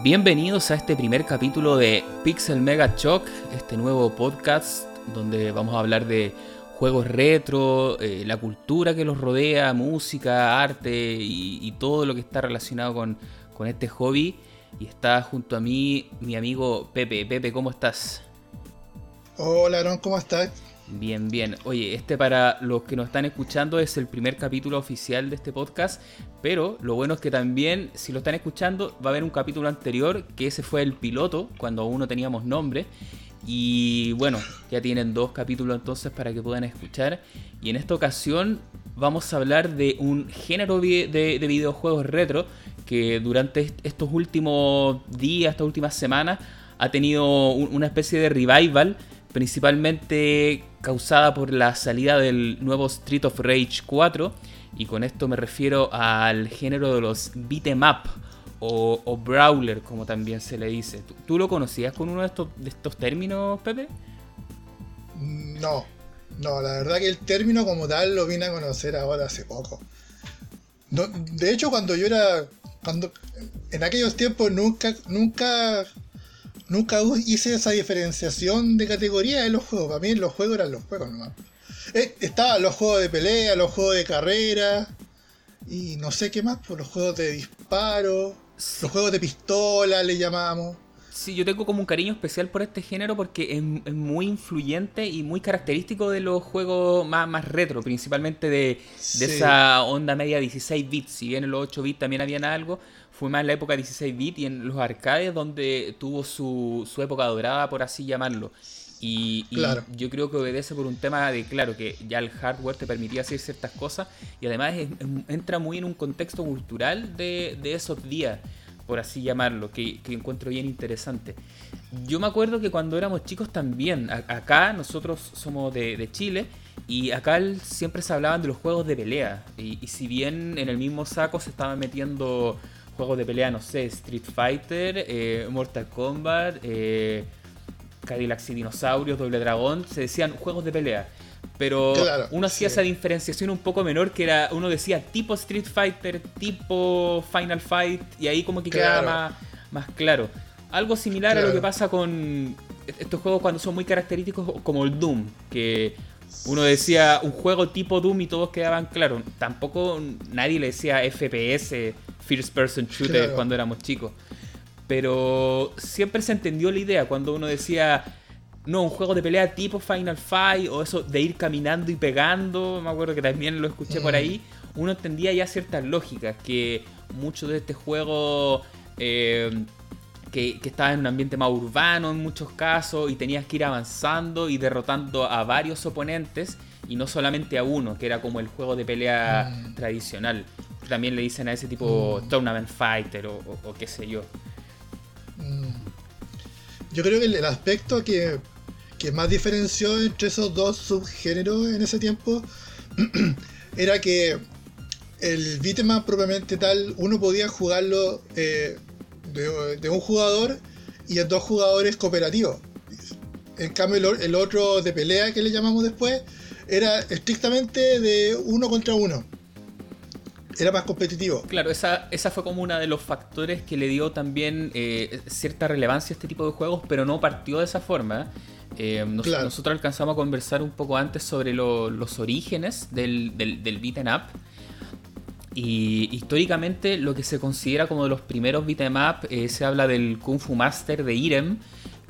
Bienvenidos a este primer capítulo de Pixel Mega Shock, este nuevo podcast donde vamos a hablar de juegos retro, eh, la cultura que los rodea, música, arte y, todo lo que está relacionado con, con, este hobby. Y está junto a mí mi amigo Pepe. Pepe, ¿cómo estás? Hola, Aaron, ¿cómo estás? Bien, bien. Oye, este para los que nos están escuchando es el primer capítulo oficial de este podcast, pero lo bueno es que también, si lo están escuchando, va a haber un capítulo anterior, que ese fue el piloto, cuando aún no teníamos nombre. Y bueno, ya tienen dos capítulos entonces para que puedan escuchar. Y en esta ocasión vamos a hablar de un género de, videojuegos retro que durante estos últimos días, estas últimas semanas, ha tenido una especie de revival principalmente causada por la salida del nuevo Street of Rage 4, y con esto me refiero al género de los beat'em up o, brawler, como también se le dice. ¿Tú, lo conocías con uno de estos, términos, Pepe? No, no, la verdad que el término como tal lo vine a conocer ahora hace poco. de hecho, cuando yo era. Cuando, en aquellos tiempos nunca, nunca nunca hice esa diferenciación de categoría en los juegos. Para mí los juegos eran los juegos nomás. Eh, estaban los juegos de pelea, los juegos de carrera y no sé qué más, por pues, los juegos de disparo, los juegos de pistola le llamamos. Sí, yo tengo como un cariño especial por este género porque es, muy influyente y muy característico de los juegos más, más retro, principalmente de, de esa onda media 16 bits. Si bien en los 8 bits también habían algo, fue más en la época 16 bits y en los arcades donde tuvo su, su época dorada, por así llamarlo. Y, yo creo que obedece por un tema de, claro, que ya el hardware te permitía hacer ciertas cosas y además entra muy en un contexto cultural de, de esos días, por así llamarlo, que, que, encuentro bien interesante. Yo me acuerdo que cuando éramos chicos también, acá nosotros somos de, de, Chile y acá siempre se hablaban de los juegos de pelea y, y si bien en el mismo saco se estaban metiendo juegos de pelea, no sé, Street Fighter, eh, Mortal Kombat, eh, Cadillacs y Dinosaurios, Doble Dragón, se decían juegos de pelea. Pero uno hacía esa diferenciación un poco menor, que era, uno decía tipo Street Fighter, tipo Final Fight, y ahí como que quedaba más, más claro. Algo similar a lo que pasa con estos juegos cuando son muy característicos como el Doom, que uno decía un juego tipo Doom y todos quedaban claros. Tampoco nadie le decía FPS first person shooter cuando éramos chicos. Pero siempre se entendió la idea cuando uno decía, no, un juego de pelea tipo Final Fight o eso de ir caminando y pegando, me acuerdo que también lo escuché por ahí, mm. uno entendía ya ciertas lógicas, que mucho de este juego... Eh, que, que, estaba en un ambiente más urbano en muchos casos y tenías que ir avanzando y derrotando a varios oponentes y no solamente a uno, que era como el juego de pelea mm. tradicional también le dicen a ese tipo mm. Tournament Fighter o, qué sé yo. Mm. Yo creo que el, aspecto que, más diferenció entre esos dos subgéneros en ese tiempo era que el beatmap propiamente tal, uno podía jugarlo eh, de, un jugador y en dos jugadores cooperativos. En cambio, el, otro de pelea que le llamamos después era estrictamente de uno contra uno era más competitivo. Claro, esa, esa fue como uno de los factores que le dio también eh, cierta relevancia a este tipo de juegos, pero no partió de esa forma. Eh, nosotros alcanzamos a conversar un poco antes sobre los orígenes del, del, del beat'em up. Y históricamente lo que se considera como de los primeros beat'em up eh, se habla del Kung Fu Master de Irem,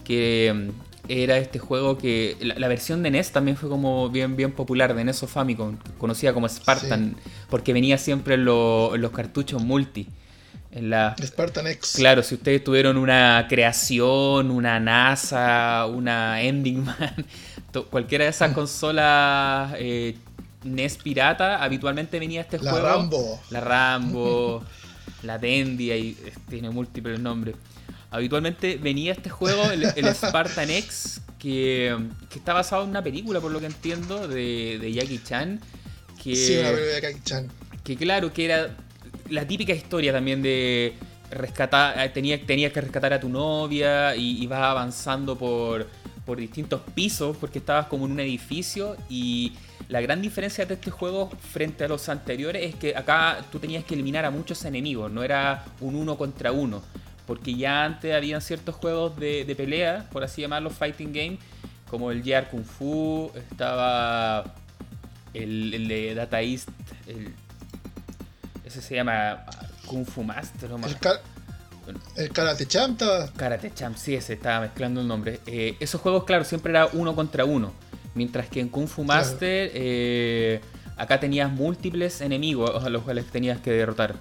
que era este juego que la, versión de NES también fue como bien bien popular de NES o Famicom, conocida como Spartan, porque venía siempre en, los cartuchos multi. En la, Spartan X. Claro, si ustedes tuvieron una creación, una NASA, una Ending Man, cualquiera de esas mm. consolas eh, NES pirata, habitualmente venía este juego. La Rambo. La Rambo, la Dendy, ahí tiene múltiples nombres habitualmente venía este juego, el, Spartan X, que, está basado en una película, por lo que entiendo, de, Jackie Chan. Que, sí, una película de Jackie Chan. Que claro, que era la típica historia también de rescatar, eh, tenías tenía que rescatar a tu novia y, ibas avanzando por, por distintos pisos porque estabas como en un edificio y la gran diferencia de este juego frente a los anteriores es que acá tú tenías que eliminar a muchos enemigos, no era un uno contra uno porque ya antes habían ciertos juegos de, pelea, por así llamarlos, fighting game, como el JR Kung Fu, estaba el, de Data East, ese se llama Kung Fu Master. El, el Karate Champ estaba. Karate Champ, sí, ese estaba mezclando el nombre. Eh, esos juegos, claro, siempre era uno contra uno. Mientras que en Kung Fu Master, eh, acá tenías múltiples enemigos a los cuales tenías que derrotar.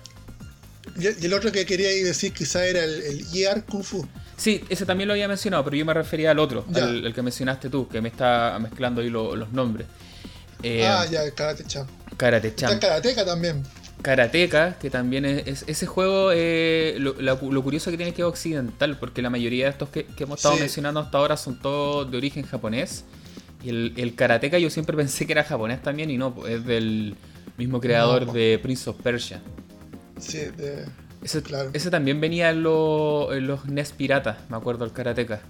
Y, el otro que quería decir quizá era el, el Kung Fu. Sí, ese también lo había mencionado, pero yo me refería al otro, el que mencionaste tú, que me está mezclando ahí los nombres. Eh, ah, ya, el Karate Champ. Karate Champ. Está Karateka también. Karateka, que también es, ese juego, eh, lo, curioso que tiene que es occidental, porque la mayoría de estos que, hemos estado mencionando hasta ahora son todos de origen japonés. Y el, el, Karateka yo siempre pensé que era japonés también, y no, es del mismo creador de Prince of Persia. Sí, de... Ese, claro. ese también venía en, los NES Piratas, me acuerdo, el Karateka.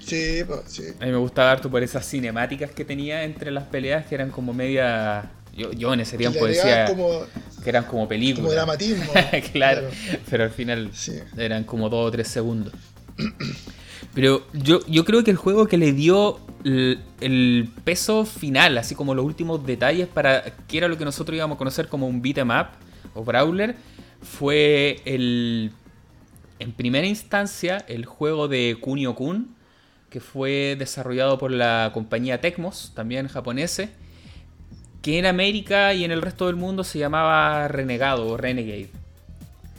Sí, pues, sí. A mí me gustaba harto por esas cinemáticas que tenía entre las peleas que eran como media yo, en ese tiempo decía que eran como películas. Como dramatismo. claro, pero al final eran como dos o tres segundos. Pero yo, yo creo que el juego que le dio el, peso final, así como los últimos detalles para que era lo que nosotros íbamos a conocer como un beat'em up o brawler, fue el, en primera instancia el juego de Kunio Kun, que fue desarrollado por la compañía Tecmos, también japonesa que en América y en el resto del mundo se llamaba Renegado o Renegade.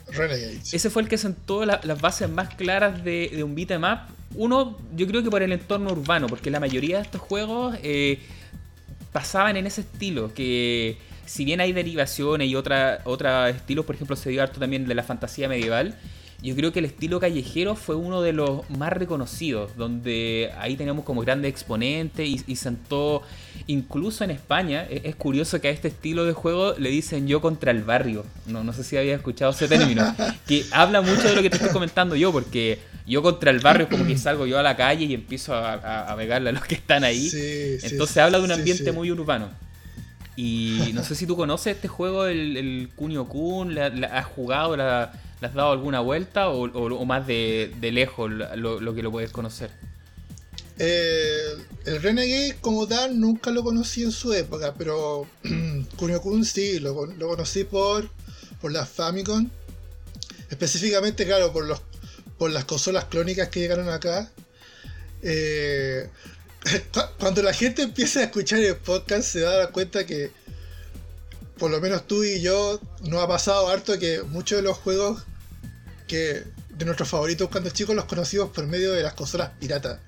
Renegade. Ese fue el que sentó las bases más claras de, un beat'em up. Uno, yo creo que por el entorno urbano, porque la mayoría de estos juegos eh, pasaban en ese estilo, que si bien hay derivaciones y otros otra estilos, por ejemplo, se dio harto también de la fantasía medieval, yo creo que el estilo callejero fue uno de los más reconocidos, donde ahí teníamos como grandes exponentes y, sentó, incluso en España, e, es, curioso que a este estilo de juego le dicen yo contra el barrio, no, no sé si había escuchado ese término, que habla mucho de lo que te estoy comentando yo, porque yo contra el barrio es como que salgo yo a la calle y empiezo a, a, pegarle a los que están ahí, entonces habla de un ambiente muy urbano. Y no sé si tú conoces este juego, el, el Kunio Kun, ¿has jugado? La, ¿Le has dado alguna vuelta o, más de, lejos lo, que lo puedes conocer? Eh, el Renegade como tal nunca lo conocí en su época, pero Kunio Kun sí, lo, conocí por, por la Famicom. Específicamente, claro, por, los, por las consolas clónicas que llegaron acá. Eh, cuando la gente empieza a escuchar el podcast se da cuenta que por lo menos tú y yo nos ha pasado harto que muchos de los juegos que de nuestros favoritos cuando chicos los conocimos por medio de las consolas piratas.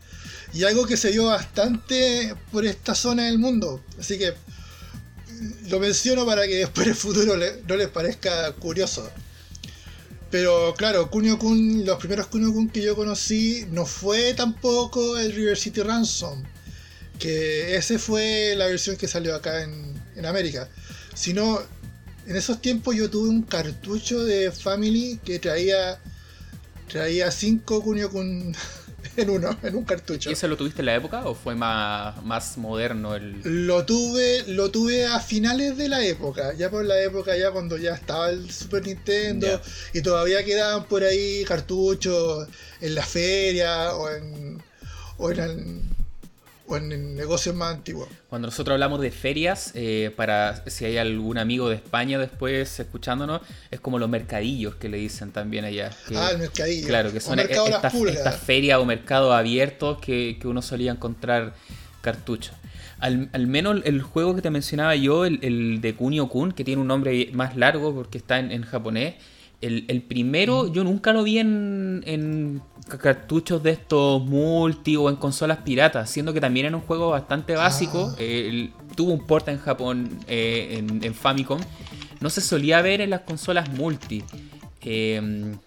Y algo que se dio bastante por esta zona del mundo. Así que mm, lo menciono para que después en el futuro no les parezca curioso. Pero claro, Kunio Kun, los primeros Kunio Kun que yo conocí no fue tampoco el River City Ransom. Que ese fue la versión que salió acá en, en América. Sino en esos tiempos yo tuve un cartucho de Family que traía traía 5 Kunio Kun en uno, en un cartucho. ¿Y ese lo tuviste en la época o fue más, más moderno el.? Lo tuve, lo tuve a finales de la época, ya por la época ya cuando ya estaba el Super Nintendo y todavía quedaban por ahí cartuchos en la feria o en, o en, o en negocios más antiguos. Cuando nosotros hablamos de ferias, eh, para si hay algún amigo de España después escuchándonos, es como los mercadillos que le dicen también allá. ah, el mercadillo. Claro, que son estas, ferias o mercados abiertos que, uno solía encontrar cartuchos. Al, menos el juego que te mencionaba yo, el, de Kunio Kun, que tiene un nombre más largo porque está en japonés, el, primero yo nunca lo vi en, cartuchos de estos multi o en consolas piratas, siendo que también era un juego bastante básico. Ah. tuvo un porta en Japón, eh, en, Famicom. No se solía ver en las consolas multi. Em,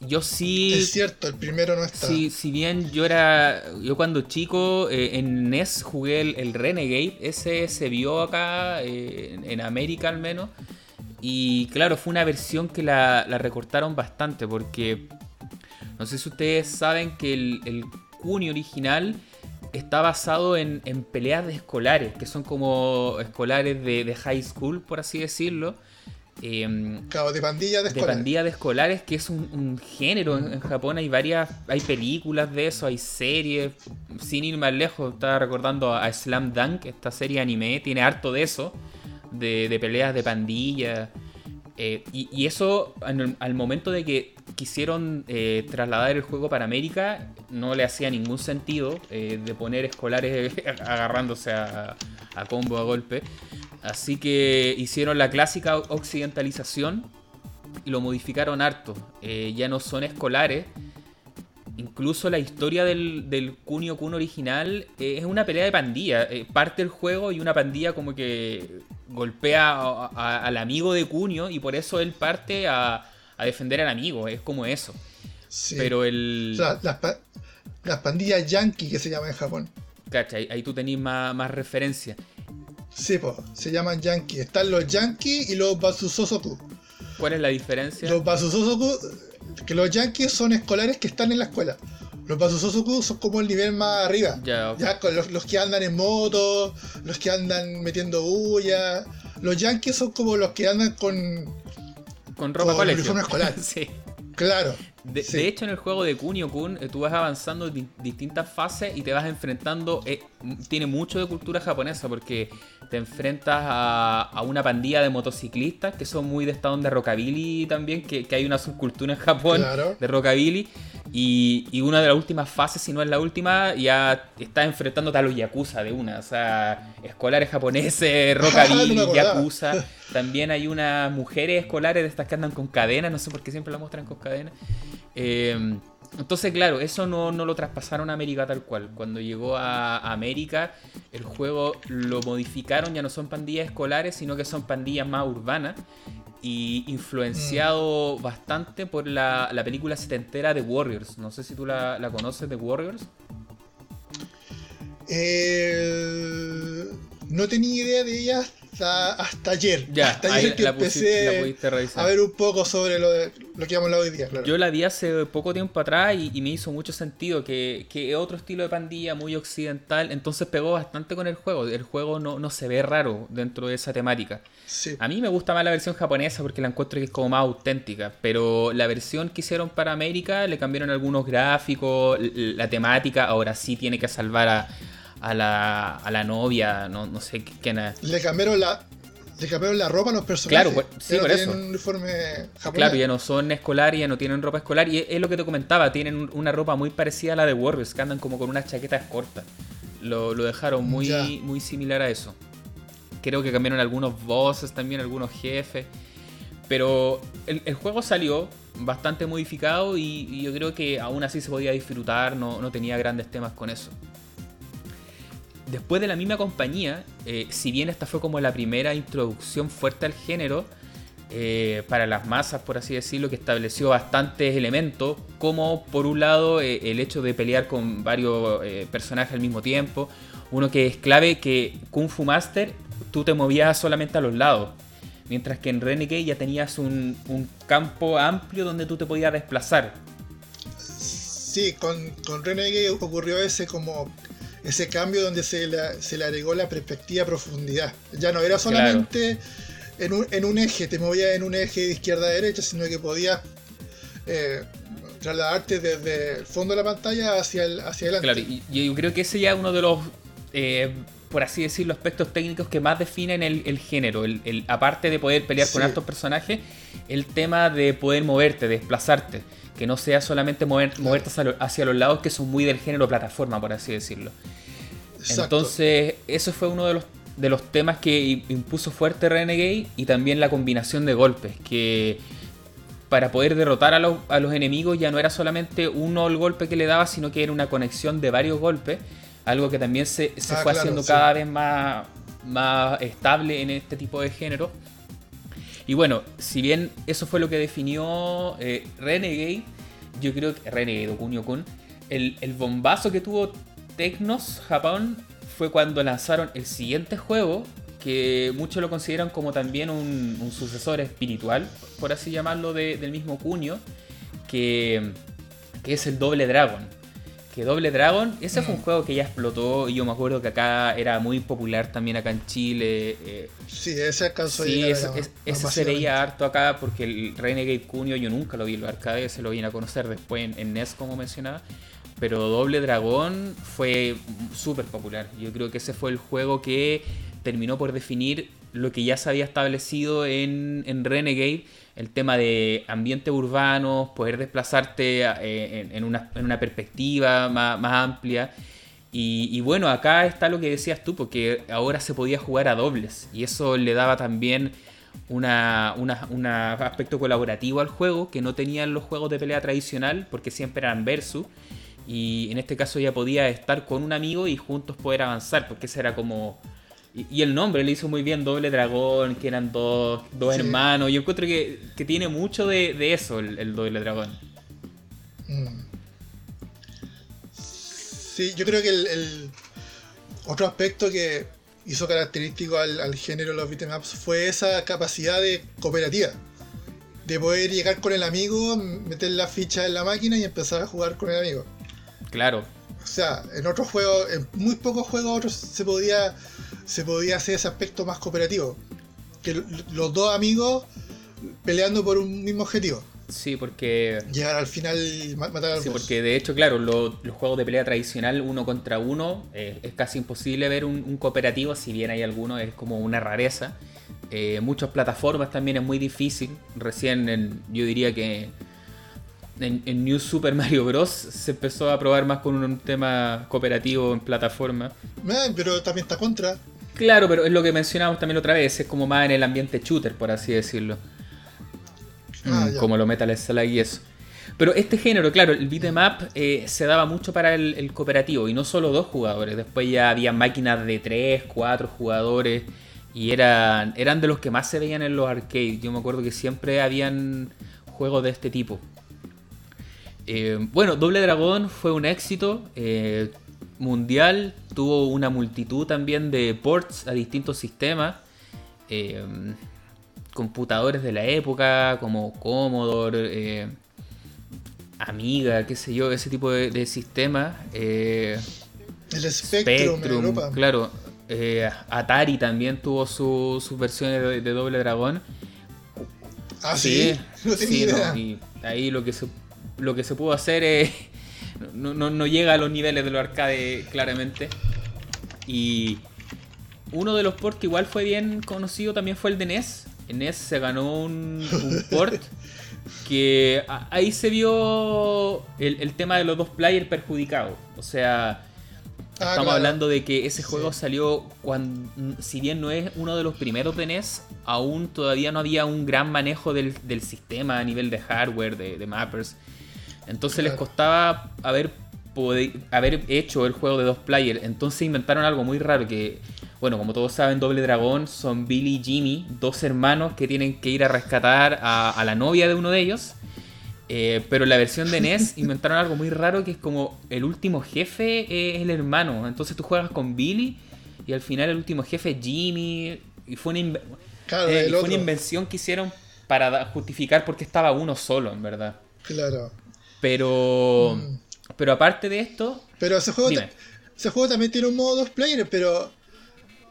yo sí. Es cierto, el primero no está. Sí, si bien yo era. Yo cuando chico eh, en NES jugué el, Renegade, ese se vio acá, eh, en América al menos. Y claro, fue una versión que la, recortaron bastante porque no sé si ustedes saben que el, el Kuni original está basado en, peleas de escolares, que son como escolares de, high school, por así decirlo. Em, claro, de pandilla de escolares. De pandilla de escolares, que es un, género en, Japón. Hay varias, hay películas de eso, hay series. Sin ir más lejos, estaba recordando a Slam Dunk, esta serie anime, tiene harto de eso, de, peleas de pandilla. Eh, y, eso, al momento de que quisieron eh, trasladar el juego para América, no le hacía ningún sentido eh, de poner escolares agarrándose a, a combo, a golpe. Así que hicieron la clásica occidentalización y lo modificaron harto. Ya no son escolares. Incluso la historia del, del Kunio Kun original eh, es una pelea de pandilla. Eh, parte el juego y una pandilla como que golpea al amigo de Kunio y por eso él parte a, defender al amigo. Es como eso. Pero el... las, pandillas yankee que se llama en Japón. Cacha, ahí, tú tenés más, más referencia. Sí, pues, se llaman Yankee. Están los Yankees y los Basusosoku. ¿Cuál es la diferencia? Los Basusosoku, que los Yankees son escolares que están en la escuela. Los Basusosoku son como el nivel más arriba. Ya, con los, que andan en moto, los que andan metiendo bulla. Los Yankees son como los que andan con. Con ropa con uniforme escolar. sí. Claro. De, hecho, en el juego de Kunio Kun, eh, tú vas avanzando en distintas fases y te vas enfrentando. Eh, tiene mucho de cultura japonesa porque te enfrentas a, una pandilla de motociclistas que son muy de esta onda rockabilly también, que, hay una subcultura en Japón de rockabilly. Y, y, una de las últimas fases, si no es la última, ya estás enfrentándote a los yakuza de una. O sea, escolares japoneses, rockabilly, yakuza. También hay unas mujeres escolares de estas que andan con cadenas, no sé por qué siempre la muestran con cadenas. Eh, entonces, claro, eso no, lo traspasaron a América tal cual. Cuando llegó a, América, el juego lo modificaron, ya no son pandillas escolares, sino que son pandillas más urbanas. Y influenciado mm. bastante por la, película setentera de Warriors. No sé si tú la, la conoces, de Warriors. Eh, no tenía idea de ella hasta, ayer. Ya, hasta ayer que empecé a ver un poco sobre lo, lo que hemos hablado hoy día. Yo la vi hace poco tiempo atrás y, me hizo mucho sentido que, que otro estilo de pandilla muy occidental, entonces pegó bastante con el juego. El juego no, no se ve raro dentro de esa temática. A mí me gusta más la versión japonesa porque la encuentro que es como más auténtica, pero la versión que hicieron para América le cambiaron algunos gráficos, la temática, ahora sí tiene que salvar a a la, a la novia, no, no sé quién es. Le cambiaron la, le cambiaron la ropa a los personajes. Claro, pues, sí, por eso. Un uniforme japonés. Claro, ya no son escolar, ya no tienen ropa escolar. Y es, lo que te comentaba, tienen una ropa muy parecida a la de Warriors, que andan como con unas chaquetas cortas. Lo, lo dejaron muy, muy similar a eso. Creo que cambiaron algunos bosses también, algunos jefes. Pero el, el juego salió bastante modificado y, y, yo creo que aún así se podía disfrutar, no, no tenía grandes temas con eso después de la misma compañía, eh, si bien esta fue como la primera introducción fuerte al género, eh, para las masas, por así decirlo, que estableció bastantes elementos, como por un lado eh, el hecho de pelear con varios personajes al mismo tiempo, uno que es clave que Kung Fu Master tú te movías solamente a los lados, mientras que en Renegade ya tenías un, un campo amplio donde tú te podías desplazar. Sí, con, con Renegade ocurrió ese como ese cambio donde se le, se le agregó la perspectiva profundidad. Ya no era solamente en, un, en, un, eje, te movías en un eje de izquierda a derecha, sino que podías eh, trasladarte desde el fondo de la pantalla hacia, el, hacia adelante. Claro, y yo creo que ese ya es uno de los, eh, por así decirlo, aspectos técnicos que más definen el, género. El, aparte de poder pelear con altos personajes, el tema de poder moverte, desplazarte que no sea solamente mover, moverte hacia, los lados que son muy del género plataforma, por así decirlo. Entonces, eso fue uno de los, de los temas que impuso fuerte Renegade y también la combinación de golpes, que para poder derrotar a los, a los enemigos ya no era solamente uno el golpe que le daba, sino que era una conexión de varios golpes, algo que también se, se ah, fue haciendo cada vez más, más estable en este tipo de género y bueno, si bien eso fue lo que definió eh, Renegade, yo creo que Renegade o Kunio Kun, el, el bombazo que tuvo Tecnos Japón fue cuando lanzaron el siguiente juego, que muchos lo consideran como también un, sucesor espiritual, por así llamarlo, del mismo Kunio, que, que, es el Doble Dragon. Que Doble Dragon, ese fue un mm. juego que ya explotó y yo me acuerdo que acá era muy popular también acá en Chile. Eh, sí, ese acaso Sí, ese, ese se veía harto acá porque el Renegade Cunio yo nunca lo vi en los arcades, se lo vine a conocer después en, NES como mencionaba. Pero Doble Dragón fue súper popular. Yo creo que ese fue el juego que terminó por definir lo que ya se había establecido en, en Renegade el tema de ambiente urbano, poder desplazarte eh, en, una, perspectiva más, amplia. Y, bueno, acá está lo que decías tú, porque ahora se podía jugar a dobles y eso le daba también un aspecto colaborativo al juego que no tenían los juegos de pelea tradicional, porque siempre eran versus. Y en este caso ya podía estar con un amigo y juntos poder avanzar, porque ese era como y, el nombre le hizo muy bien Doble Dragón, que eran dos, hermanos. Yo encuentro que, tiene mucho de, eso el, Doble Dragón. Mm. Sí, yo creo que el, otro aspecto que hizo característico al, género de los beatemaps fue esa capacidad de cooperativa. De poder llegar con el amigo, meter la ficha en la máquina y empezar a jugar con el amigo. Claro. O sea, en otros juegos, en muy pocos juegos otros se podía se podía hacer ese aspecto más cooperativo. Que los dos amigos peleando por un mismo objetivo. Sí, porque. Llegar al final y matar al Sí, porque de hecho, claro, los juegos de pelea tradicional, uno contra uno, eh, es casi imposible ver un, cooperativo, si bien hay algunos, es como una rareza. Eh, muchas plataformas también es muy difícil. Recién, yo diría que en, New Super Mario Bros. se empezó a probar más con un tema cooperativo en plataforma. pero también está contra. Claro, pero es lo que mencionamos también otra vez, es como más en el ambiente shooter, por así decirlo. Ah, mm, como lo Metal Slug y eso. Pero este género, claro, el beat'em up eh, se daba mucho para el, cooperativo y no solo dos jugadores. Después ya había máquinas de tres, cuatro jugadores y eran, eran de los que más se veían en los arcades. Yo me acuerdo que siempre habían juegos de este tipo. Eh, bueno, Doble Dragón fue un éxito. Eh, mundial, tuvo una multitud también de ports a distintos sistemas, eh, computadores de la época como Commodore, Amiga, qué sé yo, ese tipo de, sistemas. El Spectrum, claro. Atari también tuvo sus versiones de, Doble Dragón. Ah, sí, y ahí lo que se, lo que se pudo hacer es no, llega a los niveles de los arcade claramente. Y uno de los ports que igual fue bien conocido también fue el de NES. En NES se ganó un, port que ahí se vio el, tema de los dos players perjudicados. O sea, ah, estamos hablando de que ese juego salió cuando, si bien no es uno de los primeros de NES, aún todavía no había un gran manejo del, sistema a nivel de hardware, de, de mappers. Entonces les costaba haber, haber hecho el juego de dos players. Entonces inventaron algo muy raro que, bueno, como todos saben, Doble Dragón son Billy y Jimmy, dos hermanos que tienen que ir a rescatar a, la novia de uno de ellos. Eh, pero en la versión de NES inventaron algo muy raro que es como el último jefe es el hermano. Entonces tú juegas con Billy y al final el último jefe es Jimmy. Y fue una, eh, fue una invención que hicieron para justificar por qué estaba uno solo, en verdad. Claro. Pero. Mm. Pero aparte de esto. Pero ese juego, ese juego también tiene un modo dos players, pero.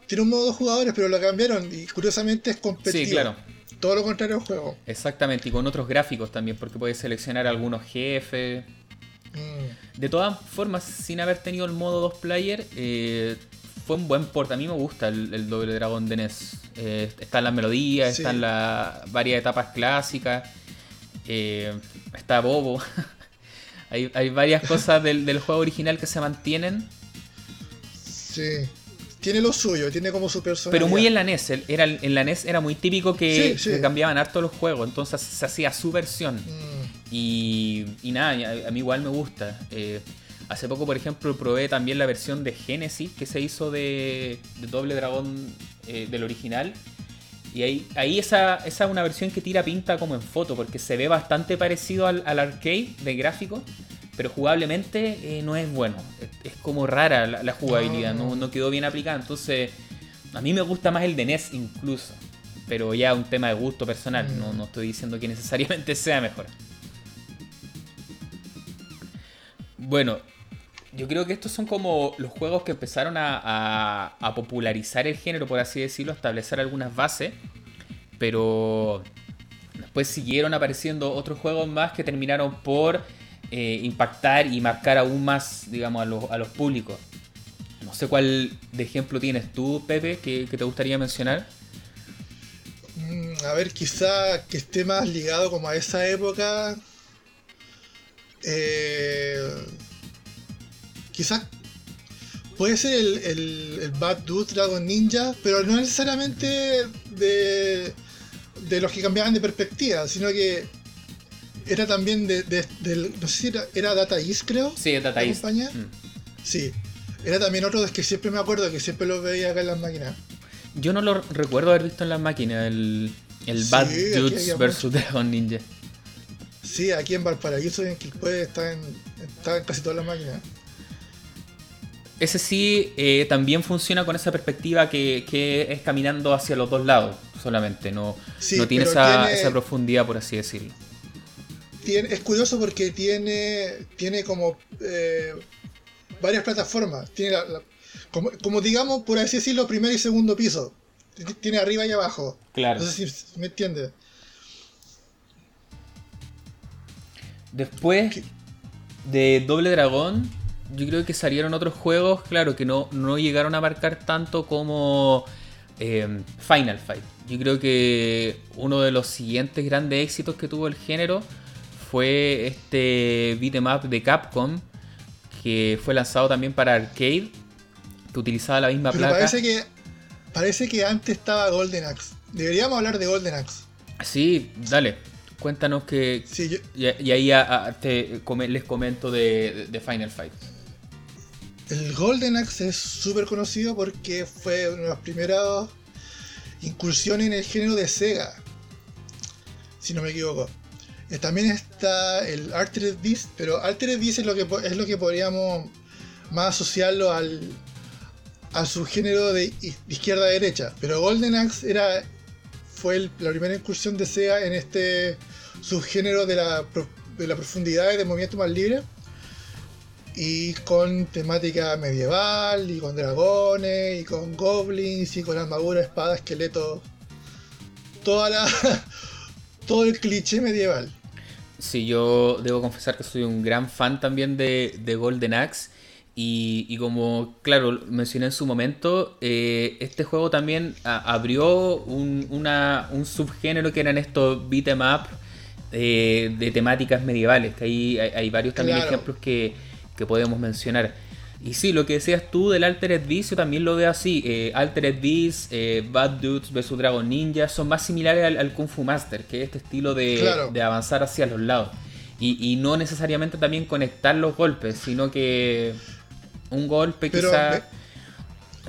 Tiene un modo dos jugadores, pero lo cambiaron y curiosamente es competitivo. Sí, claro. Todo lo contrario al juego. Exactamente, y con otros gráficos también, porque puedes seleccionar algunos jefes. Mm. De todas formas, sin haber tenido el modo dos player, eh, fue un buen port. A mí me gusta el, doble dragón de NES. Eh, están las melodías, están las varias etapas clásicas. Eh, está Bobo. Hay, varias cosas del, juego original que se mantienen. Sí. Tiene lo suyo, tiene como su personalidad. Pero muy en la NES. Era, en la NES era muy típico que, cambiaban harto los juegos. Entonces se hacía su versión. Mm. Y, nada, a, mí igual me gusta. Eh, hace poco, por ejemplo, probé también la versión de Genesis que se hizo de, Doble Dragón eh, del original. Y ahí, ahí esa, esa es una versión que tira pinta como en foto, porque se ve bastante parecido al, arcade de gráfico, pero jugablemente eh, no es bueno. Es, como rara la, jugabilidad, no. No, quedó bien aplicada. Entonces, a mí me gusta más el de NES incluso, pero ya un tema de gusto personal, no, no estoy diciendo que necesariamente sea mejor. Bueno, yo creo que estos son como los juegos que empezaron a, popularizar el género, por así decirlo, establecer algunas bases, pero después siguieron apareciendo otros juegos más que terminaron por eh, impactar y marcar aún más, digamos, a los, a los públicos. No sé cuál de ejemplo tienes tú, Pepe, que, te gustaría mencionar. Mm, a ver, quizá que esté más ligado como a esa época. Eh, quizás puede ser el, Bad Dude Dragon Ninja, pero no necesariamente de, de los que cambiaban de perspectiva, sino que era también de, no sé si era, Data East, creo. Sí, Data East. Mm. Sí, era también otro de que siempre me acuerdo que siempre lo veía acá en las máquinas. Yo no lo recuerdo haber visto en las máquinas, el, el Bad Dudes vs Dragon Ninja. Sí, aquí en Valparaíso en puede está en, está en casi todas las máquinas. Ese sí eh, también funciona con esa perspectiva que, es caminando hacia los dos lados solamente, no, no tiene esa, esa, profundidad, por así decirlo. Tiene, es curioso porque tiene, tiene como eh, varias plataformas. Tiene como, digamos, por así decirlo, primer y segundo piso. Tiene arriba y abajo. Claro. No sé si me entiendes. Después de Doble Dragón, yo creo que salieron otros juegos, claro, que no, no llegaron a marcar tanto como eh, Final Fight. Yo creo que uno de los siguientes grandes éxitos que tuvo el género fue este beat'em up de Capcom que fue lanzado también para arcade, que utilizaba la misma Pero placa. Parece que, parece que antes estaba Golden Axe. Deberíamos hablar de Golden Axe. Sí, dale. Cuéntanos que. y, ahí les comento de, Final Fight. El Golden Axe es súper conocido porque fue una de las primeras incursiones en el género de Sega. Si no me equivoco. Eh, también está el Altered Beast, pero Altered Beast es lo que, es lo que podríamos más asociarlo al, al subgénero de, izquierda a derecha. Pero Golden Axe era, fue la primera incursión de SEA en este subgénero de la, de la profundidad y de movimiento más libre. Y con temática medieval, y con dragones, y con goblins, y con armadura, espada, esqueleto. Toda la, todo el cliché medieval. Sí, yo debo confesar que soy un gran fan también de, Golden Axe. Y, como, claro, mencioné en su momento, eh, este juego también abrió un, subgénero que eran estos beat'em up eh, de temáticas medievales. Que hay, hay, varios también ejemplos que, que podemos mencionar. Y sí, lo que decías tú del Altered Beast, yo también lo veo así. Eh, Altered Beast, eh, Bad Dudes vs Dragon Ninja son más similares al, Kung Fu Master, que es este estilo de, avanzar hacia los lados. Y, no necesariamente también conectar los golpes, sino que un golpe Pero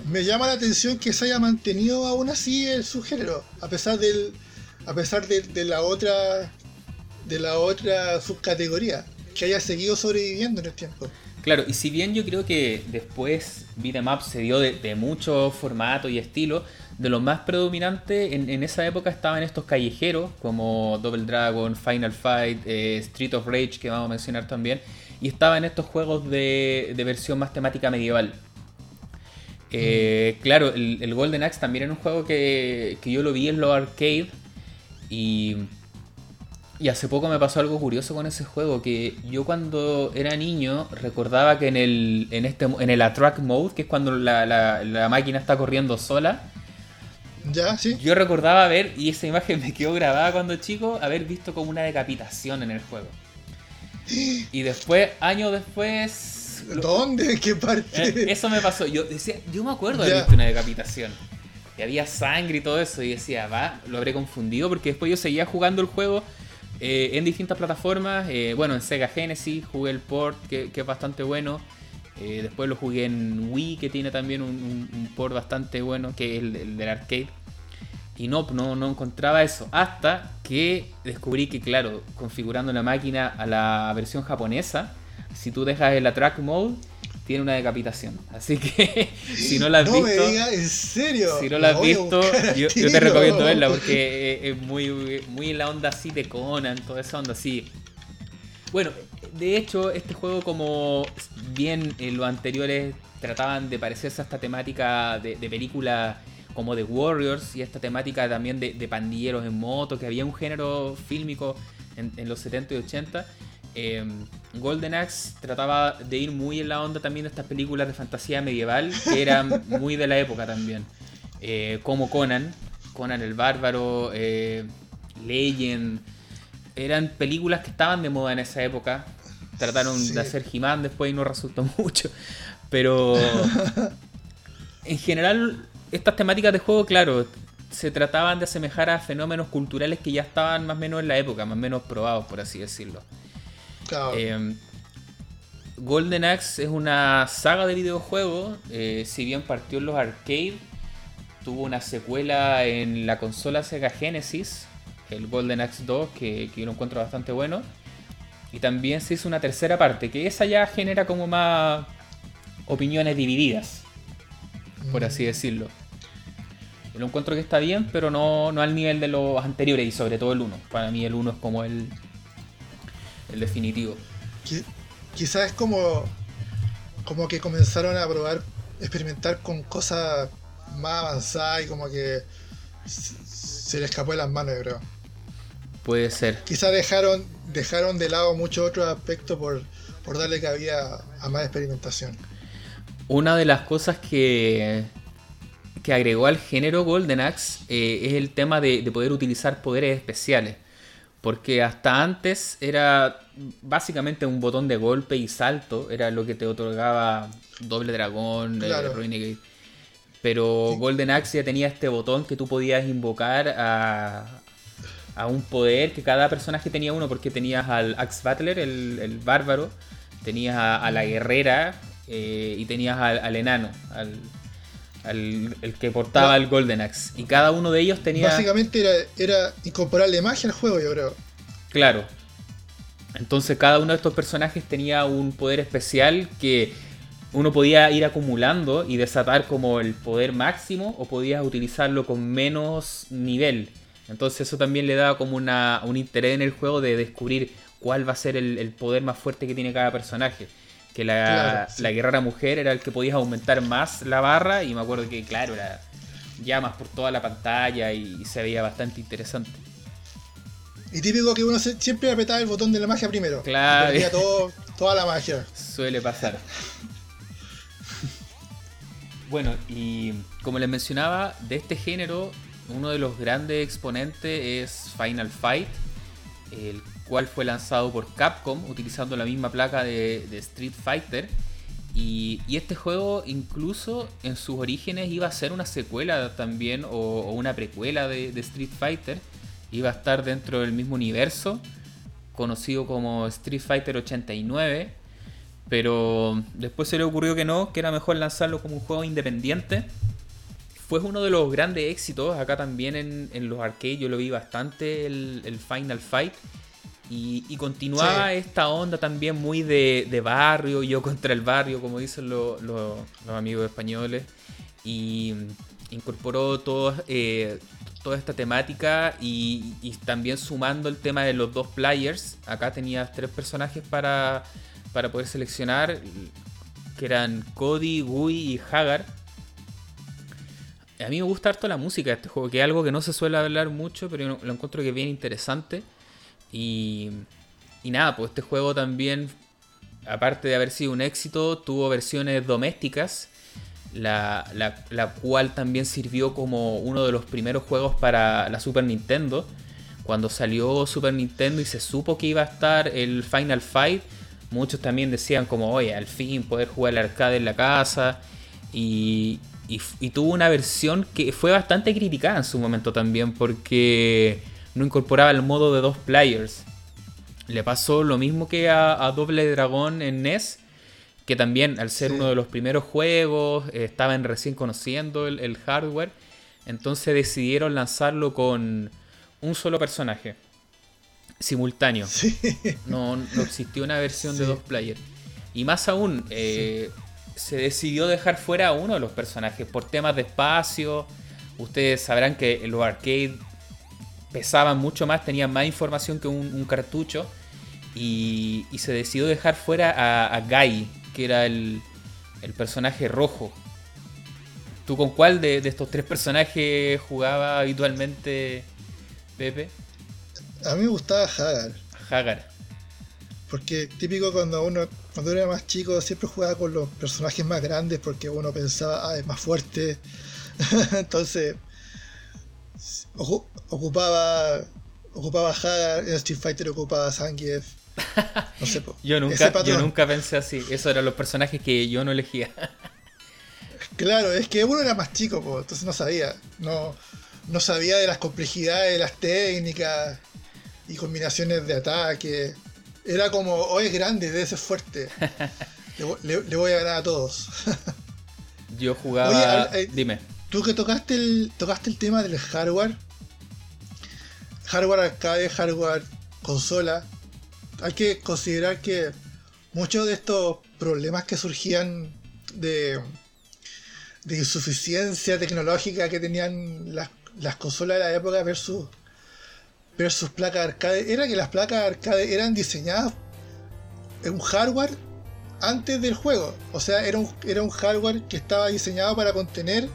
Me, llama la atención que se haya mantenido aún así el subgénero, a pesar del a pesar de, de la otra de la otra subcategoría, que haya seguido sobreviviendo en el tiempo. Claro, y si bien yo creo que después Beat'em Up se dio de, mucho formato y estilo, de lo más predominante en, esa época estaban estos callejeros como Double Dragon, Final Fight, eh, Street of Rage que vamos a mencionar también, y estaban estos juegos de, versión más temática medieval. Eh, claro, el, Golden Axe también era un juego que, que yo lo vi en los arcade y y hace poco me pasó algo curioso con ese juego, que yo cuando era niño recordaba que en el, en este, en el attract mode, que es cuando la, máquina está corriendo sola, ya, sí. Yo recordaba ver, y esa imagen me quedó grabada cuando chico, haber visto como una decapitación en el juego. Y después, años después... ¿Dónde? ¿En qué parte? Eh, eso me pasó. Yo decía, yo me acuerdo de haber visto una decapitación. Y había sangre y todo eso. Y decía, va, lo habré confundido porque después yo seguía jugando el juego eh, en distintas plataformas. Eh, bueno, en Sega Genesis jugué el port, que, es bastante bueno. Eh, después lo jugué en Wii, que tiene también un, port bastante bueno, que es el, del arcade. Y no, no, no encontraba eso. Hasta que descubrí que, claro, configurando la máquina a la versión japonesa, si tú dejas el track mode, tiene una decapitación. Así que si no la has no visto. Me digas, ¿en serio? Si no la has visto, yo, te recomiendo verla porque es muy, muy en la onda así de Conan, toda esa onda así. Bueno, de hecho, este juego, como bien en los anteriores trataban de parecerse a esta temática de, película como de Warriors y esta temática también de, pandilleros en moto, que había un género fílmico en, los 70 y 80. Eh, Golden Axe trataba de ir muy en la onda también de estas películas de fantasía medieval, que eran muy de la época también. Eh, como Conan, Conan el Bárbaro, eh, Legend. Eran películas que estaban de moda en esa época. Trataron de hacer He-Man después y no resultó mucho. Pero en general, estas temáticas de juego, claro, se trataban de asemejar a fenómenos culturales que ya estaban más o menos en la época, más o menos probados, por así decirlo. Em, Golden Axe es una saga de videojuegos, eh, si bien partió en los arcades, tuvo una secuela en la consola Sega Genesis, el Golden Axe 2, que, que yo lo encuentro bastante bueno. Y también se hizo una tercera parte, que esa ya genera como más opiniones divididas, por así mm. decirlo. Yo lo encuentro que está bien, pero no, no al nivel de los anteriores y sobre todo el 1. Para mí el 1 es como el, el definitivo. Quizás es como, como que comenzaron a probar, experimentar con cosas más avanzadas y como que se le escapó de las manos, yo creo. Puede ser. Quizás dejaron, dejaron de lado muchos otros aspectos por, por darle cabida a más experimentación. Una de las cosas que, que agregó al género Golden Axe eh, es el tema de, poder utilizar poderes especiales. Porque hasta antes era básicamente un botón de golpe y salto, era lo que te otorgaba Doble Dragón, eh, claro. Pero Golden Axe ya tenía este botón que tú podías invocar a, a un poder que cada personaje tenía uno, porque tenías al Axe Battler, el, bárbaro, tenías a la guerrera, eh, y tenías al, enano, al, el que portaba el Golden Axe. Y cada uno de ellos tenía. Básicamente era, era incorporarle magia al juego, yo creo. Claro. Entonces cada uno de estos personajes tenía un poder especial que uno podía ir acumulando y desatar como el poder máximo o podías utilizarlo con menos nivel. Entonces eso también le daba como una, un interés en el juego de descubrir cuál va a ser el poder más fuerte que tiene cada personaje que la, guerrera mujer era el que podías aumentar más la barra y me acuerdo que claro era llamas por toda la pantalla y se veía bastante interesante. Y típico que uno siempre apretaba el botón de la magia primero. Claro. Y todo, toda la magia. Suele pasar. bueno, y como les mencionaba, de este género, uno de los grandes exponentes es Final Fight, el cual fue lanzado por Capcom utilizando la misma placa de, Street Fighter. Y, este juego incluso en sus orígenes iba a ser una secuela también o, una precuela de, Street Fighter. Iba a estar dentro del mismo universo, conocido como Street Fighter 89. Pero después se le ocurrió que no, que era mejor lanzarlo como un juego independiente. Fue uno de los grandes éxitos, acá también en, los arcades yo lo vi bastante, el Final Fight. Y, continuaba esta onda también muy de, barrio, yo contra el barrio, como dicen los amigos españoles. Y incorporó todo, eh, toda esta temática y, también sumando el tema de los dos players. Acá tenías tres personajes para, para poder seleccionar, que eran Cody, Gui y Hagar. A mí me gusta harto la música de este juego, que es algo que no se suele hablar mucho, pero lo encuentro que es bien interesante. Y, nada, pues este juego también, aparte de haber sido un éxito, tuvo versiones domésticas, la, la, cual también sirvió como uno de los primeros juegos para la Super Nintendo. Cuando salió Super Nintendo y se supo que iba a estar el Final Fight, muchos también decían como, oye, al fin poder jugar el arcade en la casa. Y, y, tuvo una versión que fue bastante criticada en su momento también porque no incorporaba el modo de dos players. Le pasó lo mismo que a, Doble Dragón en NES, que también al ser uno de los primeros juegos, eh, estaban recién conociendo el, hardware, entonces decidieron lanzarlo con un solo personaje, simultáneo. No, existió una versión de dos players. Y más aún, eh, se decidió dejar fuera a uno de los personajes por temas de espacio. Ustedes sabrán que los arcades pesaban mucho más, tenían más información que un, cartucho. Y, se decidió dejar fuera a, a Guy, que era el, el, personaje rojo. ¿Tú con cuál de, estos tres personajes jugaba habitualmente, Pepe? A mí me gustaba Hagar. Hagar. Porque típico cuando uno cuando era más chico siempre jugaba con los personajes más grandes porque uno pensaba, ah, es más fuerte. Entonces ocupaba ocupaba Hagar, en Street Fighter ocupaba Zangief. No sé, yo, nunca, yo nunca pensé así. Esos eran los personajes que yo no elegía. claro, es que uno era más chico, entonces no sabía. No, no sabía de las complejidades de las técnicas y combinaciones de ataque. Era como, hoy oh, es grande, debe ser fuerte. le, voy a ganar a todos. yo jugaba. Eh, Dime. Tú que tocaste el, tocaste el tema del hardware. Hardware arcade, hardware consola hay que considerar que muchos de estos problemas que surgían de, de insuficiencia tecnológica que tenían las, consolas de la época versus, versus placas arcade, era que las placas arcade eran diseñadas en un hardware antes del juego. O sea, era un, era un hardware que estaba diseñado para contener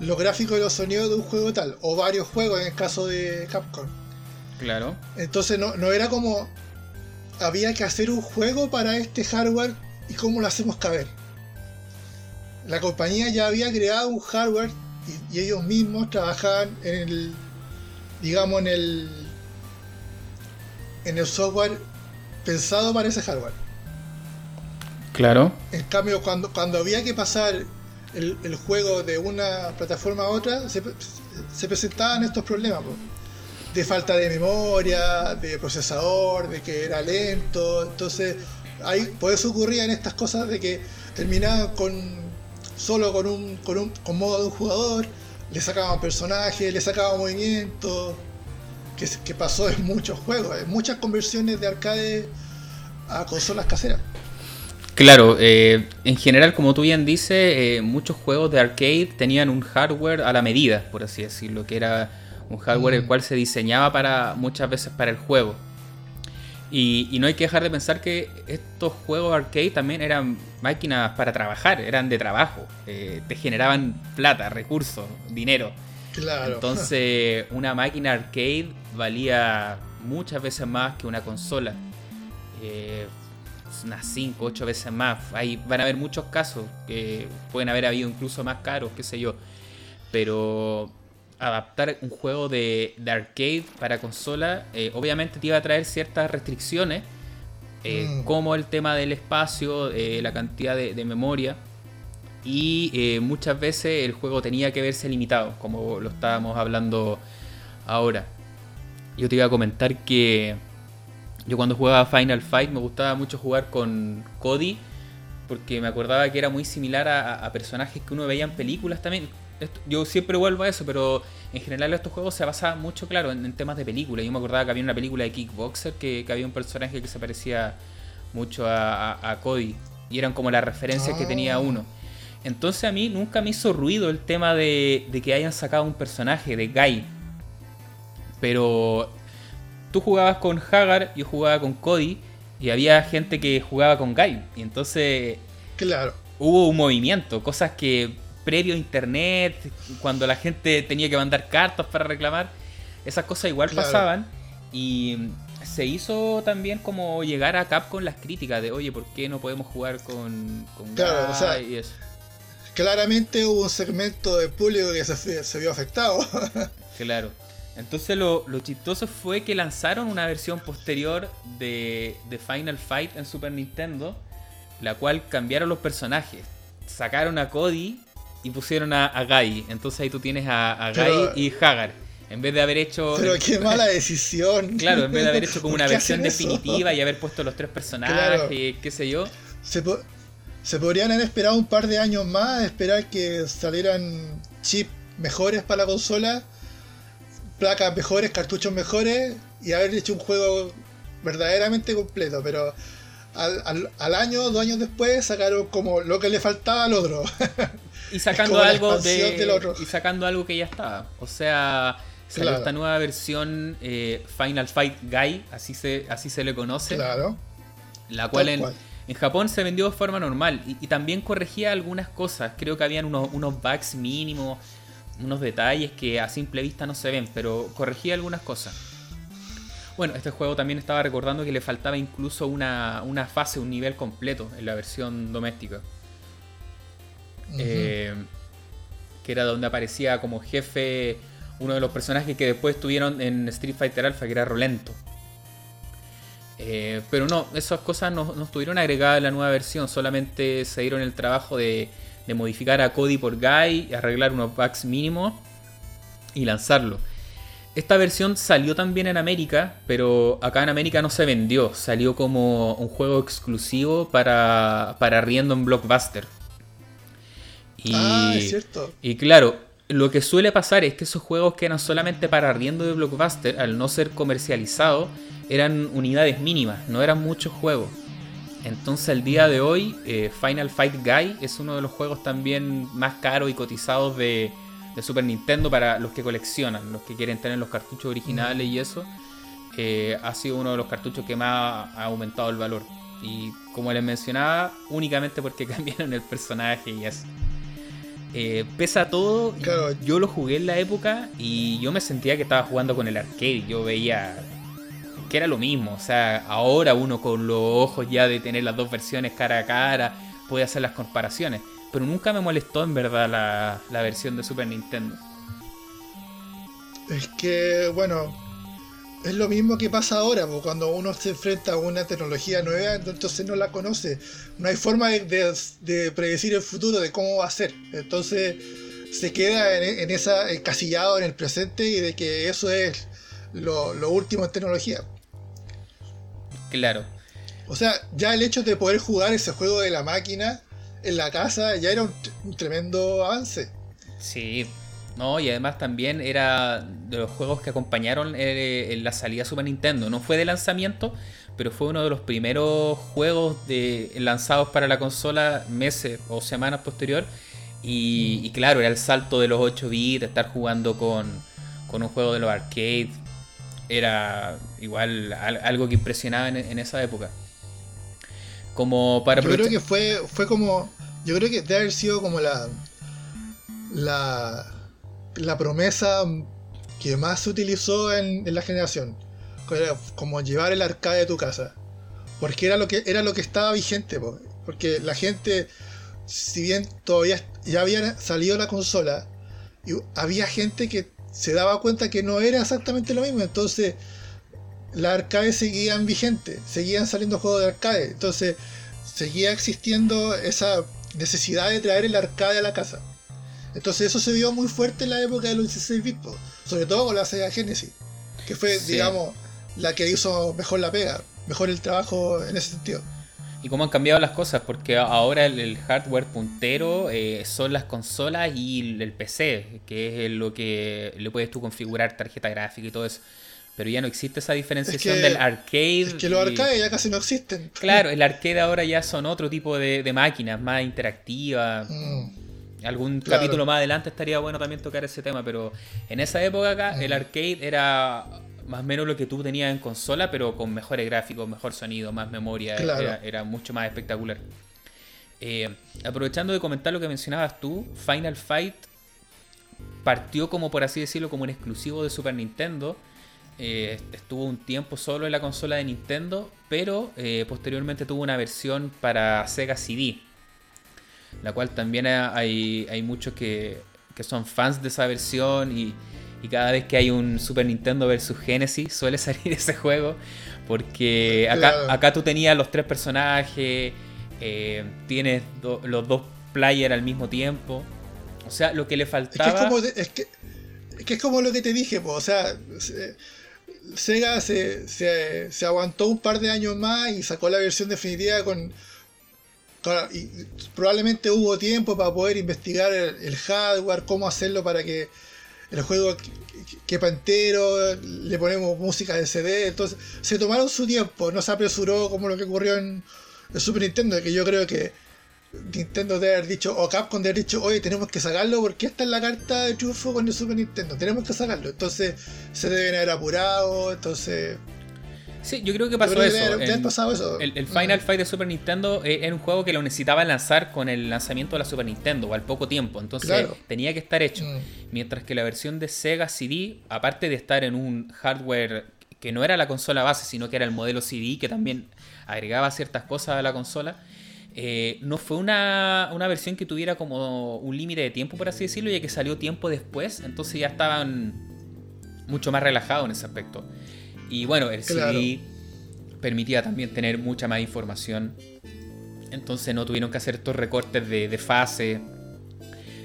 los gráficos y los sonidos de un juego tal, o varios juegos en el caso de Capcom. Claro. Entonces no, no era como había que hacer un juego para este hardware y cómo lo hacemos caber. La compañía ya había creado un hardware y, ellos mismos trabajaban en el, digamos, en el, en el software pensado para ese hardware. Claro. En cambio, cuando, cuando había que pasar el, juego de una plataforma a otra, se, presentaban estos problemas de falta de memoria, de procesador, de que era lento. Entonces, ahí por eso ocurrían estas cosas de que terminaban con solo con un, con un con modo de un jugador, le sacaban personajes, le sacaban movimientos, que, que pasó en muchos juegos, en muchas conversiones de arcade a consolas caseras. Claro, eh, en general, como tú bien dices, eh, muchos juegos de arcade tenían un hardware a la medida, por así decirlo, que era un hardware el mm. cual se diseñaba para muchas veces para el juego. Y, no hay que dejar de pensar que estos juegos arcade también eran máquinas para trabajar, eran de trabajo, eh, te generaban plata, recursos, dinero. Claro. Entonces, una máquina arcade valía muchas veces más que una consola. Eh, unas 5, 8 veces más. Ahí van a haber muchos casos que pueden haber habido incluso más caros, qué sé yo. Pero adaptar un juego de, arcade para consola, eh, obviamente te iba a traer ciertas restricciones, eh, mm. como el tema del espacio, eh, la cantidad de, memoria, y muchas veces el juego tenía que verse limitado, como lo estábamos hablando ahora. Yo te iba a comentar que yo cuando jugaba Final Fight me gustaba mucho jugar con Cody, porque me acordaba que era muy similar a personajes que uno veía en películas también yo siempre vuelvo a eso, pero en general estos juegos se basan mucho, claro, en, temas de película. Yo me acordaba que había una película de Kickboxer que, había un personaje que se parecía mucho a, Cody. Y eran como las referencias que tenía ah. uno. Entonces a mí nunca me hizo ruido el tema de, que hayan sacado un personaje de Guy. Pero tú jugabas con Hagar, yo jugaba con Cody. Y había gente que jugaba con Guy. Y entonces... Claro. Hubo un movimiento, cosas que previo a internet, cuando la gente tenía que mandar cartas para reclamar, esas cosas igual pasaban y se hizo también como llegar a Capcom las críticas de, oye, ¿por qué no podemos jugar con, con claro, o sea, Claramente hubo un segmento de público que se, vio afectado. claro. Entonces lo, lo, chistoso fue que lanzaron una versión posterior de, de Final Fight en Super Nintendo, la cual cambiaron los personajes. Sacaron a Cody y pusieron a, a Guy. Entonces ahí tú tienes a, a Guy y Hagar. En vez de haber hecho. Pero qué mala decisión. Claro, en vez de haber hecho como una versión definitiva y haber puesto los tres personajes, qué sé yo. Se, se podrían haber esperado un par de años más, esperar que salieran chips mejores para la consola, placas mejores, cartuchos mejores y haber hecho un juego verdaderamente completo. Pero al, al, al año, dos años después, sacaron como lo que le faltaba al otro. y sacando algo de y sacando algo que ya estaba. O sea, Salió esta nueva versión eh, Final Fight Guy, así se, así se le conoce. Claro. La cual en, en, Japón se vendió de forma normal y, también corregía algunas cosas. Creo que habían unos, unos bugs mínimos, unos detalles que a simple vista no se ven, pero corregía algunas cosas. Bueno, este juego también estaba recordando que le faltaba incluso una, una fase, un nivel completo en la versión doméstica. Eh, que era donde aparecía como jefe uno de los personajes que después estuvieron en Street Fighter Alpha, que era Rolento. Eh, pero no, esas cosas no, estuvieron agregadas en la nueva versión, solamente se dieron el trabajo de, de modificar a Cody por Guy, arreglar unos bugs mínimos y lanzarlo. Esta versión salió también en América, pero acá en América no se vendió. Salió como un juego exclusivo para, para Riendo en Blockbuster. Y, ah, es cierto. Y claro, lo que suele pasar es que esos juegos que eran solamente para Riendo de Blockbuster, al no ser comercializados, eran unidades mínimas, no eran muchos juegos. Entonces, el día de hoy, eh, Final Fight Guy es uno de los juegos también más caros y cotizados de, de Super Nintendo para los que coleccionan, los que quieren tener los cartuchos originales y eso, eh, ha sido uno de los cartuchos que más ha aumentado el valor. Y como les mencionaba, únicamente porque cambiaron el personaje y eso. Eh, pesa todo, yo lo jugué en la época y yo me sentía que estaba jugando con el arcade. Yo veía que era lo mismo. O sea, ahora uno con los ojos ya de tener las dos versiones cara a cara puede hacer las comparaciones pero nunca me molestó en verdad la, versión de Super Nintendo. Es que, bueno, es lo mismo que pasa ahora, cuando uno se enfrenta a una tecnología nueva, entonces no la conoce. No hay forma de, predecir el futuro, de cómo va a ser. Entonces se queda en, esa encasillado en el presente y de que eso es lo último en tecnología. Claro. O sea, ya el hecho de poder jugar ese juego de la máquina en la casa ya era un, tremendo avance. Sí, no, y además también era de los juegos que acompañaron eh, en la salida Super Nintendo. No fue de lanzamiento, pero fue uno de los primeros juegos de, lanzados para la consola meses o semanas posterior. Y, claro, era el salto de los 8 bits, estar jugando con, con un juego de los arcades. Era igual algo que impresionaba en esa época. Como para Yo creo que fue, fue como. Yo creo que debe haber sido como la. La. La promesa que más se utilizó en, la generación. Como llevar el arcade de tu casa. Porque era lo que, era lo que estaba vigente. Porque la gente, si bien todavía ya había salido la consola, había gente que se daba cuenta que no era exactamente lo mismo. Entonces las arcades seguían vigentes, seguían saliendo juegos de arcade, entonces seguía existiendo esa necesidad de traer el arcade a la casa. Entonces eso se vio muy fuerte en la época de los 16 bits, sobre todo con la Sega Genesis, que fue, digamos, la que hizo mejor la pega, mejor el trabajo en ese sentido. Y cómo han cambiado las cosas, porque ahora el, hardware puntero eh, son las consolas y el PC, que es lo que le puedes tú configurar tarjeta gráfica y todo eso pero ya no existe esa diferenciación del arcade. Es que los arcades ya casi no existen. Claro, el arcade ahora ya son otro tipo de, máquinas, más interactivas. Mm. Algún capítulo más adelante estaría bueno también tocar ese tema, pero en esa época acá el mm. arcade era más o menos lo que tú tenías en consola, pero con mejores gráficos, mejor sonido, más memoria, era, mucho más espectacular. Eh, aprovechando de comentar lo que mencionabas tú, Final Fight partió como por así decirlo como un exclusivo de Super Nintendo eh, estuvo un tiempo solo en la consola de Nintendo, pero eh, posteriormente tuvo una versión para Sega CD, la cual también hay, hay muchos que, son fans de esa versión y, cada vez que hay un Super Nintendo versus Genesis suele salir ese juego, porque acá, acá tú tenías los tres personajes, eh, tienes los dos players al mismo tiempo, o sea, lo que le faltaba... Es que es como, es que, es, como lo que te dije, o sea... Sega se, aguantó un par de años más y sacó la versión definitiva con. y probablemente hubo tiempo para poder investigar el, hardware, cómo hacerlo para que el juego quepa entero, le ponemos música de CD. Entonces, se tomaron su tiempo, no se apresuró como lo que ocurrió en el Super Nintendo, que yo creo que Nintendo debe haber dicho, o Capcom debe haber dicho, oye, tenemos que sacarlo porque esta es la carta de triunfo con el Super Nintendo, tenemos que sacarlo. Entonces se deben haber apurado, entonces Sí, yo creo que pasó eso. El, Final Fight de Super Nintendo eh, era un juego que lo necesitaba lanzar con el lanzamiento de la Super Nintendo o al poco tiempo. Entonces tenía que estar hecho. Mm. Mientras que la versión de Sega CD, aparte de estar en un hardware que no era la consola base, sino que era el modelo CD, que también agregaba ciertas cosas a la consola, eh, no fue una, una, versión que tuviera como un límite de tiempo, por así decirlo, ya que salió tiempo después, entonces ya estaban mucho más relajados en ese aspecto. Y bueno, el CD permitía también tener mucha más información. Entonces no tuvieron que hacer estos recortes de, fase,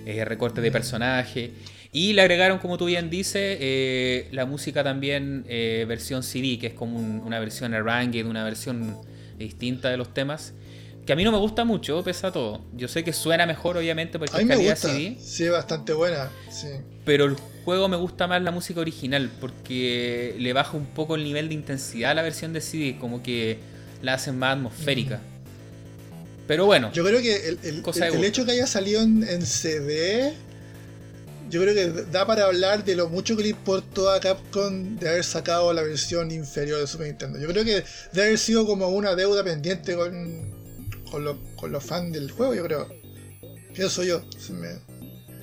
eh, recortes de personaje. Y le agregaron, como tú bien dices, eh, la música también eh, versión CD, que es como una versión arranged, una versión distinta de los temas. Que a mí no me gusta mucho, pese a todo. Yo sé que suena mejor, obviamente, porque es calidad CD. Sí, bastante buena. Sí. Pero el juego me gusta más la música original porque le baja un poco el nivel de intensidad a la versión de CD, como que la hacen más atmosférica. Pero bueno. Yo creo que el, hecho que haya salido en, CD, yo creo que da para hablar de lo mucho que le importó a Capcom de haber sacado la versión inferior de Super Nintendo. Yo creo que de haber sido como una deuda pendiente con, con, los fans del juego, yo creo. Pienso yo.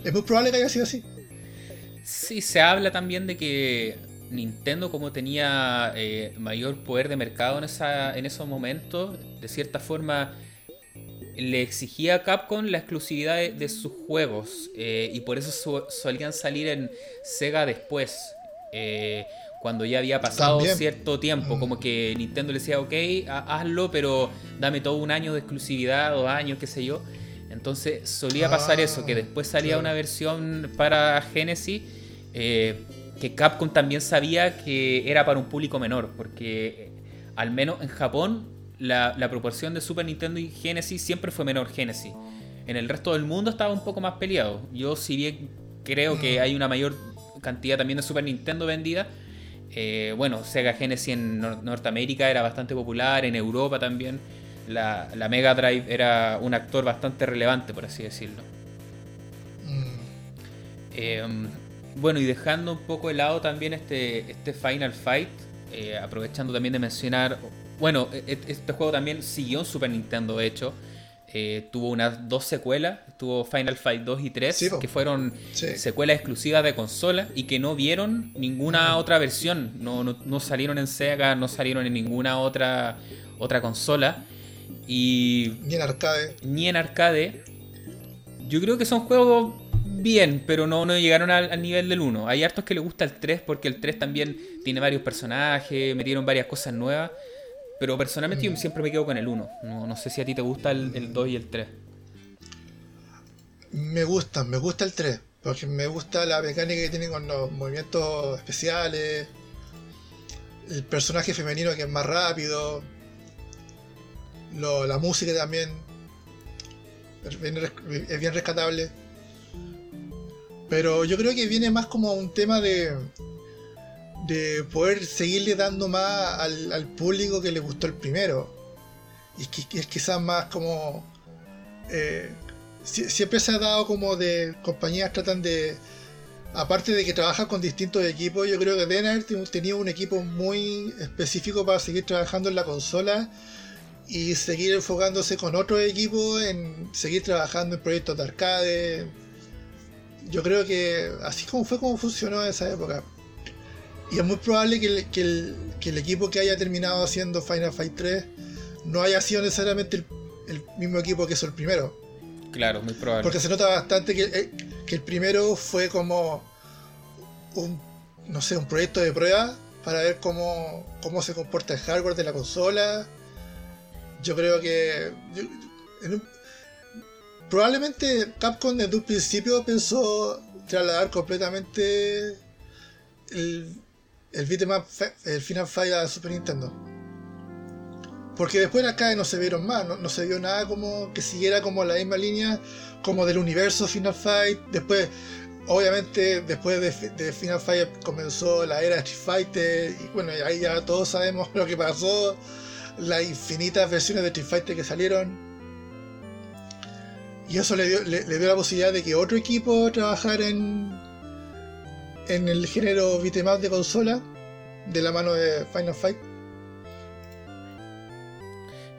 Es muy probable que haya sido así. Sí, se habla también de que Nintendo, como tenía eh, mayor poder de mercado en, esa, en esos momentos, de cierta forma le exigía a Capcom la exclusividad de, sus juegos eh, y por eso solían salir en Sega después, eh, cuando ya había pasado cierto tiempo, como que Nintendo le decía, ok, hazlo, pero dame todo un año de exclusividad, dos años, qué sé yo. Entonces solía pasar eso, que ah, después salía una versión para Genesis eh, que Capcom también sabía que era para un público menor, porque eh, al menos en Japón la, proporción de Super Nintendo y Genesis siempre fue menor Genesis. En el resto del mundo estaba un poco más peleado. Yo si bien creo que hay una mayor cantidad también de Super Nintendo vendida, eh, bueno, Sega Genesis en Norteamérica era bastante popular, en Europa también. La, Mega Drive era un actor bastante relevante, por así decirlo. Mm. Bueno, y dejando un poco de lado también este, este Final Fight, eh, aprovechando también de mencionar, bueno, e, e, este juego también siguió en Super Nintendo, de hecho. Eh, tuvo unas dos secuelas, tuvo Final Fight 2 y 3, que fueron secuelas exclusivas de consola y que no vieron ninguna otra versión, no, no, salieron en Sega, no salieron en ninguna otra, otra consola. Y, ni en arcade. Ni en arcade. Yo creo que son juegos bien, pero no, no llegaron al, nivel del 1. Hay hartos que le gusta el 3 porque el 3 también tiene varios personajes, metieron varias cosas nuevas. Pero personalmente yo mm. siempre me quedo con el 1. No, sé si a ti te gusta el, 2 y el 3. Me gusta, me gusta el 3. Porque me gusta la mecánica que tiene con los movimientos especiales. El personaje femenino que es más rápido. La música también. es bien rescatable. Pero yo creo que viene más como un tema de, de poder seguirle dando más al, público que le gustó el primero. Y que, es quizás más como... Eh, siempre se ha dado como de compañías tratan de... Aparte de que trabajan con distintos equipos, yo creo que Denner tenía un equipo muy específico para seguir trabajando en la consola y seguir enfocándose con otro equipo en seguir trabajando en proyectos de arcade, yo creo que así como fue como funcionó en esa época. Y es muy probable que el, equipo que haya terminado haciendo Final Fight 3 no haya sido necesariamente el, mismo equipo que hizo el primero. Claro, muy probable. Porque se nota bastante que, eh, el primero fue como un, no sé, un proyecto de prueba para ver cómo, cómo se comporta el hardware de la consola. Yo creo que Probablemente Capcom desde un principio pensó trasladar completamente el, el el Final Fight a Super Nintendo. Porque después acá no se vieron más, no, se vio nada como que siguiera como la misma línea como del universo Final Fight. Después, obviamente, después de, Final Fight comenzó la era Street Fighter y bueno, ahí ya todos sabemos lo que pasó, las infinitas versiones de Street Fighter que salieron Y eso le dio, le, dio la posibilidad de que otro equipo trabajara en, en el género beat'em de consola, de la mano de Final Fight.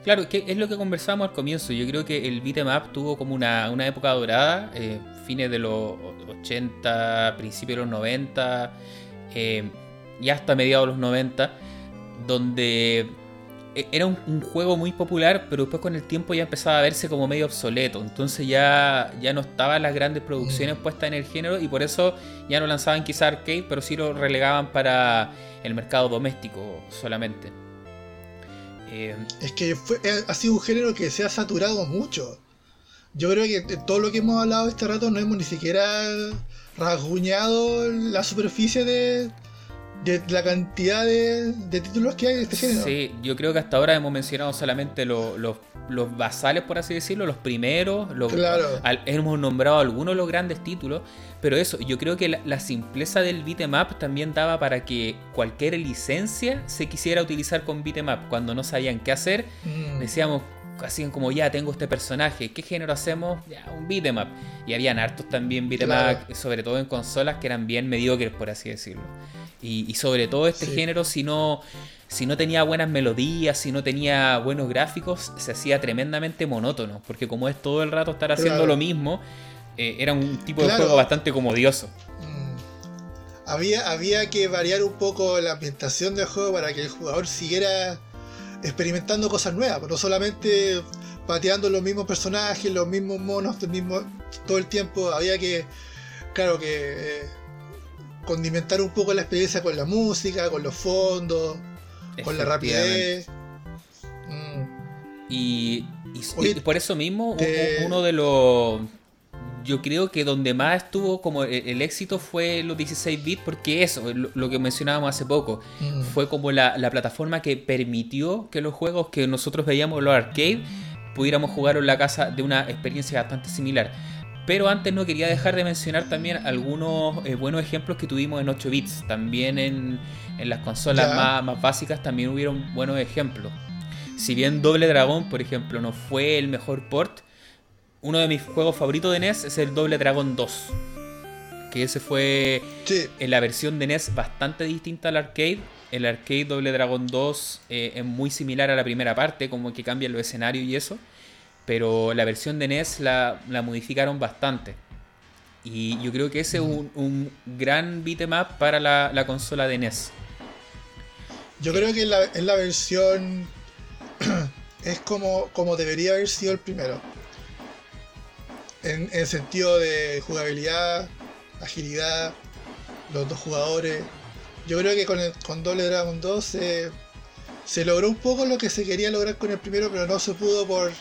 Claro, que es lo que conversábamos al comienzo. Yo creo que el beat'em tuvo como una, época dorada, eh, fines de los 80, principios de los 90 eh, y hasta mediados de los 90, donde era un, juego muy popular, pero después con el tiempo ya empezaba a verse como medio obsoleto. Entonces ya, ya no estaban las grandes producciones mm. puestas en el género y por eso ya no lanzaban quizá arcade, pero sí lo relegaban para el mercado doméstico solamente. Eh, es que ha sido un género que se ha saturado mucho. Yo creo que todo lo que hemos hablado este rato no hemos ni siquiera rasguñado la superficie de, de la cantidad de, títulos que hay de este género. Sí, yo creo que hasta ahora hemos mencionado solamente los basales, por así decirlo, los primeros. Los, hemos nombrado algunos de los grandes títulos, pero eso, yo creo que la, simpleza del beatmap también daba para que cualquier licencia se quisiera utilizar con beatmap. Cuando no sabían qué hacer, mm. decíamos, así como ya tengo este personaje, ¿qué género hacemos? Ya, un beatmap. Y habían hartos también beatmap, sobre todo en consolas que eran bien mediocres, por así decirlo. Y, sobre todo este género, si no, si no tenía buenas melodías, si no tenía buenos gráficos, se hacía tremendamente monótono. Porque como es todo el rato estar haciendo lo mismo, eh, era un tipo de juego bastante comodioso. Mm. Había, había que variar un poco la ambientación del juego para que el jugador siguiera experimentando cosas nuevas, no solamente pateando los mismos personajes, los mismos monos, mismo, todo el tiempo. Había que, claro, que eh, condimentar un poco la experiencia con la música, con los fondos, con la rapidez. Mm. Y, por eso mismo, uno de los. Yo creo que donde más estuvo como el, éxito fue los 16 bits, porque eso, lo, que mencionábamos hace poco, mm. fue como la, la, plataforma que permitió que los juegos que nosotros veíamos en los arcades pudiéramos jugar en la casa de una experiencia bastante similar. Pero antes no quería dejar de mencionar también algunos eh, buenos ejemplos que tuvimos en 8 bits. También en, las consolas más, básicas también hubieron buenos ejemplos. Si bien Doble Dragón, por ejemplo, no fue el mejor port, uno de mis juegos favoritos de NES es el Doble Dragón 2. Que ese fue en la versión de NES bastante distinta al arcade. El arcade Doble Dragón 2 eh, es muy similar a la primera parte, como que cambian los escenarios y eso pero la versión de NES la, modificaron bastante. Y yo creo que ese es un, gran beatmap para la, consola de NES. Yo creo que la, la versión es como, como debería haber sido el primero. En, el sentido de jugabilidad, agilidad, los dos jugadores. Yo creo que con, el, con Double Dragon 2 se, se logró un poco lo que se quería lograr con el primero, pero no se pudo por,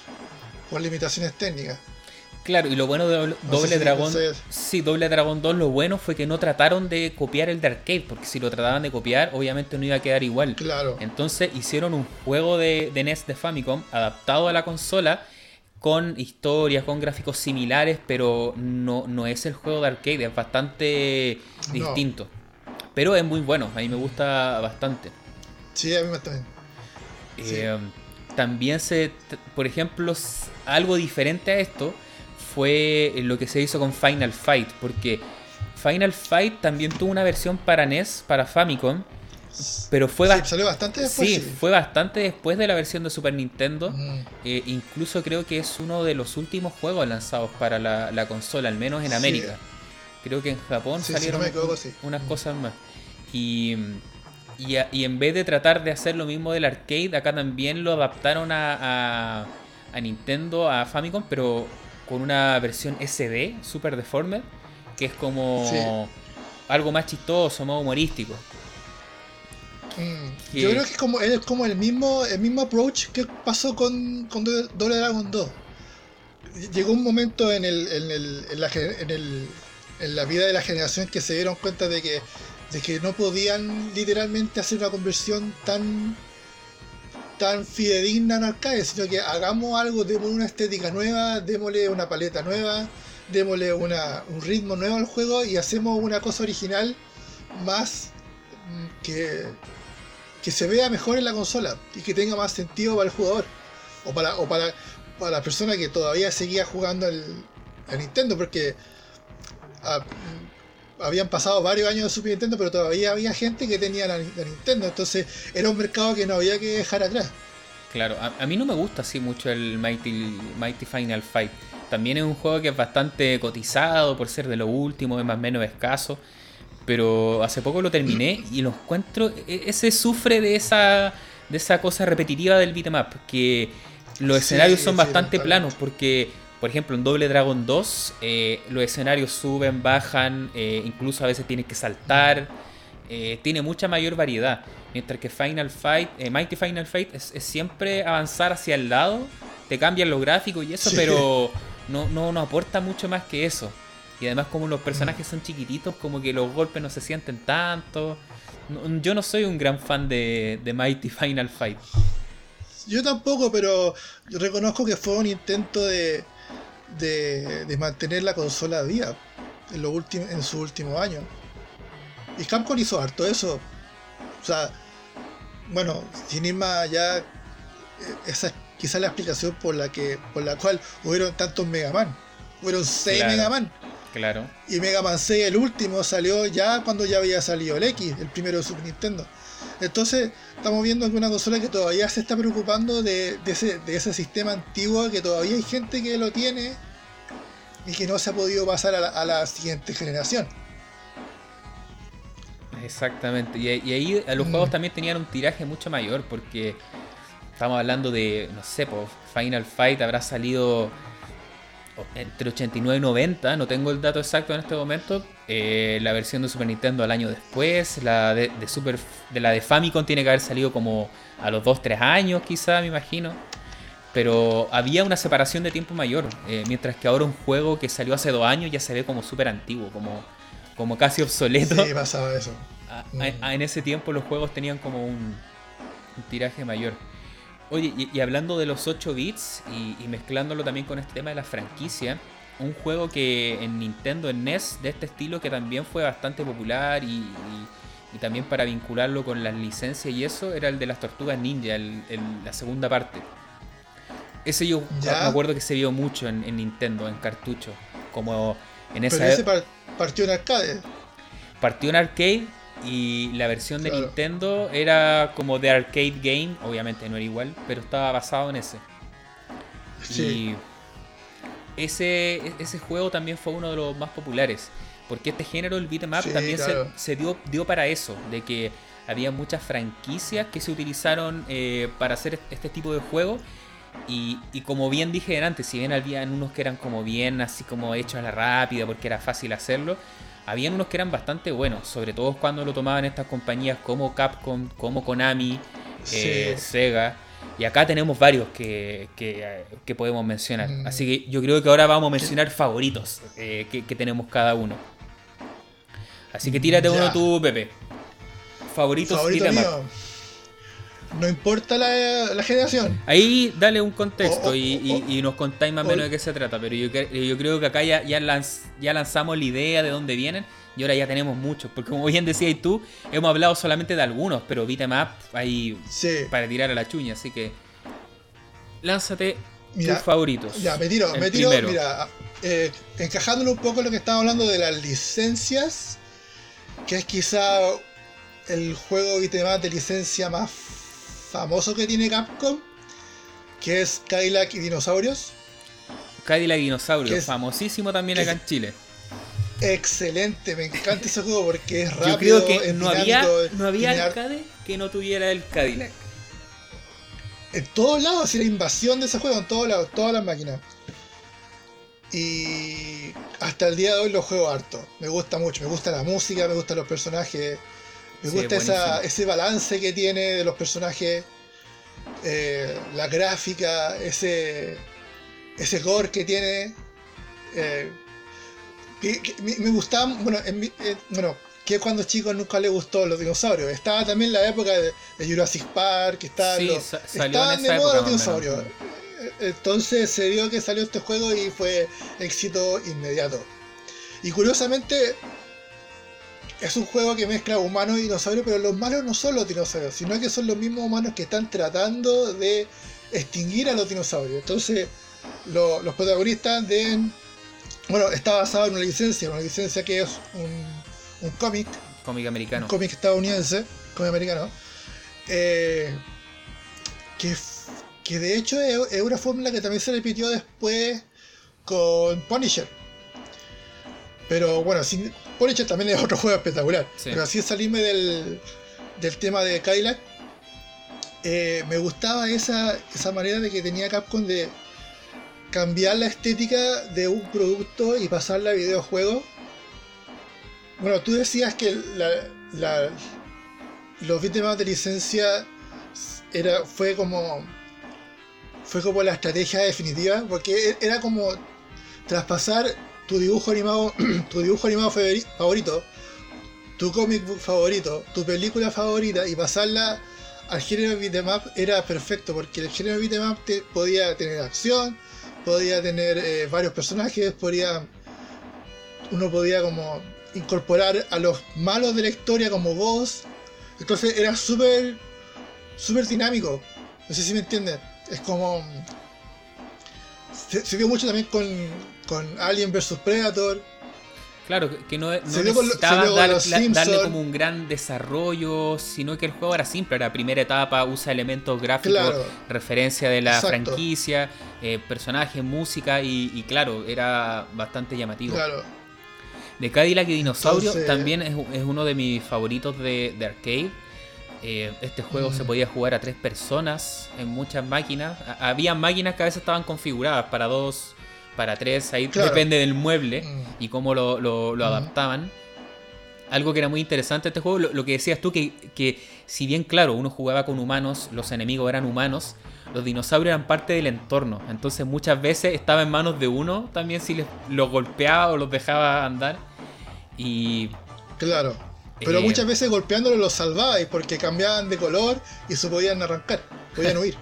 por limitaciones técnicas. Claro, y lo bueno de Doble, Dragón. Sí, Doble Dragón 2, lo bueno fue que no trataron de copiar el de arcade, porque si lo trataban de copiar, obviamente no iba a quedar igual. Claro. Entonces hicieron un juego de, de NES de Famicom adaptado a la consola con historias, con gráficos similares, pero no, no es el juego de arcade, es bastante distinto. Pero es muy bueno, a mí me gusta bastante. Sí, a mí me también. Eh, también se, por ejemplo, algo diferente a esto fue lo que se hizo con Final Fight, porque Final Fight también tuvo una versión para NES, para Famicom, pero fue salió bastante después. Sí, fue bastante después de la versión de Super Nintendo. Eh, incluso creo que es uno de los últimos juegos lanzados para la, consola, al menos en América. Creo que en Japón salieron unas cosas más. Y y, en vez de tratar de hacer lo mismo del arcade, acá también lo adaptaron a, a, Nintendo, a Famicom, pero con una versión SD, Super Deformed, que es como algo más chistoso, más humorístico. Mm, yo creo que es como, es como el mismo el mismo approach que pasó con, con Double Dragon 2. Llegó un momento en, el, en, el, en, la, en, el, en la vida de la generación que se dieron cuenta de que de que no podían literalmente hacer una conversión tan tan fidedigna en arcade, sino que hagamos algo, démosle una estética nueva, démosle una paleta nueva, démosle una, un ritmo nuevo al juego y hacemos una cosa original más mm, que, que se vea mejor en la consola y que tenga más sentido para el jugador o para, o para, para la persona que todavía seguía jugando el, Nintendo, porque ah, habían pasado varios años de Super Nintendo, pero todavía había gente que tenía la, Nintendo, entonces era un mercado que no había que dejar atrás. Claro, a, mí no me gusta así mucho el Mighty, Mighty Final Fight. También es un juego que es bastante cotizado por ser de lo último, es más o menos escaso. Pero hace poco lo terminé y lo encuentro. E, ese sufre de esa, de esa cosa repetitiva del beatmap. Que los escenarios son bastante planos. Porque, por ejemplo, en Doble Dragon 2, eh, los escenarios suben, bajan. Eh, incluso a veces tienes que saltar. Eh, tiene mucha mayor variedad. Mientras que Final Fight, Mighty Final Fight es, siempre avanzar hacia el lado. Te cambian los gráficos y eso, pero no, no, no aporta mucho más que eso. Y además como los personajes son chiquititos, como que los golpes no se sienten tanto. yo no soy un gran fan de, Mighty Final Fight. Yo tampoco, pero yo reconozco que fue un intento de, de, mantener la consola viva en, lo en su último año. Y Capcom hizo harto eso. O sea, bueno, sin ir más allá, eh, esa es quizá la explicación por la que por la cual hubieron tantos Mega Man. Hubieron 6 Mega Man. Claro. Y Mega Man 6, el último, salió ya cuando ya había salido el X, el primero de Super Nintendo. Entonces, estamos viendo que una consola que todavía se está preocupando de, ese, sistema antiguo, que todavía hay gente que lo tiene y que no se ha podido pasar a la, siguiente generación. Exactamente, y, ahí los mm. juegos también tenían un tiraje mucho mayor, porque estamos hablando de, no sé, Final Fight habrá salido entre 89 y 90, no tengo el dato exacto en este momento. Eh, la versión de Super Nintendo al año después, la de, Super de la de Famicom tiene que haber salido como a los 2-3 años quizá, me imagino. Pero había una separación de tiempo mayor, eh, mientras que ahora un juego que salió hace dos años ya se ve como súper antiguo, como, como casi obsoleto. Sí, pasaba eso. En ese tiempo los juegos tenían como un tiraje mayor. Oye, y, hablando de los 8 bits y, mezclándolo también con este tema de la franquicia, un juego que en Nintendo, en NES, de este estilo, que también fue bastante popular y, también para vincularlo con las licencias y eso, era el de las tortugas ninja, el, la segunda parte. Ese yo me acuerdo que se vio mucho en, Nintendo, en cartucho. Como en esa. Pero ese partió en arcade. Partió en arcade y la versión de Nintendo era como de arcade game, obviamente no era igual, pero estaba basado en ese. Y ese, ese juego también fue uno de los más populares. Porque este género, el beat'em up, también se, dio, dio para eso, de que había muchas franquicias que se utilizaron eh, para hacer este tipo de juego. Y, y, como bien dije antes, si bien había unos que eran como bien así como hechos a la rápida porque era fácil hacerlo, habían unos que eran bastante buenos, sobre todo cuando lo tomaban estas compañías como Capcom, como Konami, eh, Sega. Y acá tenemos varios que, que, podemos mencionar. Mm. Así que yo creo que ahora vamos a mencionar favoritos eh, que, tenemos cada uno. Así que tírate uno tú, Pepe. Favoritos Favorito no importa la, generación. Ahí dale un contexto y, nos contáis más o menos de qué se trata. Pero yo, yo creo que acá ya, ya, lanzamos la idea de dónde vienen y ahora ya tenemos muchos. Porque como bien decías tú, hemos hablado solamente de algunos, pero Beat'em ahí para tirar a la chuña. Así que lánzate tus favoritos. Ya, me tiro, me tiro. Mira, eh, encajándolo un poco en lo que estamos hablando de las licencias, que es quizá el juego Beat'em de licencia más famoso que tiene Capcom, que es Cadillac y Dinosaurios. Cadillac y Dinosaurios, famosísimo también acá en Chile. Excelente, me encanta ese juego porque es rápido. Yo creo que no, había, no había arcade que no tuviera el Cadillac. En todos lados, la invasión de ese juego, en todos lados, todas las máquinas. Y hasta el día de hoy lo juego harto. Me gusta mucho, me gusta la música, me gustan los personajes. Me gusta ese balance que tiene de los personajes, eh, la gráfica, ese, ese gore que tiene. Eh, me, gustaba, bueno, eh, bueno, que cuando chicos nunca le gustó los dinosaurios. Estaba también la época de, Jurassic Park, estaban, estaban de moda los dinosaurios. Entonces se vio que salió este juego y fue éxito inmediato. Y curiosamente, es un juego que mezcla humanos y dinosaurios, pero los malos no son los dinosaurios, sino que son los mismos humanos que están tratando de extinguir a los dinosaurios. Entonces, los protagonistas de... Bueno, está basado en una licencia, una licencia que es un, un cómic. Cómic americano. Un cómic estadounidense, cómic americano. Eh, que, que de hecho es, una fórmula que también se repitió después con Punisher. Pero bueno, sin, Punisher también es otro juego espectacular. Pero así salirme del, del tema de Cadillac, eh, me gustaba esa, esa manera de que tenía Capcom de cambiar la estética de un producto y pasarla a videojuegos. Bueno, tú decías que la, la, los beatemaps de licencia era, fue como fue como la estrategia definitiva porque e, era como traspasar tu dibujo animado tu dibujo animado favorito tu cómic favorito tu película favorita y pasarla al género beatmap era perfecto porque el género beatmap te, podía tener acción podía tener eh, varios personajes podía uno podía como incorporar a los malos de la historia como voz entonces era súper súper dinámico. No sé si me entienden. Es como se, vio mucho también con, con Alien vs Predator Claro, que no, no necesitaba darle como un gran desarrollo, sino que el juego era simple. La primera etapa usa elementos gráficos, referencia de la franquicia, eh, personajes, música y, claro, era bastante llamativo. Claro. De Cadillac y Dinosaurio también es, uno de mis favoritos de, arcade. Eh, este juego se mm. podía jugar a tres personas en muchas máquinas. Había máquinas que a veces estaban configuradas para dos para tres, ahí depende del mueble mm. y cómo lo, lo, adaptaban. Algo que era muy interesante este juego, lo, que decías tú, que, que, si bien claro, uno jugaba con humanos, los enemigos eran humanos, los dinosaurios eran parte del entorno. Entonces muchas veces estaba en manos de uno también si les, los golpeaba o los dejaba andar. Y... Claro. Pero eh, muchas veces golpeándolos los salvabais porque cambiaban de color y se podían arrancar, podían huir.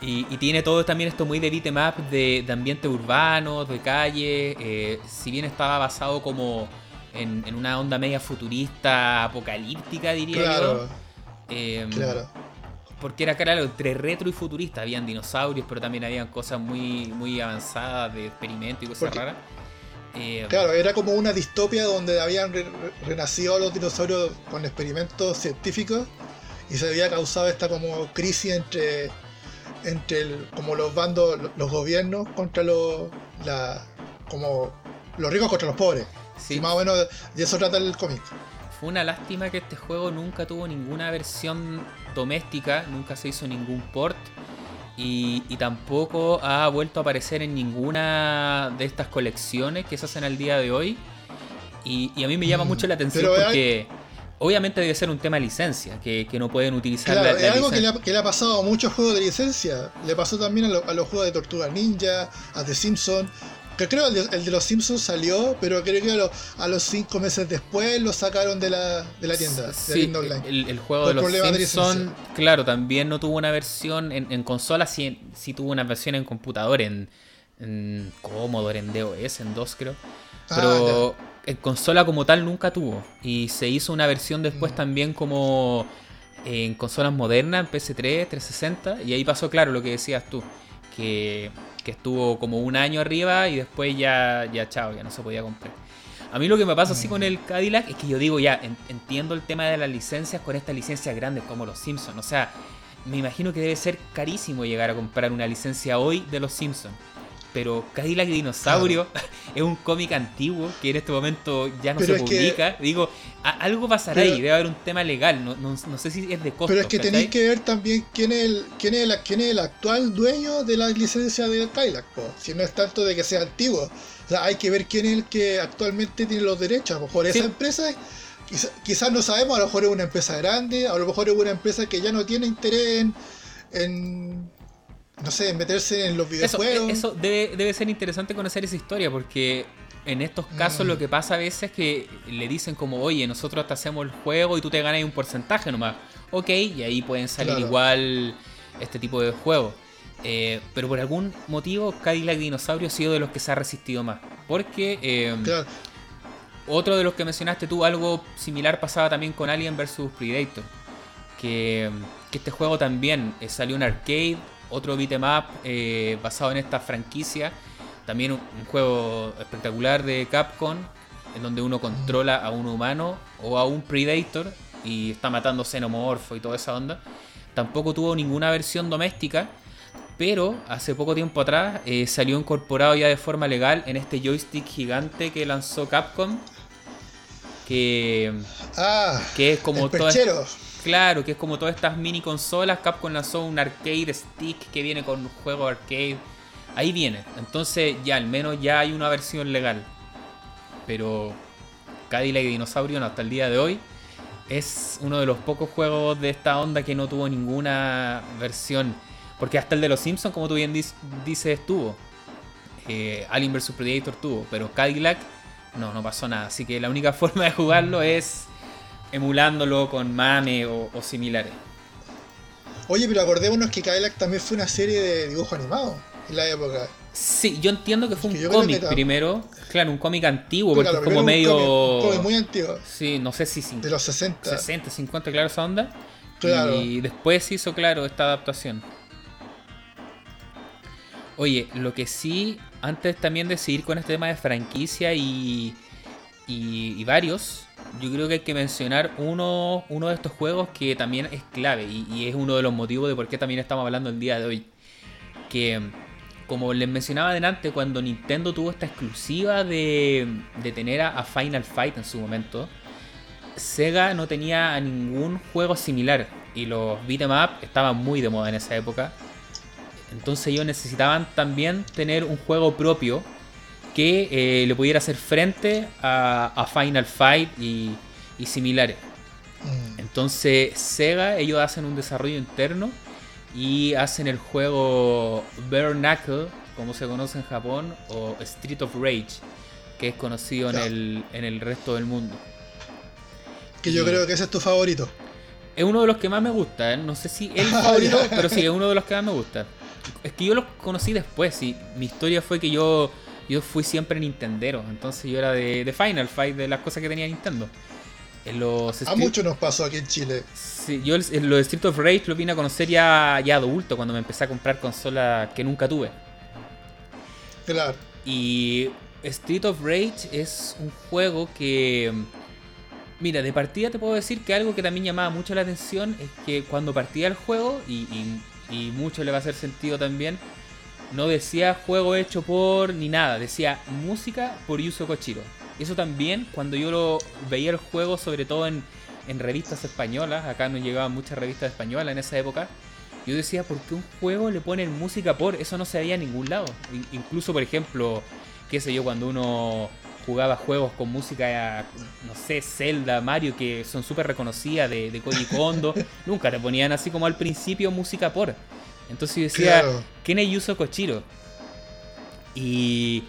Y, tiene todo también esto muy de beatmap de, de ambiente urbano, de calle. Eh, si bien estaba basado como en, una onda media futurista, apocalíptica, diría yo. Em, claro. Porque era claro, entre retro y futurista. Habían dinosaurios, pero también habían cosas muy, muy avanzadas de experimento y cosas raras. Em, claro, era como una distopia donde habían renacido los dinosaurios con experimentos científicos y se había causado esta como crisis entre entre el, como los bandos, los gobiernos contra los, la, como los ricos contra los pobres. Sí. más o menos de eso trata el cómic. Fue una lástima que este juego nunca tuvo ninguna versión doméstica, nunca se hizo ningún port y, tampoco ha vuelto a aparecer en ninguna de estas colecciones que se hacen al día de hoy. Y, a mí me llama mm. mucho la atención porque... Obviamente debe ser un tema de licencia, que, no pueden utilizar claro, es algo que le, ha, pasado a muchos juegos de licencia. Le pasó también a, los juegos de Tortuga Ninja, a The Simpsons. Que creo el de, el de los Simpsons salió, pero creo que a, los cinco meses después lo sacaron de la, de la tienda, sí, El, juego de los Simpsons, claro, también no tuvo una versión en, en consola, sí, sí, tuvo una versión en computador, en, en Commodore, en DOS, en DOS creo. Ah, pero en consola como tal nunca tuvo. Y se hizo una versión después mm. también como en consolas modernas, en PS3, 360. Y ahí pasó claro lo que decías tú. Que, estuvo como un año arriba y después ya, ya chao, ya no se podía comprar. A mí lo que me pasa así con el Cadillac es que yo digo ya, entiendo el tema de las licencias con estas licencias grandes como los Simpsons. O sea, me imagino que debe ser carísimo llegar a comprar una licencia hoy de los Simpsons pero Cadillac Dinosaurio es un cómic antiguo que en este momento ya no se publica. Digo, algo pasará ahí, debe haber un tema legal, no, no, sé si es de costo. Pero es que tenéis que ver también quién es, el, quién, es el, quién es el actual dueño de la licencia de Cadillac, si no es tanto de que sea antiguo. O sea, hay que ver quién es el que actualmente tiene los derechos. A lo mejor esa empresa quizás no sabemos, a lo mejor es una empresa grande, a lo mejor es una empresa que ya no tiene interés en no sé, meterse en los videojuegos. Eso, debe, debe, ser interesante conocer esa historia, porque en estos casos mm. lo que pasa a veces es que le dicen como, oye, nosotros te hacemos el juego y tú te ganas un porcentaje nomás. Ok, y ahí pueden salir igual este tipo de juegos. Eh, pero por algún motivo Cadillac Dinosaurio ha sido de los que se ha resistido más. Porque em, otro de los que mencionaste tú, algo similar pasaba también con Alien vs Predator. Que, que este juego también eh, salió en arcade otro beat'em up eh, basado en esta franquicia. También un, juego espectacular de Capcom, en donde uno controla a un humano o a un Predator y está matando xenomorfo y toda esa onda. Tampoco tuvo ninguna versión doméstica, pero hace poco tiempo atrás eh, salió incorporado ya de forma legal en este joystick gigante que lanzó Capcom. Que, ah, que es como todas, claro, que es como todas estas mini consolas. Capcom lanzó un arcade stick que viene con un juego arcade. Ahí viene. Entonces ya al menos ya hay una versión legal. Pero Cadillac y Dinosaurio hasta el día de hoy es uno de los pocos juegos de esta onda que no tuvo ninguna versión. Porque hasta el de los Simpsons, como tú bien dices, tuvo. Eh, Alien vs Predator tuvo. Pero Cadillac, no, no pasó nada. Así que la única forma de jugarlo es emulándolo con MAME o, similares. Oye, pero acordémonos que Cadillac también fue una serie de dibujo animado en la época. Sí, yo entiendo que fue un cómic primero. Claro, un cómic antiguo, porque es como medio. Un cómic, muy antiguo. Sí, no sé si. De los 60. 60, 50, claro, esa onda. Claro. Y después hizo, claro, esta adaptación. Oye, lo que sí, antes también de seguir con este tema de franquicia y, y, varios, yo creo que hay que mencionar uno, uno de estos juegos que también es clave y, y, es uno de los motivos de por qué también estamos hablando el día de hoy. Que como les mencionaba adelante, cuando Nintendo tuvo esta exclusiva de, tener a, Final Fight en su momento, Sega no tenía ningún juego similar y los beat'em up estaban muy de moda en esa época. Entonces ellos necesitaban también tener un juego propio que eh, le pudiera hacer frente a, Final Fight y, y similares. Mm. Entonces Sega, ellos hacen un desarrollo interno y hacen el juego Bare Knuckle, como se conoce en Japón, o Street of Rage, que es conocido en, el, en el resto del mundo. Que yo creo que ese es tu favorito. Es uno de los que más me gusta, ¿eh? no sé si el favorito, pero sí, es uno de los que más me gusta. Es que yo los conocí después, y mi historia fue que yo, yo fui siempre Nintendero, entonces yo era de, de Final Fight, de las cosas que tenía Nintendo a mucho nos pasó aquí en Chile. Sí, yo los Street of Rage lo vine a conocer ya, ya adulto, cuando me empecé a comprar consola que nunca tuve. Claro. Y Street of Rage es un juego que. Mira, de partida te puedo decir que algo que también llamaba mucho la atención es que cuando partía el juego, y, y mucho le va a hacer sentido también, no decía juego hecho por ni nada, decía música por Yuzo Kochiro. Eso también, cuando yo lo veía el juego, sobre todo en, revistas españolas, acá no llegaban muchas revistas españolas en esa época, yo decía, ¿por qué un juego le ponen música por? Eso no se veía en ningún lado. incluso, por ejemplo, qué sé yo, cuando uno jugaba juegos con música, no sé, Zelda, Mario, que son súper reconocidas de, de Koji Kondo, nunca le ponían así como al principio música por. Entonces yo decía, ¿quién es Yuzo Kochiro? Y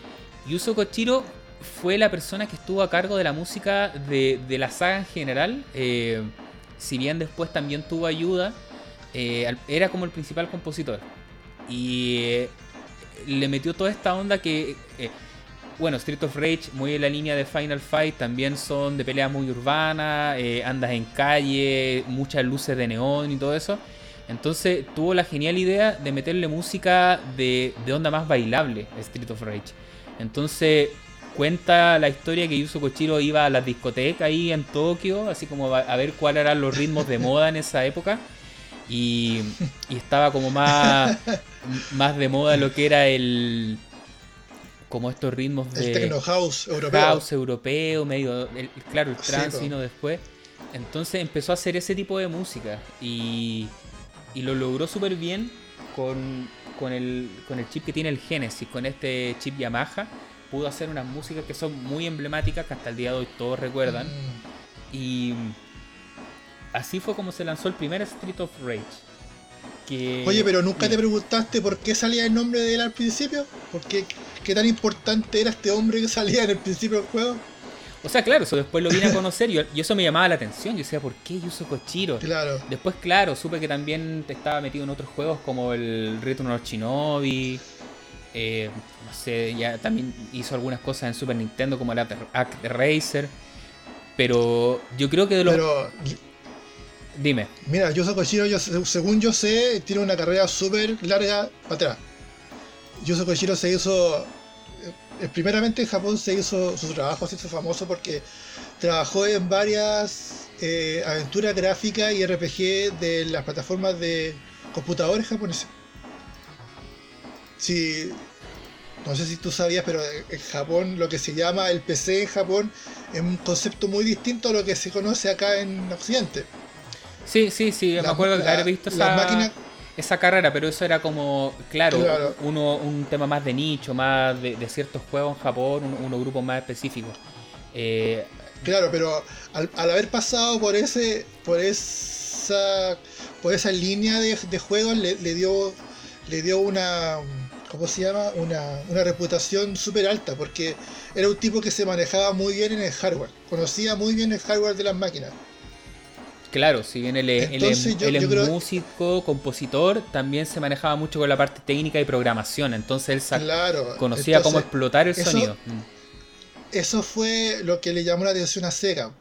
Yuzo Kochiro fue la persona que estuvo a cargo de la música de, la saga en general. Eh, si bien después también tuvo ayuda, eh, era como el principal compositor. Y eh, le metió toda esta onda que, bueno, Street of Rage, muy en la línea de Final Fight, también son de pelea muy urbana, andas en calle, muchas luces de neón y todo eso. Entonces tuvo la genial idea de meterle música de, de onda más bailable a Street of Rage. Entonces cuenta la historia que Yuzo Kochiro iba a las discotecas ahí en Tokio, así como a ver cuáles eran los ritmos de moda en esa época. Y, estaba como más, más de moda lo que era el como estos ritmos de el techno house europeo house europeo medio claro el trance vino después entonces empezó a hacer ese tipo de música y, y lo logró súper bien con, con, el, con el chip que tiene el Genesis con este chip Yamaha pudo hacer unas músicas que son muy emblemáticas, que hasta el día de hoy todos recuerdan. Mm. Y así fue como se lanzó el primer Street of Rage. Oye, pero nunca te preguntaste por qué salía el nombre de él al principio? ¿Por qué, qué tan importante era este hombre que salía en el principio del juego? O sea, claro, eso después lo vine a conocer y, eso me llamaba la atención. Yo decía, ¿por qué Yuzo Kochiro? Claro. Después, claro, supe que también estaba metido en otros juegos como el Return of Shinobi. Eh, no sé, ya también hizo algunas cosas en Super Nintendo como el Act Racer. Pero yo creo que de los. Dime. Mira, Yuzo Koshiro, yo, según yo sé, tiene una carrera súper larga para atrás. Yuzo Koshiro se hizo. Eh, primeramente en Japón se hizo su trabajo, se hizo famoso porque trabajó en varias eh, aventuras gráficas y RPG de las plataformas de computadores japoneses. Sí, no sé si tú sabías, pero en Japón lo que se llama el PC en Japón es un concepto muy distinto a lo que se conoce acá en Occidente. Sí, sí, sí, me La- acuerdo de la- haber visto las esa, máquinas- esa carrera, pero eso era como, claro, Claro. Uno, un tema más de nicho, más de, de ciertos juegos en Japón, un- unos grupos más específicos. Eh, Claro, pero al, al haber pasado por ese, por esa, por esa línea de, de juegos le, le dio, le dio una, ¿cómo se llama? Una, una reputación súper alta, porque era un tipo que se manejaba muy bien en el hardware, conocía muy bien el hardware de las máquinas. Claro, si bien él es, él yo- creo- músico, compositor, también se manejaba mucho con la parte técnica y programación, entonces él Claro. conocía cómo explotar el eso- sonido. Mm. Eso fue lo que le llamó la atención a Sega.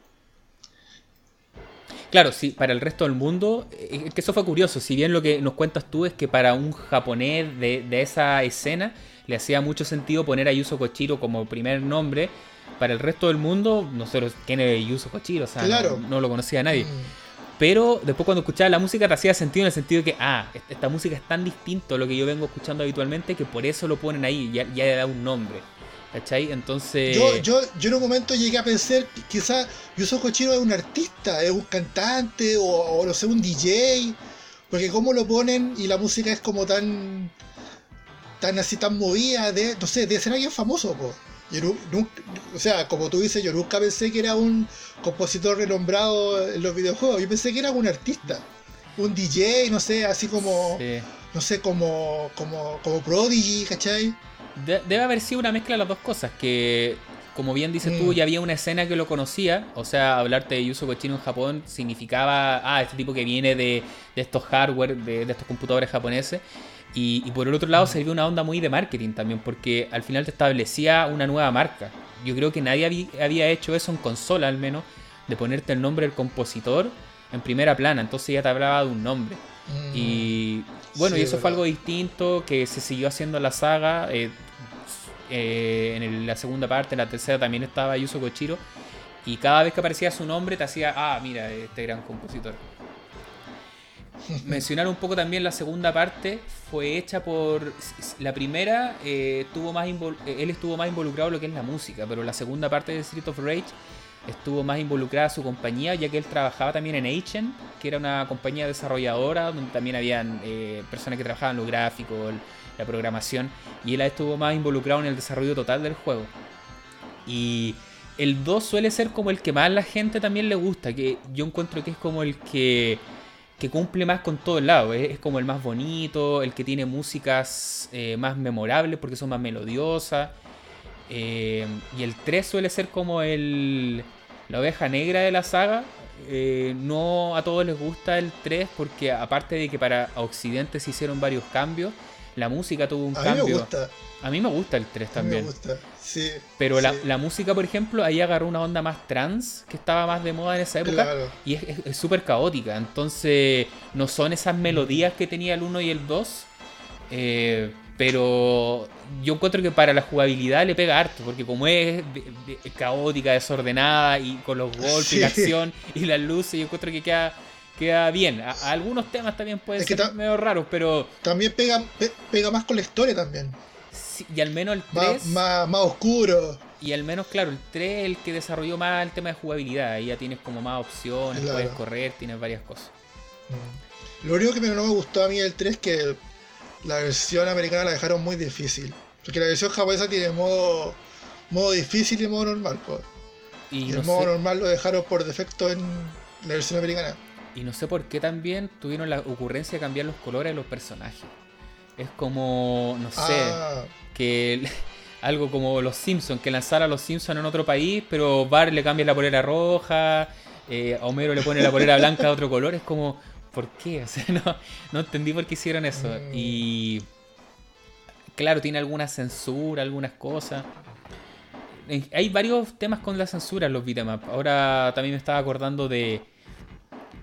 Claro, sí, para el resto del mundo, eh, es que eso fue curioso. Si bien lo que nos cuentas tú es que para un japonés de, de esa escena le hacía mucho sentido poner a Yuzo Kochiro como primer nombre, para el resto del mundo, nosotros, ¿quién es Yuzo Kochiro? O sea, no, lo conocía nadie. Mm. Pero después cuando escuchaba la música te hacía sentido en el sentido de que, ah, est- esta música es tan distinto a lo que yo vengo escuchando habitualmente que por eso lo ponen ahí, ya, ya le da un nombre. ¿Cachai? Entonces... Yo, yo, yo en un momento llegué a pensar quizás Yuzo Kochiro es un artista, es un cantante o, o no sé, un DJ, porque cómo lo ponen y la música es como tan tan así tan movida, de, no sé, de ser alguien famoso, po. Yo nu- nu- o sea, como tú dices, yo nunca pensé que era un compositor renombrado en los videojuegos, yo pensé que era un artista, un DJ, no sé, así como, Sí. no sé, como, como, como Prodigy, ¿cachai? De- debe haber sido una mezcla de las dos cosas, que como bien dices tú, Mm. ya había una escena que lo conocía, o sea, hablarte de Yuzo Kochino en Japón significaba, ah, este tipo que viene de, de estos hardware, de, de estos computadores japoneses, y, y por el otro lado sirvió una onda muy de marketing también, porque al final te establecía una nueva marca. Yo creo que nadie habí- había hecho eso en consola al menos, de ponerte el nombre del compositor en primera plana, entonces ya te hablaba de un nombre. Mm. Y bueno, Sí, y eso es fue algo distinto que se siguió haciendo en la saga. eh, eh, en el- la segunda parte, en la tercera también estaba Yuzo Kochiro. Y cada vez que aparecía su nombre te hacía, ah, mira, este gran compositor. Mencionar un poco también la segunda parte fue hecha por la primera eh, tuvo más eh, él estuvo más involucrado en lo que es la música pero la segunda parte de Street of Rage estuvo más involucrada su compañía ya que él trabajaba también en Agent que era una compañía desarrolladora donde también habían eh, personas que trabajaban lo gráfico el- la programación y él estuvo más involucrado en el desarrollo total del juego. Y el 2 suele ser como el que más a la gente también le gusta, que yo encuentro que es como el que, que cumple más con todo el lado, es, es como el más bonito, el que tiene músicas eh, más memorables porque son más melodiosas. eh, y el 3 suele ser como el, la oveja negra de la saga. eh, no a todos les gusta el 3 porque aparte de que para Occidente se hicieron varios cambios, la música tuvo un A mí cambio. me gusta, A mí me gusta el 3 a mí me también. gusta, sí. Pero la, sí, la música, por ejemplo, ahí agarró una onda más trans, que estaba más de moda en esa época, Claro. y es- súper caótica. Entonces, no son esas melodías que tenía el 1 y el 2, eh, pero yo encuentro que para la jugabilidad le pega harto, porque como es de- de- caótica, desordenada, y con los golpes, Sí. la acción y las luces, yo encuentro que queda, queda bien. A- a algunos temas también pueden Es que ser medio raros, pero También pega, pe- pega más con la historia también. Y al menos el 3... Más, más, oscuro. Y al menos, claro, el 3 es el que desarrolló más el tema de jugabilidad. Ahí ya tienes como más opciones, Claro. puedes correr, tienes varias cosas. Lo único que no me gustó a mí del 3 es que la versión americana la dejaron muy difícil. Porque la versión japonesa tiene modo, modo difícil y modo normal. po. Y Y no, el modo sé, normal lo dejaron por defecto en la versión americana. y no sé por qué también tuvieron la ocurrencia de cambiar los colores de los personajes. Es como, no sé, Ah, que algo como los Simpsons, que lanzara a los Simpsons en otro país, pero Bart le cambia la polera roja, eh, a Homero le pone la polera blanca de otro color. Es como, ¿por qué? O sea, no, no entendí por qué hicieron eso. Mm. Y claro, tiene alguna censura, algunas cosas. Hay varios temas con la censura en los beat'em up. Ahora también me estaba acordando de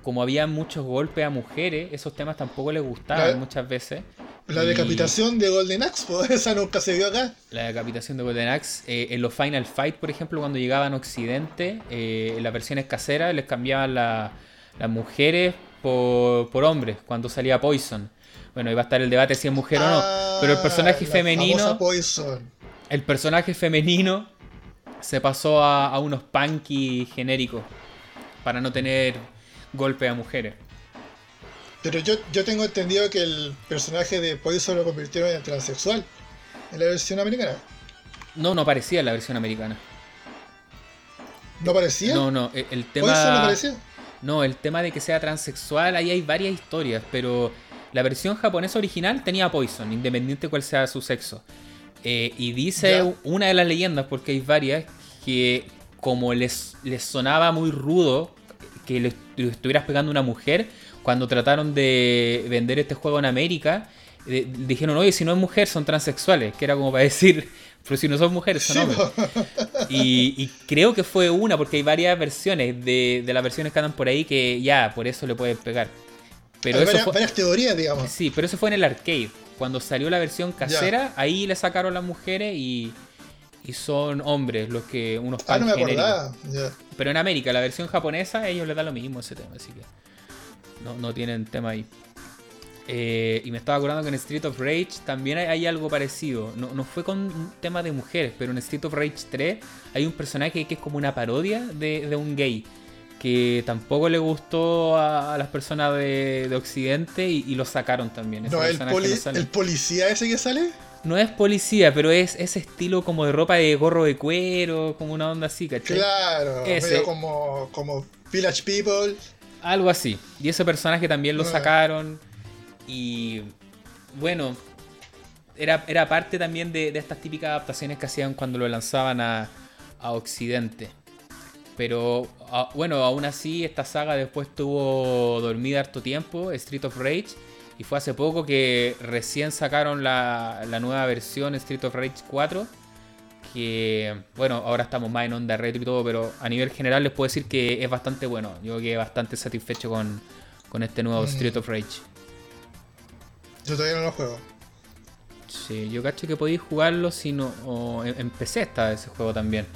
como había muchos golpes a mujeres, esos temas tampoco les gustaban La- muchas veces. La Y decapitación de Golden Axe, pues esa nunca se vio acá. La decapitación de Golden Axe. eh, en los Final Fight, por ejemplo, cuando llegaban a Occidente, eh, en las versiones caseras les cambiaban la- las mujeres por, por hombres, cuando salía Poison. Bueno, iba a estar el debate si es mujer o no. Pero el personaje Ah, femenino. Poison. El personaje femenino se pasó a, a unos punky genéricos para no tener golpe a mujeres. Pero yo, yo tengo entendido que el personaje de Poison lo convirtieron en transexual en la versión americana. No, no parecía en la versión americana. ¿No parecía? No, no, e- el ¿Poison no tema. parecía? No, el tema de que sea transexual, ahí hay varias historias, pero la versión japonesa original tenía Poison, independiente cuál sea su sexo. Eh, y dice una de las leyendas, porque hay varias, que como les, les sonaba muy rudo que le, le estuvieras pegando a una mujer, cuando trataron de vender este juego en América, eh, dijeron, oye, si no es mujer, son transexuales, que era como para decir, pero si no son mujeres, son hombres. Y, y creo que fue una, porque hay varias versiones de, de las versiones que andan por ahí que ya, por eso le pueden pegar. Pero Hay eso varias, fue, varias teorías, digamos. sí, pero eso fue en el arcade. Cuando salió la versión casera, ahí le sacaron las mujeres y, y son hombres los que unos Ah, no me acordaba. Ya. Pero en América, la versión japonesa, ellos les da lo mismo ese tema, así que no, no tienen tema ahí. Eh, y me estaba acordando que en Street of Rage también hay, hay algo parecido. No, no fue con un tema de mujeres, pero en Street of Rage 3 hay un personaje que es como una parodia de, de un gay. Que tampoco le gustó a, a las personas de, de Occidente y, y lo sacaron también. No, el, poli- no sale. el policía ese que sale. No es policía, pero es ese estilo como de ropa de gorro de cuero, como una onda así, ¿cachai? Claro, Ese. medio como, como Village People. Algo así. Y ese personaje también lo Ah. sacaron. Y bueno, era, era parte también de, de estas típicas adaptaciones que hacían cuando lo lanzaban a, a Occidente. Pero a- bueno, aún así esta saga después tuvo dormida harto tiempo, Street of Rage. Y fue hace poco que recién sacaron la, la nueva versión Street of Rage 4. Que bueno, ahora estamos más en onda retro y todo, pero a nivel general les puedo decir que es bastante bueno. Yo quedé bastante satisfecho con, con este nuevo Mm. Street of Rage. Yo todavía no lo juego. Sí, yo cacho que podéis jugarlo si no. O en, en PC está ese juego también.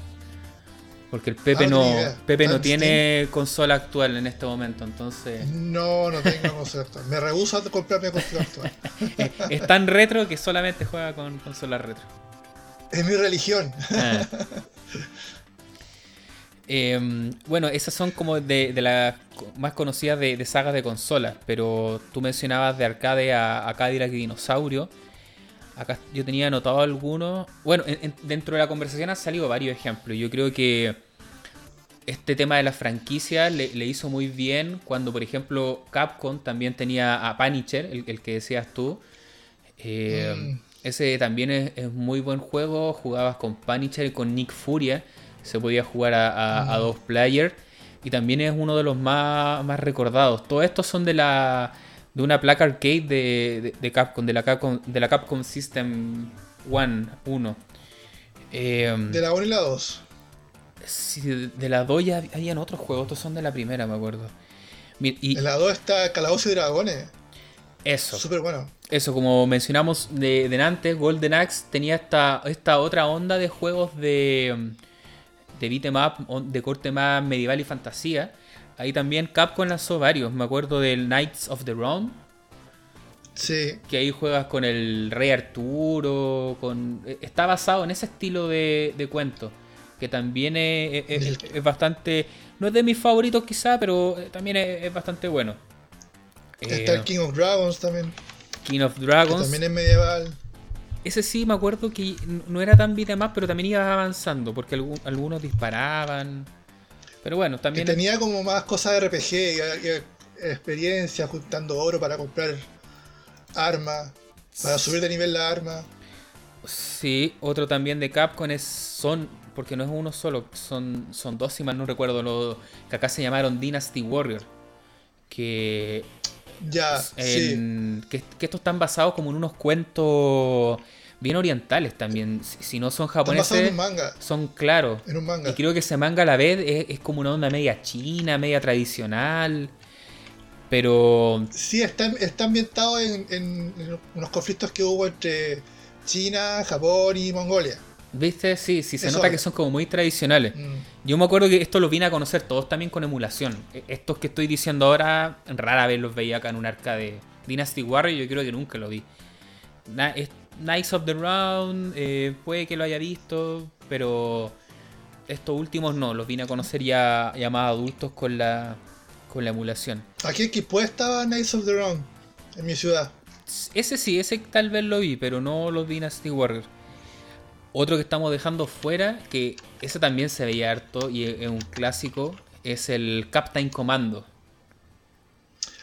Porque el Pepe Ah, no. Pepe ¿Está no en tiene consola actual en este momento, entonces. No, no tengo consola actual. Me rehuso a comprarme consola actual. es, es tan retro que solamente juega con consolas retro. Es mi religión. Ah. Em, bueno, esas son como de, de las más conocidas de, de sagas de consolas, pero tú mencionabas de arcade a, a Cadillac y Dinosaurio. Acá yo tenía anotado algunos. Bueno, en- en- dentro de la conversación han salido varios ejemplos. Yo creo que este tema de la franquicia le, le hizo muy bien cuando, por ejemplo, Capcom también tenía a Punisher, el, el que decías tú. Eh, Mm. Ese también es, es muy buen juego. Jugabas con Punisher y con Nick Furia. Se podía jugar a, a- a Mm. dos players. Y también es uno de los más, más recordados. Todos estos son de la de una placa arcade de, de- de Capcom, de la Capcom, de la Capcom System One 1. Eh, De la 1 y la 2. sí, de, de la 2 ya habían otros juegos. Estos son de la primera, me acuerdo. Y En la 2 está Calabozos y Dragones. Eso. Súper bueno. Eso, como mencionamos de, de antes, Golden Axe tenía esta, esta otra onda de juegos de, de beat'em up, on- de corte más medieval y fantasía. Ahí también Capcom lanzó varios. Me acuerdo del Knights of the Round, Sí. que ahí juegas con el Rey Arturo. Con, eh, está basado en ese estilo de, de cuento. Que también es, es- bastante. No es de mis favoritos, quizá, pero eh, también es, es bastante bueno. Está Eh, el King of Dragons también. King of Que Dragons. también es medieval. Ese sí me acuerdo que no era tan beat'em up, pero también ibas avanzando, porque algu- algunos disparaban. Pero bueno, Que también... tenía como más cosas de RPG y, y experiencia juntando oro para comprar armas. Para subir de nivel la arma. Sí, otro también de Capcom es Son, porque no es uno solo, son, son dos, si mal no recuerdo, lo, que acá se llamaron Dynasty Warrior. Que, Ya, sí. en- que, que estos están basados como en unos cuentos bien orientales también. Si, si no son en japoneses, un manga. son claros. En un manga. Y creo que ese manga a la vez es, es como una onda media china, media tradicional. Pero. Sí, está, está ambientado en, en, unos conflictos que hubo entre China, Japón y Mongolia. ¿Viste? Sí, sí, se nota que son como muy tradicionales. Mm. Yo me acuerdo que esto lo vine a conocer todos también con emulación. E, estos que estoy diciendo ahora, rara vez los veía acá en un arca de Dynasty Warrior, yo creo que nunca lo vi. Knights of the Round, eh, puede que lo haya visto, pero estos últimos no, los vine a conocer ya, ya más adultos con la, con la emulación. Aquí en Quipue estaba Knights of the Round, en mi ciudad. Ese sí, ese tal vez lo vi, pero no los Dynasty Warrior. Otro que estamos dejando fuera, que ese también se veía harto y es un clásico, es el Captain Commando.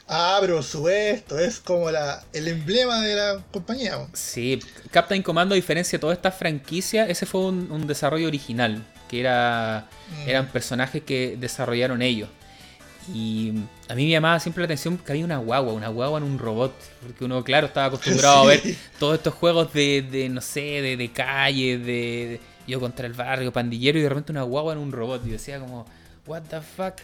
Ah, pero supuesto, es como la, el emblema de la compañía. Sí, Captain Commando, a diferencia de toda esta franquicia, ese fue un, desarrollo original, que era, mm. eran personajes que desarrollaron ellos. Y a mí me llamaba siempre la atención que había una guagua, una guagua en un robot. Porque uno, claro, estaba acostumbrado a ver todos estos juegos de, no sé, de, de calle, de, yo contra el barrio, pandillero, y de repente una guagua en un robot. Y decía como, what the fuck.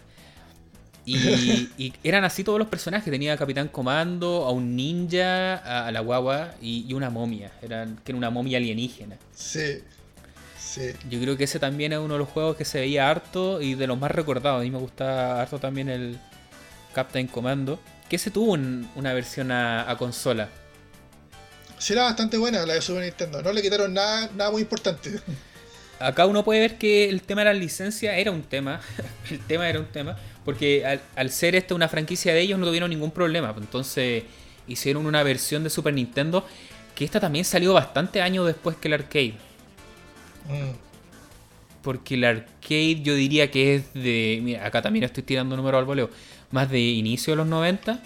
Y, eran así todos los personajes. Tenía a Capitán Comando, a un ninja, a, la guagua y, una momia. Eran, que era una momia alienígena. Sí. Yo creo que ese también es uno de los juegos que se veía harto y de los más recordados. A mí me gusta harto también el Captain Commando. Que se tuvo una versión a, consola. Sí, era bastante buena la de Super Nintendo. No le quitaron nada, nada muy importante. Acá uno puede ver que el tema de la licencia era un tema. el tema era un tema. Porque al, ser esta una franquicia de ellos no tuvieron ningún problema. Entonces hicieron una versión de Super Nintendo que esta también salió bastante años después que el arcade. Mm. Porque el arcade yo diría que es de... Mira, acá también estoy tirando número al voleo. Más de inicio de los 90.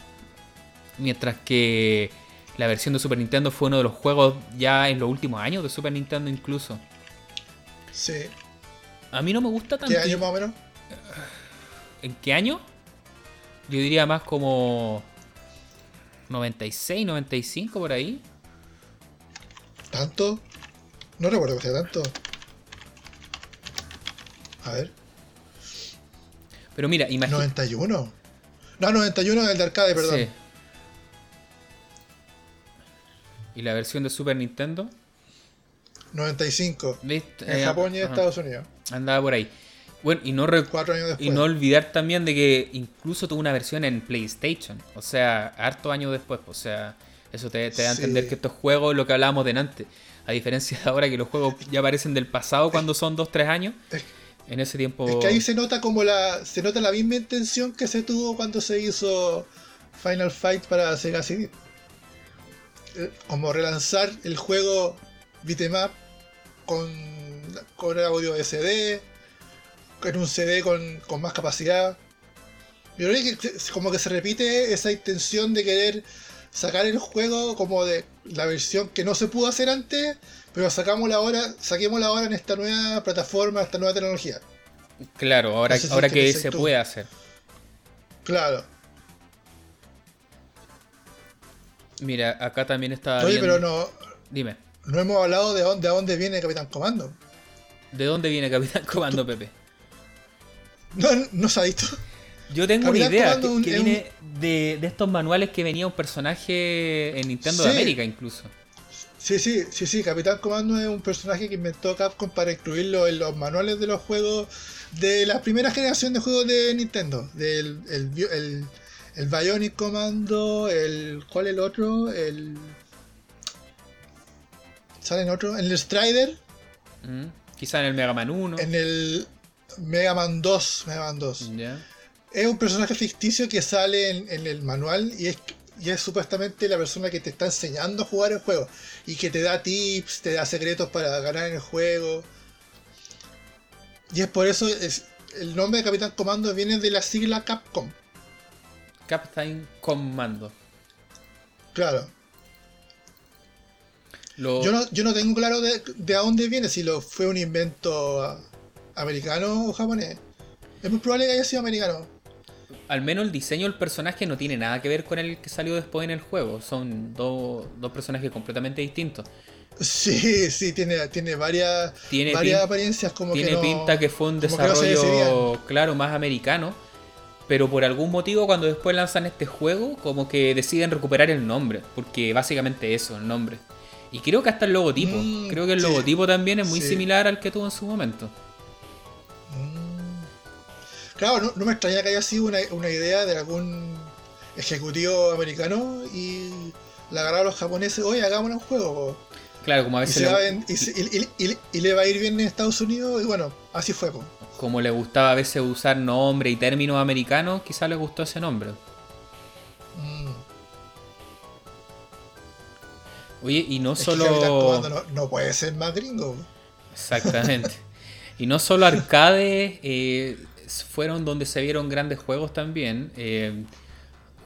Mientras que la versión de Super Nintendo fue uno de los juegos ya en los últimos años de Super Nintendo incluso. Sí. A mí no me gusta tanto. ¿Qué año más o menos? ¿En qué año? Yo diría más como 96, 95 por ahí. ¿Tanto? No recuerdo que sea tanto. A ver. Pero mira, imagínate. 91. No, 91 es el de arcade, perdón. Sí. ¿Y la versión de Super Nintendo? 95. En eh, Japón y Estados Unidos. Andaba por ahí. Bueno, y no, y no olvidar también de que incluso tuvo una versión en PlayStation. O sea, harto años después. O sea, eso te, da a entender que estos juegos, lo que hablábamos de antes, a diferencia de ahora que los juegos ya aparecen del pasado cuando son 2-3 años. En ese tiempo. Es que ahí se nota como la. Se nota la misma intención que se tuvo cuando se hizo Final Fight para Sega CD. Eh, como relanzar el juego beat'em con, con audio SD en un CD con, con más capacidad. Yo creo que como que se repite esa intención de querer sacar el juego como de la versión que no se pudo hacer antes, pero sacamos la hora, saquémosla ahora en esta nueva plataforma, esta nueva tecnología. Claro, ahora, ahora que se puede hacer. Claro. Mira, acá también está. Oye, pero no. Dime. No hemos hablado de dónde, de dónde viene Capitán Comando. ¿De dónde viene Capitán Comando, Pepe? No, no se ha visto. Yo tengo una idea que, viene de, estos manuales que venía un personaje en Nintendo de América incluso. Sí, sí, sí, sí. Capitán Comando es un personaje que inventó Capcom para incluirlo en los manuales de los juegos de la primera generación de juegos de Nintendo. Del el, el, el Bionic Commando, el. ¿Cuál es el otro? El. ¿Sale en otro? En el Strider. Mm, quizá en el Mega Man 1. En el. Mega Man 2. Mega Man 2. Es un personaje ficticio que sale en, el manual y es, y es supuestamente la persona que te está enseñando a jugar el juego. Y que te da tips, te da secretos para ganar en el juego. Y es por eso es, el nombre de Capitán Comando viene de la sigla Capcom. Captain Commando. Claro. Yo, no, yo no tengo claro de, de, a dónde viene, si lo fue un invento americano o japonés. Es muy probable que haya sido americano. Al menos el diseño del personaje no tiene nada que ver con el que salió después en el juego. Son dos, personajes completamente distintos. Sí, sí, tiene, tiene varias, varias apariencias como tiene que pinta que fue un desarrollo, claro, más americano. pero por algún motivo cuando después lanzan este juego, como que deciden recuperar el nombre, porque básicamente eso, el nombre. Y creo que hasta el logotipo, Mm, creo que el sí. logotipo también es muy Sí. similar al que tuvo en su momento. Claro, no, no me extraña que haya sido una, una idea de algún ejecutivo americano y la agarraron los japoneses, oye, hagamos un juego. po". Claro, como a Y, veces se le, va a y se- y- y- y- y le va a ir bien en Estados Unidos y bueno, así fue. po. como le gustaba a veces usar nombre y términos americanos, quizás le gustó ese nombre. Mm. Oye, y no Es que Capitán solo... Comando no, no puede ser más gringo. Exactamente. y no solo arcades eh, fueron donde se vieron grandes juegos también. eh,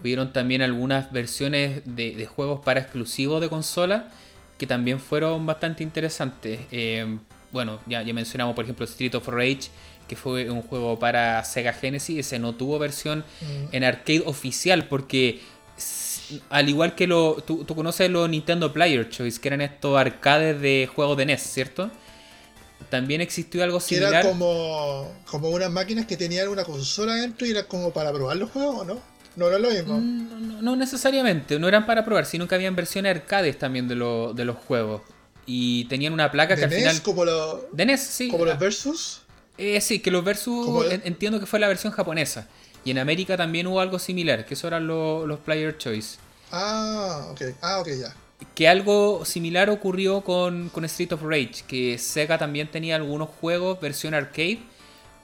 hubieron también algunas versiones de, de juegos para exclusivos de consola que también fueron bastante interesantes. Eh, bueno, ya, ya mencionamos por ejemplo Street of Rage, que fue un juego para Sega Genesis. Ese no tuvo versión Mm. en arcade oficial porque al igual que lo tú, tú conoces los Nintendo Player Choice que eran estos arcades de juegos de NES cierto también existió algo similar eran como, como unas máquinas que tenían una consola dentro y era como para probar los juegos, ¿no? No era lo mismo. Mm, no, no- no necesariamente no eran para probar sino que habían versiones arcades también de, lo- de los juegos y tenían una placa que de al NES, final como, lo- de NES sí como los Versus. Eh, sí, que los versus el- entiendo que fue la versión japonesa. Y en América también hubo algo similar, que eso eran lo- los Player Choice. Ah, ok. Ah, ok, ya. Que algo similar ocurrió con, Street of Rage, que Sega también tenía algunos juegos versión arcade,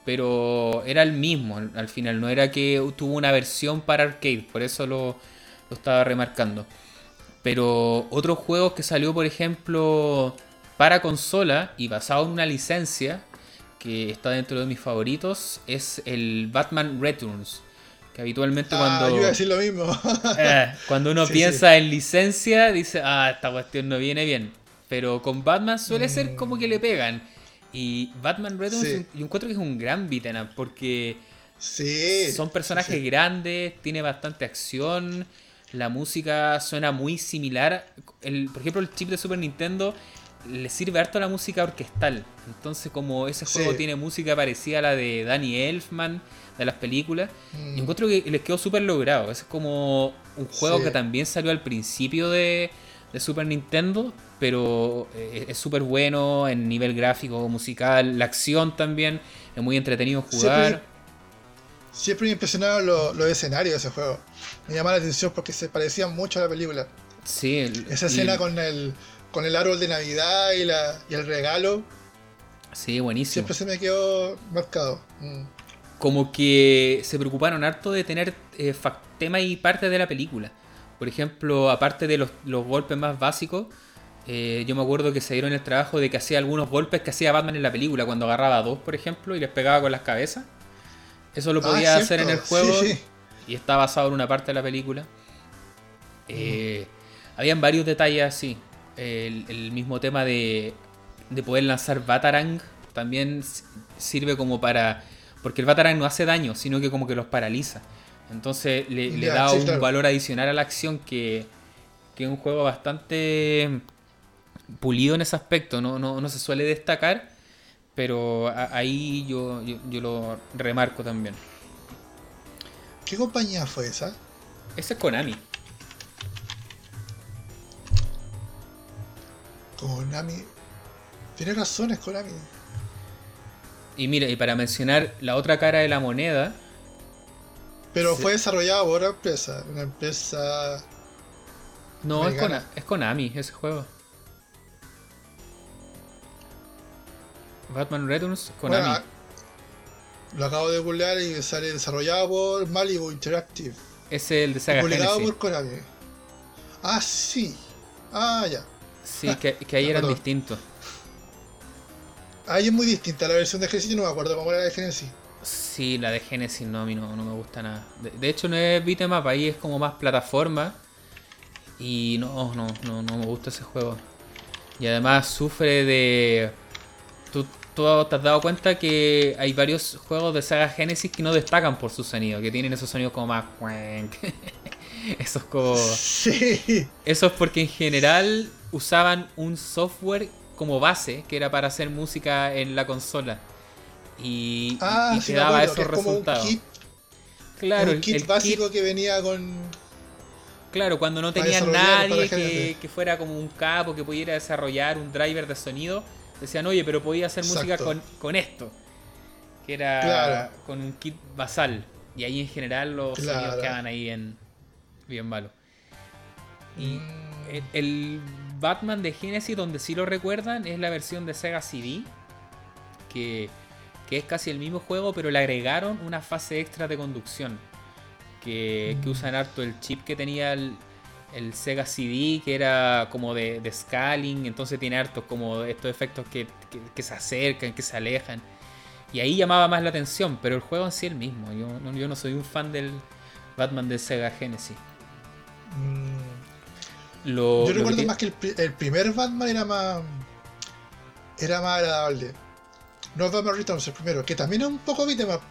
pero era el mismo al, al final, no era que tuvo una versión para arcade, por eso lo, lo estaba remarcando. Pero otros juegos que salió, por ejemplo, para consola y basado en una licencia, que está dentro de mis favoritos, es el Batman Returns. Que habitualmente Ah, cuando... yo iba a decir lo mismo. Eh, cuando uno Sí, piensa en licencia, dice, ah, esta cuestión no viene bien. Pero con Batman suele ser como que le pegan. Y Batman Returns, Sí. yo encuentro que es un gran beat'em up porque son personajes grandes, tiene bastante acción, la música suena muy similar. El, por ejemplo, el chip de Super Nintendo le sirve harto la música orquestal. Entonces, como ese juego tiene música parecida a la de Danny Elfman, de las películas, Mm. yo encuentro que les quedó súper logrado. Es como un juego Sí. que también salió al principio de, de Super Nintendo, pero eh, es súper bueno en nivel gráfico, musical, la acción también, es muy entretenido jugar. Siempre, siempre me impresionaron los, los escenarios de ese juego. Me llamaba la atención porque se parecían mucho a la película. Sí, el- Esa y- escena con el, con el árbol de Navidad y, la, y el regalo, Sí, buenísimo. siempre se me quedó marcado. Mm. Como que se preocuparon harto de tener eh, tema y parte de la película. Por ejemplo, aparte de los, los golpes más básicos, eh, yo me acuerdo que se dieron el trabajo de que hacía algunos golpes que hacía Batman en la película, cuando agarraba a dos, por ejemplo, y les pegaba con las cabezas. Eso lo Ah, podía hacer en el juego sí. y está basado en una parte de la película. Eh, Habían varios detalles así. El, el mismo tema de, de poder lanzar Batarang también sirve como para... Porque el Batarang no hace daño, sino que como que los paraliza. Entonces le, da sí, un claro. valor adicional a la acción que, que es un juego bastante pulido en ese aspecto. No, no, no se suele destacar, pero a- ahí yo, yo, yo lo remarco también. ¿Qué compañía fue esa? Ese es Konami. Konami. Tienes razón, es Konami. Y mira, y para mencionar la otra cara de la moneda, Pero fue desarrollado por otra empresa. Una empresa. no, es. Kona- es Konami ese juego. Batman Returns, Konami. Bueno, lo acabo de googlear y sale desarrollado por Malibu Interactive. es el de Saga publicado Genesis. por Konami. Ah, sí. Ah, ya. Sí, que, que ahí eran perdón. distintos. Ahí es muy distinta la versión de Genesis. Yo no me acuerdo cómo era la de Genesis. Sí, la de Genesis no, a mí no, no me gusta nada. De, de hecho, no es beat'em up, ahí es como más plataforma. Y no, no, no, no me gusta ese juego. Y además sufre de. Tú, tú te has dado cuenta que hay varios juegos de saga Genesis que no destacan por su sonido, que tienen esos sonidos como más. Esos como. Sí. Eso es porque en general usaban un software como base que era para hacer música en la consola. Y, Ah, y te daba acuerdo, esos resultados. kit. Claro, un kit el básico kit- que venía con. Claro, cuando no para nadie que, que fuera como un capo que pudiera desarrollar un driver de sonido, decían, oye, pero podía hacer música con, con esto. Que era Claro. con un kit basal. Y ahí en general los sonidos Claro. quedaban ahí en bien malos. Y Mm, el, el Batman de Genesis, donde sí lo recuerdan, es la versión de Sega CD. Que, que es casi el mismo juego, pero le agregaron una fase extra de conducción. Que, que Mm. usan harto el chip que tenía el, el Sega CD, que era como de, de scaling. Entonces tiene hartos como estos efectos que, que- que se acercan, que se alejan. Y ahí llamaba más la atención, pero el juego en sí es el mismo. Yo, no- yo no soy un fan del Batman de Sega Genesis. mm. Lo, Yo lo recuerdo más que el, el primer Batman era más. Era más agradable. No Batman Returns, el primero, que también es un poco beat'em up.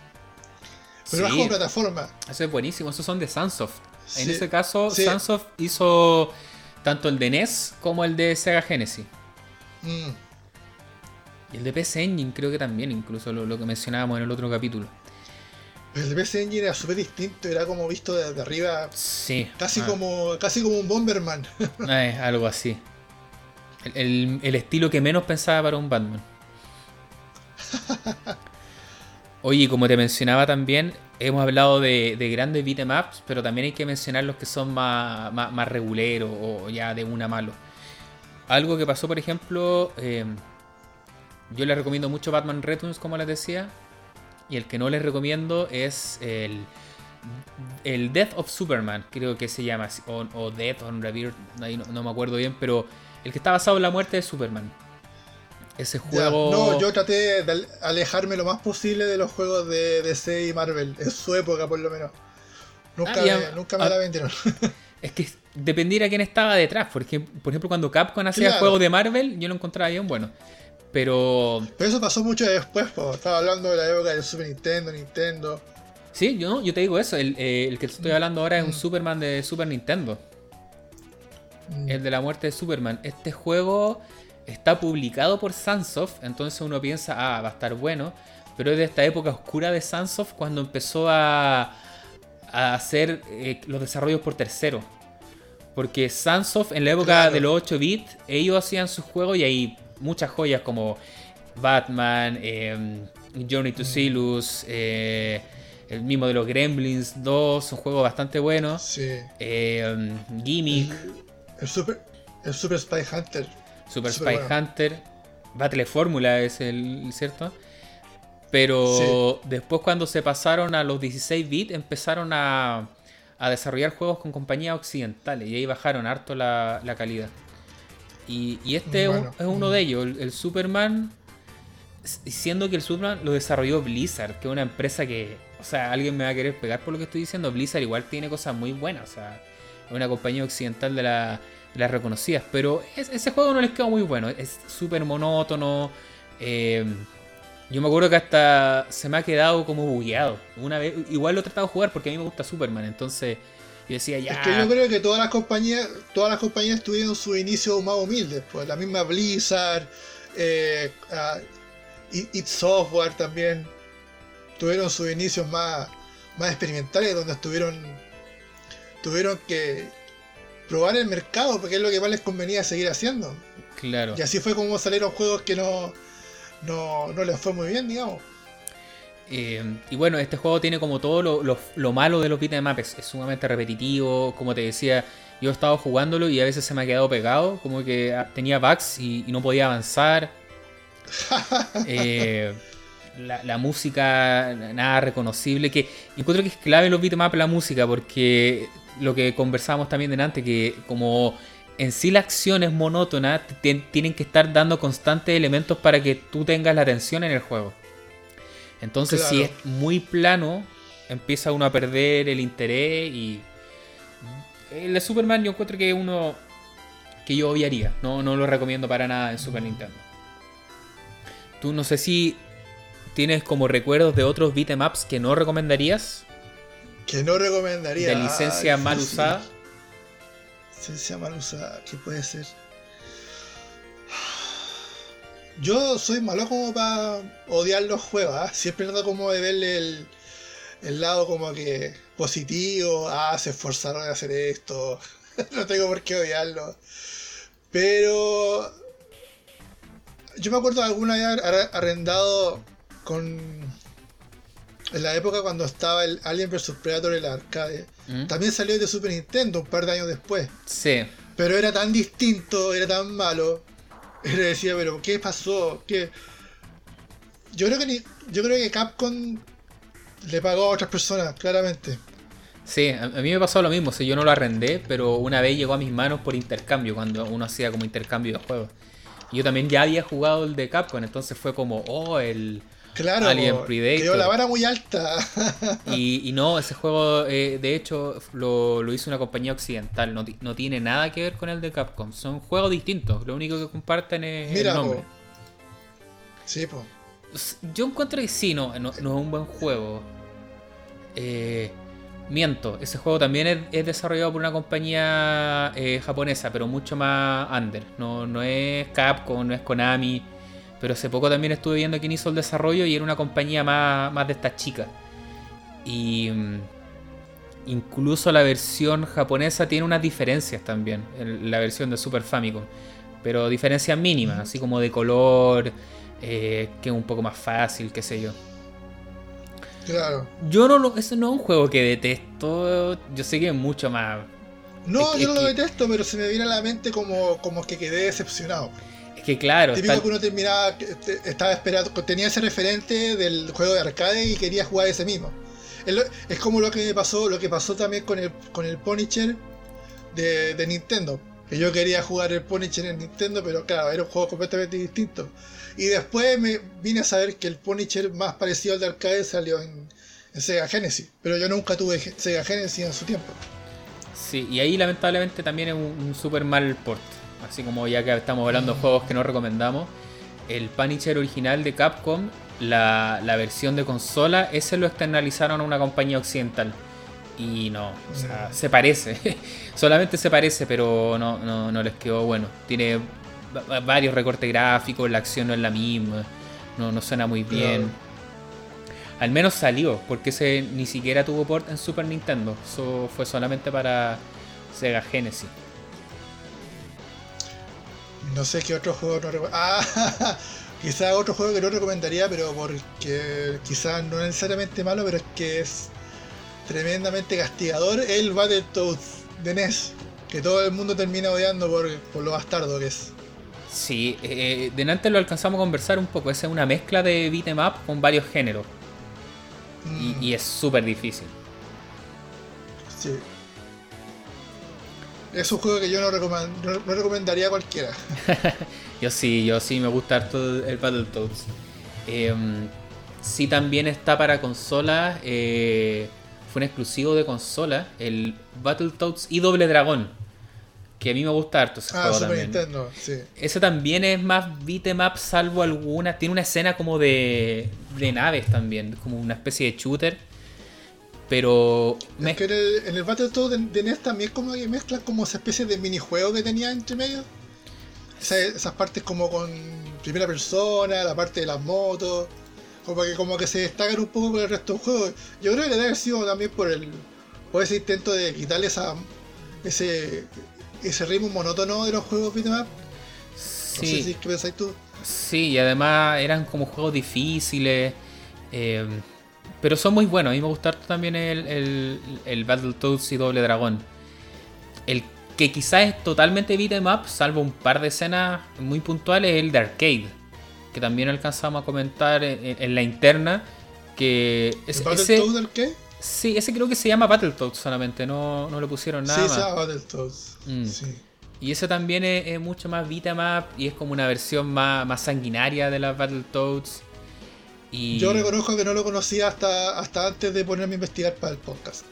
Pero Sí. como plataforma. Eso es buenísimo, esos son de Sunsoft. En Sí, ese caso, sí. Sunsoft hizo tanto el de NES como el de Sega Genesis. Mm. Y el de PC Engine creo que también, incluso lo, lo que mencionábamos en el otro capítulo. El PC Engine era súper distinto, era como visto desde arriba, Sí. casi ah, como casi como un Bomberman. eh, algo así. El, el- el estilo que menos pensaba para un Batman. Oye, como te mencionaba también, hemos hablado de, de grandes beat'em ups, pero también hay que mencionar los que son más, más, más reguleros o ya de una malo. Algo que pasó, por ejemplo, eh, yo les recomiendo mucho Batman Returns, como les decía, y el que no les recomiendo es el, el Death of Superman, creo que se llama, o, o Death on Rebirth, ahí no, no me acuerdo bien, pero el que está basado en la muerte de Superman. Ese Ya, juego... No, yo traté de al- alejarme lo más posible de los juegos de DC y Marvel, en su época por lo menos. Nunca, Ah, nunca me ah, la vendieron. Es que dependiera quién estaba detrás. Porque, por ejemplo, cuando Capcom hacía Claro. juegos de Marvel, yo lo encontraba bien bueno. Pero Pero eso pasó mucho después, po. estaba hablando de la época del Super Nintendo, Nintendo. sí, yo, yo te digo eso. El, eh, el que estoy hablando ahora es un Mm. Superman de Super Nintendo. Mm. El de la muerte de Superman. Este juego está publicado por Sunsoft. Entonces uno piensa, ah, va a estar bueno. Pero es de esta época oscura de Sunsoft cuando empezó a, a hacer eh, los desarrollos por tercero. Porque Sunsoft en la época Claro. de los 8 bits, ellos hacían sus juegos y hay muchas joyas como Batman, eh, Journey to Mm. Silus, eh, el mismo de los Gremlins 2, un juego bastante bueno. Sí. Eh, Gimmick, El Super, el Super Spy Hunter. Super Spy bueno. Hunter, Battle Fórmula es el cierto. Pero después cuando se pasaron a los 16 bits empezaron a, a desarrollar juegos con compañías occidentales y ahí bajaron harto la, la calidad. Y, y este es un- Bueno, es uno de ellos, el, el Superman, siendo que el Superman lo desarrolló Blizzard, que es una empresa que, o sea, alguien me va a querer pegar por lo que estoy diciendo, Blizzard igual tiene cosas muy buenas, o sea, es una compañía occidental de, la- de las reconocidas, pero es- ese juego no les quedó muy bueno, es súper monótono. eh, yo me acuerdo que hasta se me ha quedado como bugueado. Una vez, igual lo he tratado de jugar porque a mí me gusta Superman, entonces yo decía ya. Es que yo creo que todas las compañías, todas las compañías tuvieron su inicio más humilde, pues la misma Blizzard, eh, It It Software también tuvieron sus inicios más, más experimentales donde estuvieron tuvieron que probar el mercado porque es lo que más les convenía seguir haciendo. Claro. Y así fue como salieron juegos que no, no, no les fue muy bien, digamos. Eh, y bueno, este juego tiene como todo lo, lo- lo malo de los beat'em. Es, es sumamente repetitivo. Como te decía, yo he estado jugándolo y a veces se me ha quedado pegado. Como que ah, tenía bugs y, y no podía avanzar. Eh, la, la música, nada reconocible. Que encuentro que es clave en los beat'em up la música. Porque lo que conversábamos también delante, que como en sí la acción es monótona, tienen que estar dando constantes elementos para que tú tengas la atención en el juego. Entonces, si es muy plano, empieza uno a perder el interés y. El de Superman yo encuentro que es uno que yo obviaría. No, no lo recomiendo para nada en Super Nintendo. Tú no sé si tienes como recuerdos de otros beat'em ups que no recomendarías. Que no recomendaría. De licencia mal usada. Licencia mal usada, ¿qué puede ser? Yo soy malo como para odiar los juegos, ¿ah? siempre trato como de verle el, el lado como que positivo, ah, se esforzaron a hacer esto, no tengo por qué odiarlo. Pero yo me acuerdo de alguna vez arrendado con en la época cuando estaba el Alien vs Predator en la arcade. ¿Mm? También salió de Super Nintendo un par de años después. Sí. Pero era tan distinto, era tan malo. Y le decía, pero ¿qué pasó? ¿Qué? Yo creo que yo creo que Capcom le pagó a otras personas, claramente. Sí, a, mí me pasó lo mismo, si yo no lo arrendé, pero una vez llegó a mis manos por intercambio, cuando uno hacía como intercambio de juegos. Yo también ya había jugado el de Capcom, entonces fue como, oh, el claro, Alien Predator. la vara muy alta. y, no, ese juego, eh, de hecho, lo, hizo una compañía occidental, no, tiene nada que ver con el de Capcom, son juegos distintos, lo único que comparten es el nombre. Sí, pues. Yo encuentro que sí, no, no, es un buen juego. Eh, miento, ese juego también es, desarrollado por una compañía eh, japonesa, pero mucho más under. No, no es Capcom, no es Konami. Pero hace poco también estuve viendo quién hizo el desarrollo y era una compañía más, más de estas chicas. Y mm, incluso la versión japonesa tiene unas diferencias también, la versión de Super Famicom. Pero diferencias mínimas, así como de color, eh, que es un poco más fácil, qué sé yo. Claro. Yo no lo, eso no es un juego que detesto, yo sé que es mucho más... No, yo no lo detesto, pero se me viene a la mente como, como que quedé decepcionado. Que claro... Típico que uno terminaba, estaba esperando, tenía ese referente del juego de arcade y quería jugar ese mismo. Es como lo que me pasó, lo que pasó también con el, con el Punisher de, de Nintendo. Que yo quería jugar el Punisher en Nintendo, pero claro, era un juego completamente distinto. Y después me vine a saber que el Punisher más parecido al de arcade salió en, Sega Genesis. Pero yo nunca tuve Sega Genesis en su tiempo. Sí, y ahí lamentablemente también es un, super mal port. Así como ya que estamos hablando de juegos que no recomendamos. El Punisher original de Capcom, la, versión de consola, ese lo externalizaron a una compañía occidental. Y no, o sea, mm. se parece. Solamente se parece, pero no, no, no les quedó bueno. Tiene varios recortes gráficos, la acción no es la misma, no, no suena muy bien. Al menos salió, porque ese ni siquiera tuvo port en Super Nintendo, eso fue solamente para Sega Genesis. No sé qué otro juego no Ah, quizás otro juego que no recomendaría, pero porque quizás no es necesariamente malo, pero es que es tremendamente castigador, el Battletoads de NES, que todo el mundo termina odiando por, por lo bastardo que es. Sí, eh, de antes lo alcanzamos a conversar un poco. Esa es una mezcla de beat'em up con varios géneros. Y, mm. es súper difícil. Sí. Es un juego que yo no, recomendaría a cualquiera. yo sí, yo sí me gusta todo el Battletoads. Eh, sí también está para consola. Eh, fue un exclusivo de consola. El Battletoads y Doble Dragón que a mí me gusta harto ese ah, Super Nintendo, sí. Ese también es más beat'em up, salvo algunas. Tiene una escena como de, de naves también, como una especie de shooter. Pero. Es que en el, en el Battletoads de, NES también como que mezclan como esa especie de minijuego que tenía entre medio. esas partes como con primera persona, la parte de las motos. Como que, como que se destacan un poco con el resto del juego. Yo creo que debe haber sido también por el. por ese intento de quitarle esa. ese ese ritmo monótono de los juegos beat'em Sí. ¿Qué pensáis tú? Sí, y además eran como juegos difíciles. Eh, pero son muy buenos. A mí me gusta también el, el, el Battletoads y Doble Dragón. El que quizás es totalmente beat'em up, salvo un par de escenas muy puntuales, es el de arcade. Que también alcanzamos a comentar en, la interna. Que es, ¿El Battletoads arcade? Sí, ese creo que se llama Battletoads solamente, no, no le pusieron nada. Sí, se llama Battletoads. Mm. Sí. Y ese también es, mucho más beatmap y es como una versión más, más sanguinaria de las Battletoads. Y... Yo reconozco que no lo conocía hasta, hasta antes de ponerme a investigar para el podcast.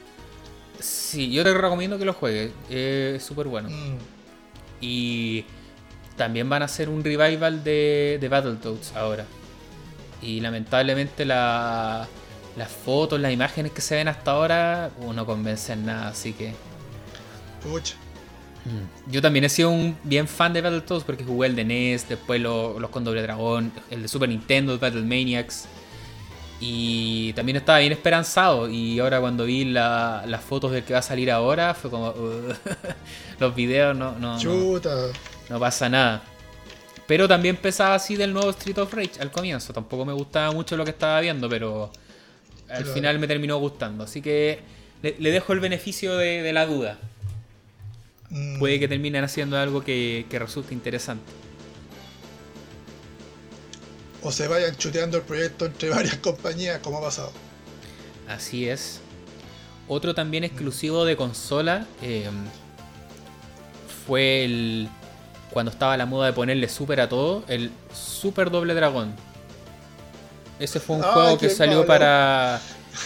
Sí, yo te recomiendo que lo juegues, es súper bueno. Mm. Y también van a hacer un revival de, de Battletoads ahora. Y lamentablemente la, las fotos, las imágenes que se ven hasta ahora, no convencen nada, así que. Pucha. Yo también he sido un bien fan de Battletoads porque jugué el de NES, después los con Doble Dragón, el de Super Nintendo, Battle Maniacs. Y también estaba bien esperanzado. Y ahora cuando vi las fotos del que va a salir ahora, fue como... los videos no, no, no, pasa nada. Pero también pensaba así del nuevo Street of Rage al comienzo. Tampoco me gustaba mucho lo que estaba viendo, pero al final me terminó gustando. Así que le, dejo el beneficio de, la duda. Mm. Puede que terminen haciendo algo que, que resulte interesante o se vayan chuteando el proyecto entre varias compañías, como ha pasado. Así es. Otro también exclusivo de consola em, fue el. Cuando estaba la moda de ponerle super a todo, el Super Doble Dragón. Ese fue un juego que salió para.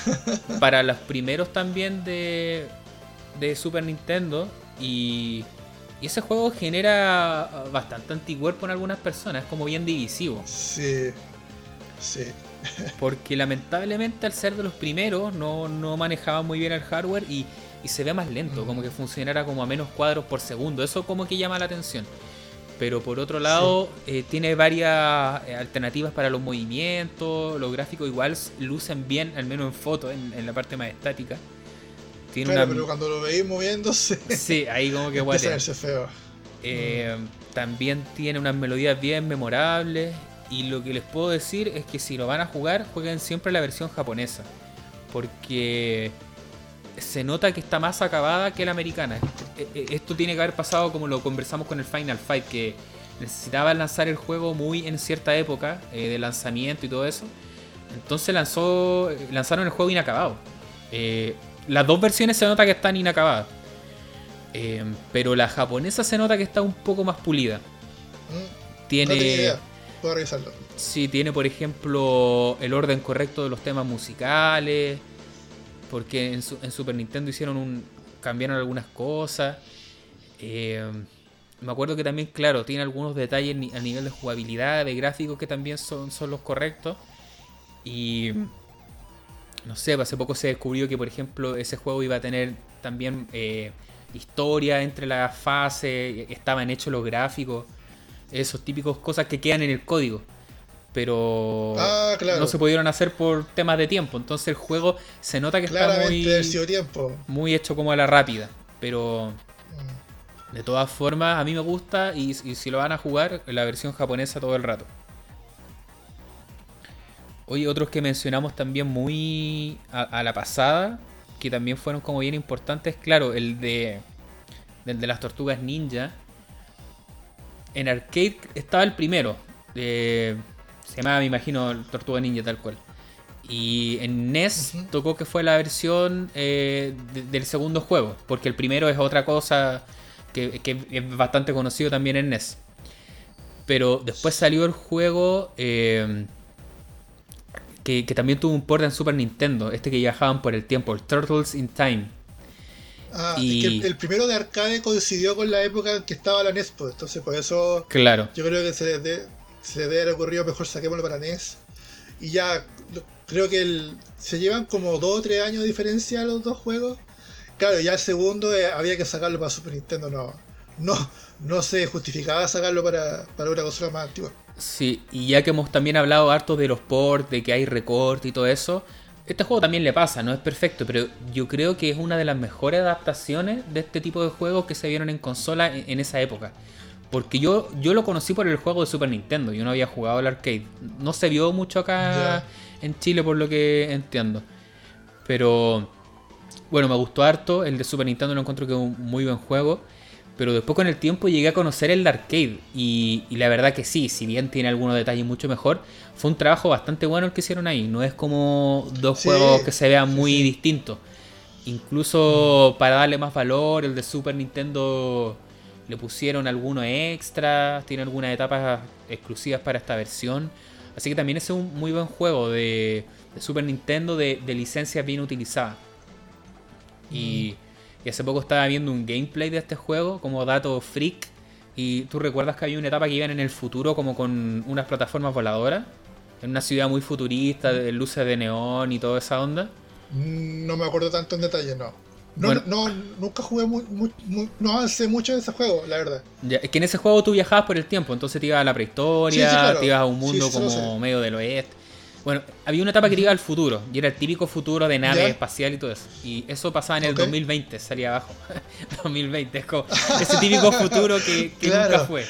para los primeros también de. de Super Nintendo. Y y ese juego genera bastante anticuerpo en algunas personas, es como bien divisivo. Sí, sí. Porque lamentablemente al ser de los primeros no, no manejaba muy bien el hardware y, se ve más lento, mm. como que funcionara como a menos cuadros por segundo. Eso como que llama la atención. Pero por otro lado, eh, tiene varias eh, alternativas para los movimientos, los gráficos igual lucen bien, al menos en fotos, en la parte más estática claro, pero cuando lo veis moviéndose. Sí, ahí como que guay. feo. Eh, también tiene unas melodías bien memorables. Y lo que les puedo decir es que si lo van a jugar, jueguen siempre la versión japonesa. Porque se nota que está más acabada que la americana. E, e, esto tiene que haber pasado como lo conversamos con el Final Fight, que necesitaban lanzar el juego muy en cierta época eh, de lanzamiento y todo eso. Entonces lanzó, lanzaron el juego inacabado. Eh, las dos versiones se nota que están inacabadas. Eh, pero la japonesa se nota que está un poco más pulida. Mm, tiene. Puedo revisarlo. Sí, tiene por ejemplo el orden correcto de los temas musicales. Porque en, Super Nintendo hicieron un. cambiaron algunas cosas. Eh, me acuerdo que también, claro, tiene algunos detalles a nivel de jugabilidad, de gráficos que también son, son los correctos. Y no sé, hace poco se descubrió que, por ejemplo, ese juego iba a tener también eh, historia entre las fases, estaban hechos los gráficos, esos típicos cosas que quedan en el código. Pero ah, no se pudieron hacer por temas de tiempo. Entonces el juego se nota que está muy, tiempo. muy hecho como a la rápida. Pero mm. de todas formas, a mí me gusta y si lo van a jugar, la versión japonesa todo el rato. Oye, otros que mencionamos también muy a, la pasada, que también fueron como bien importantes, claro, el de, el de las tortugas ninja. En arcade estaba el primero, se llamaba, me imagino, Tortuga Ninja tal cual. Y en NES tocó que fue la versión eh, del segundo juego, porque el primero es otra cosa que, es bastante conocido también en NES. Pero después salió el juego eh, que, también tuvo un port en Super Nintendo, este que viajaban por el tiempo, el Turtles in Time. Ah, y... el, primero de arcade coincidió con la época en que estaba la NES, pues, entonces por eso claro. yo creo que se, de, se debe haber ocurrido mejor saquémoslo para NES. Y ya creo que el, se llevan como 2 o 3 años de diferencia los dos juegos. Claro, ya el segundo eh, había que sacarlo para Super Nintendo, no, no, no se justificaba sacarlo para, para una consola más antigua. Sí, y ya que hemos también hablado harto de los ports, de que hay recorte y todo eso, este juego también le pasa, no es perfecto, pero yo creo que es una de las mejores adaptaciones de este tipo de juegos que se vieron en consola en, esa época. Porque yo, yo lo conocí por el juego de Super Nintendo, yo no había jugado al arcade. No se vio mucho acá en Chile por lo que entiendo. Pero bueno, me gustó harto, el de Super Nintendo lo encuentro que es un muy buen juego. Pero después con el tiempo llegué a conocer el arcade. Y, la verdad que sí, si bien tiene algunos detalles mucho mejor, fue un trabajo bastante bueno el que hicieron ahí. No es como dos juegos que se vean muy distintos. Incluso para darle más valor, el de Super Nintendo le pusieron algunos extras, tiene algunas etapas exclusivas para esta versión. Así que también es un muy buen juego de, Super Nintendo de, de licencia bien utilizada. Y mm. Y hace poco estaba viendo un gameplay de este juego como dato freak. Y tú recuerdas que había una etapa que iban en el futuro como con unas plataformas voladoras. En una ciudad muy futurista, de luces de neón y toda esa onda. Mm, no me acuerdo tanto en detalle, no. No, nunca jugué muy, no avancé mucho en ese juego, la verdad. es que en ese juego tú viajabas por el tiempo, entonces te ibas a la prehistoria, te ibas a un mundo como medio del oeste. Bueno, había una etapa que iba al futuro, y era el típico futuro de nave espacial y todo eso. Y eso pasaba en el 2020, salía abajo. 2020, es como ese típico futuro que, nunca fue.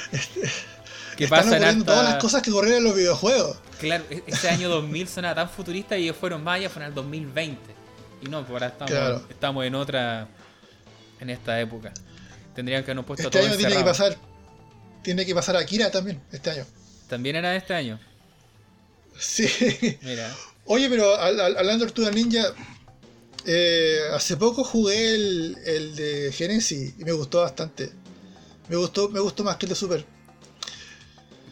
Que pasa en todas las cosas que corrieron en los videojuegos. Claro, e-, ese año 2000 sonaba tan futurista y ellos fueron más allá, fueron el 2020. Y no, pues ahora estamos, estamos en otra. en esta época. Tendrían que habernos puesto este año tiene que pasar. Tiene que pasar Akira también, este año. ¿También era este año? Sí. Mira. Oye, pero hablando de Tortuga Ninja, eh, hace poco jugué el, el, de Genesis y me gustó bastante. Me gustó, me gustó más que el de Super.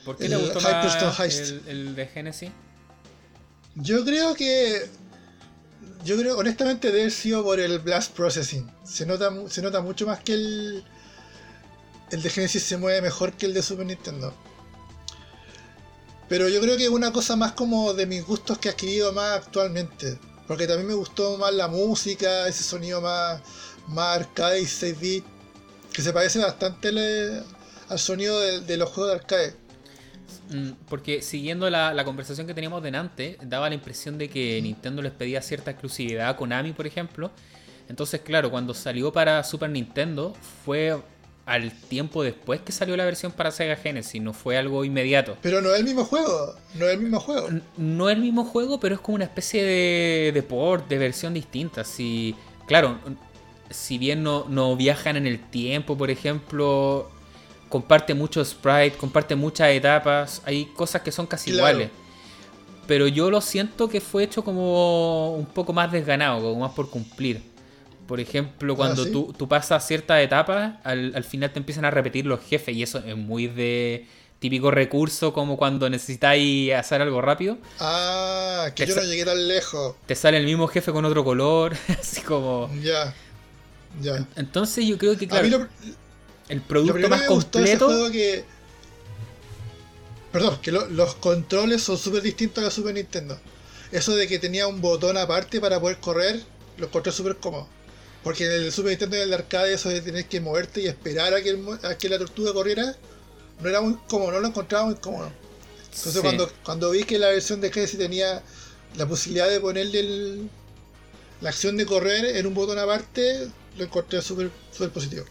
¿Por qué le gustó más el, el, de Genesis? Yo creo que. Yo creo, honestamente, debe haber sido por el Blast Processing. Se nota, se nota mucho más que el. El de Genesis se mueve mejor que el de Super Nintendo. Pero yo creo que es una cosa más como de mis gustos que he adquirido más actualmente. Porque también me gustó más la música, ese sonido más, más arcade y 6 bit que se parece bastante al sonido de, los juegos de arcade. Mm, porque siguiendo la, conversación que teníamos delante, daba la impresión de que Nintendo les pedía cierta exclusividad a Konami, por ejemplo. Entonces, claro, cuando salió para Super Nintendo fue al tiempo después que salió la versión para Sega Genesis, no fue algo inmediato. Pero no es el mismo juego, no es el mismo juego. No, es el mismo juego, pero es como una especie de, de port, de versión distinta. Si, claro, si bien no, no viajan en el tiempo, por ejemplo, comparte mucho sprite, comparte muchas etapas, hay cosas que son casi iguales. Pero yo lo siento que fue hecho como un poco más desganado, como más por cumplir. Por ejemplo, cuando ah, tú, tú, pasas ciertas etapas, al, final te empiezan a repetir los jefes y eso es muy de típico recurso como cuando necesitáis hacer algo rápido. Ah, que yo no llegué tan lejos. Te sale el mismo jefe con otro color, así como... Ya, ya. Entonces yo creo que, claro, el producto más completo... que... Perdón, que los controles son súper distintos a la Super Nintendo. Eso de que tenía un botón aparte para poder correr, lo encontré súper cómodo. Porque en el Super Nintendo y el arcade eso de tener que moverte y esperar a que, que la tortuga corriera, no era muy cómodo, no lo encontraba muy cómodo. Entonces cuando, cuando vi que la versión de Genesis tenía la posibilidad de ponerle la acción de correr en un botón aparte, lo encontré súper super positivo.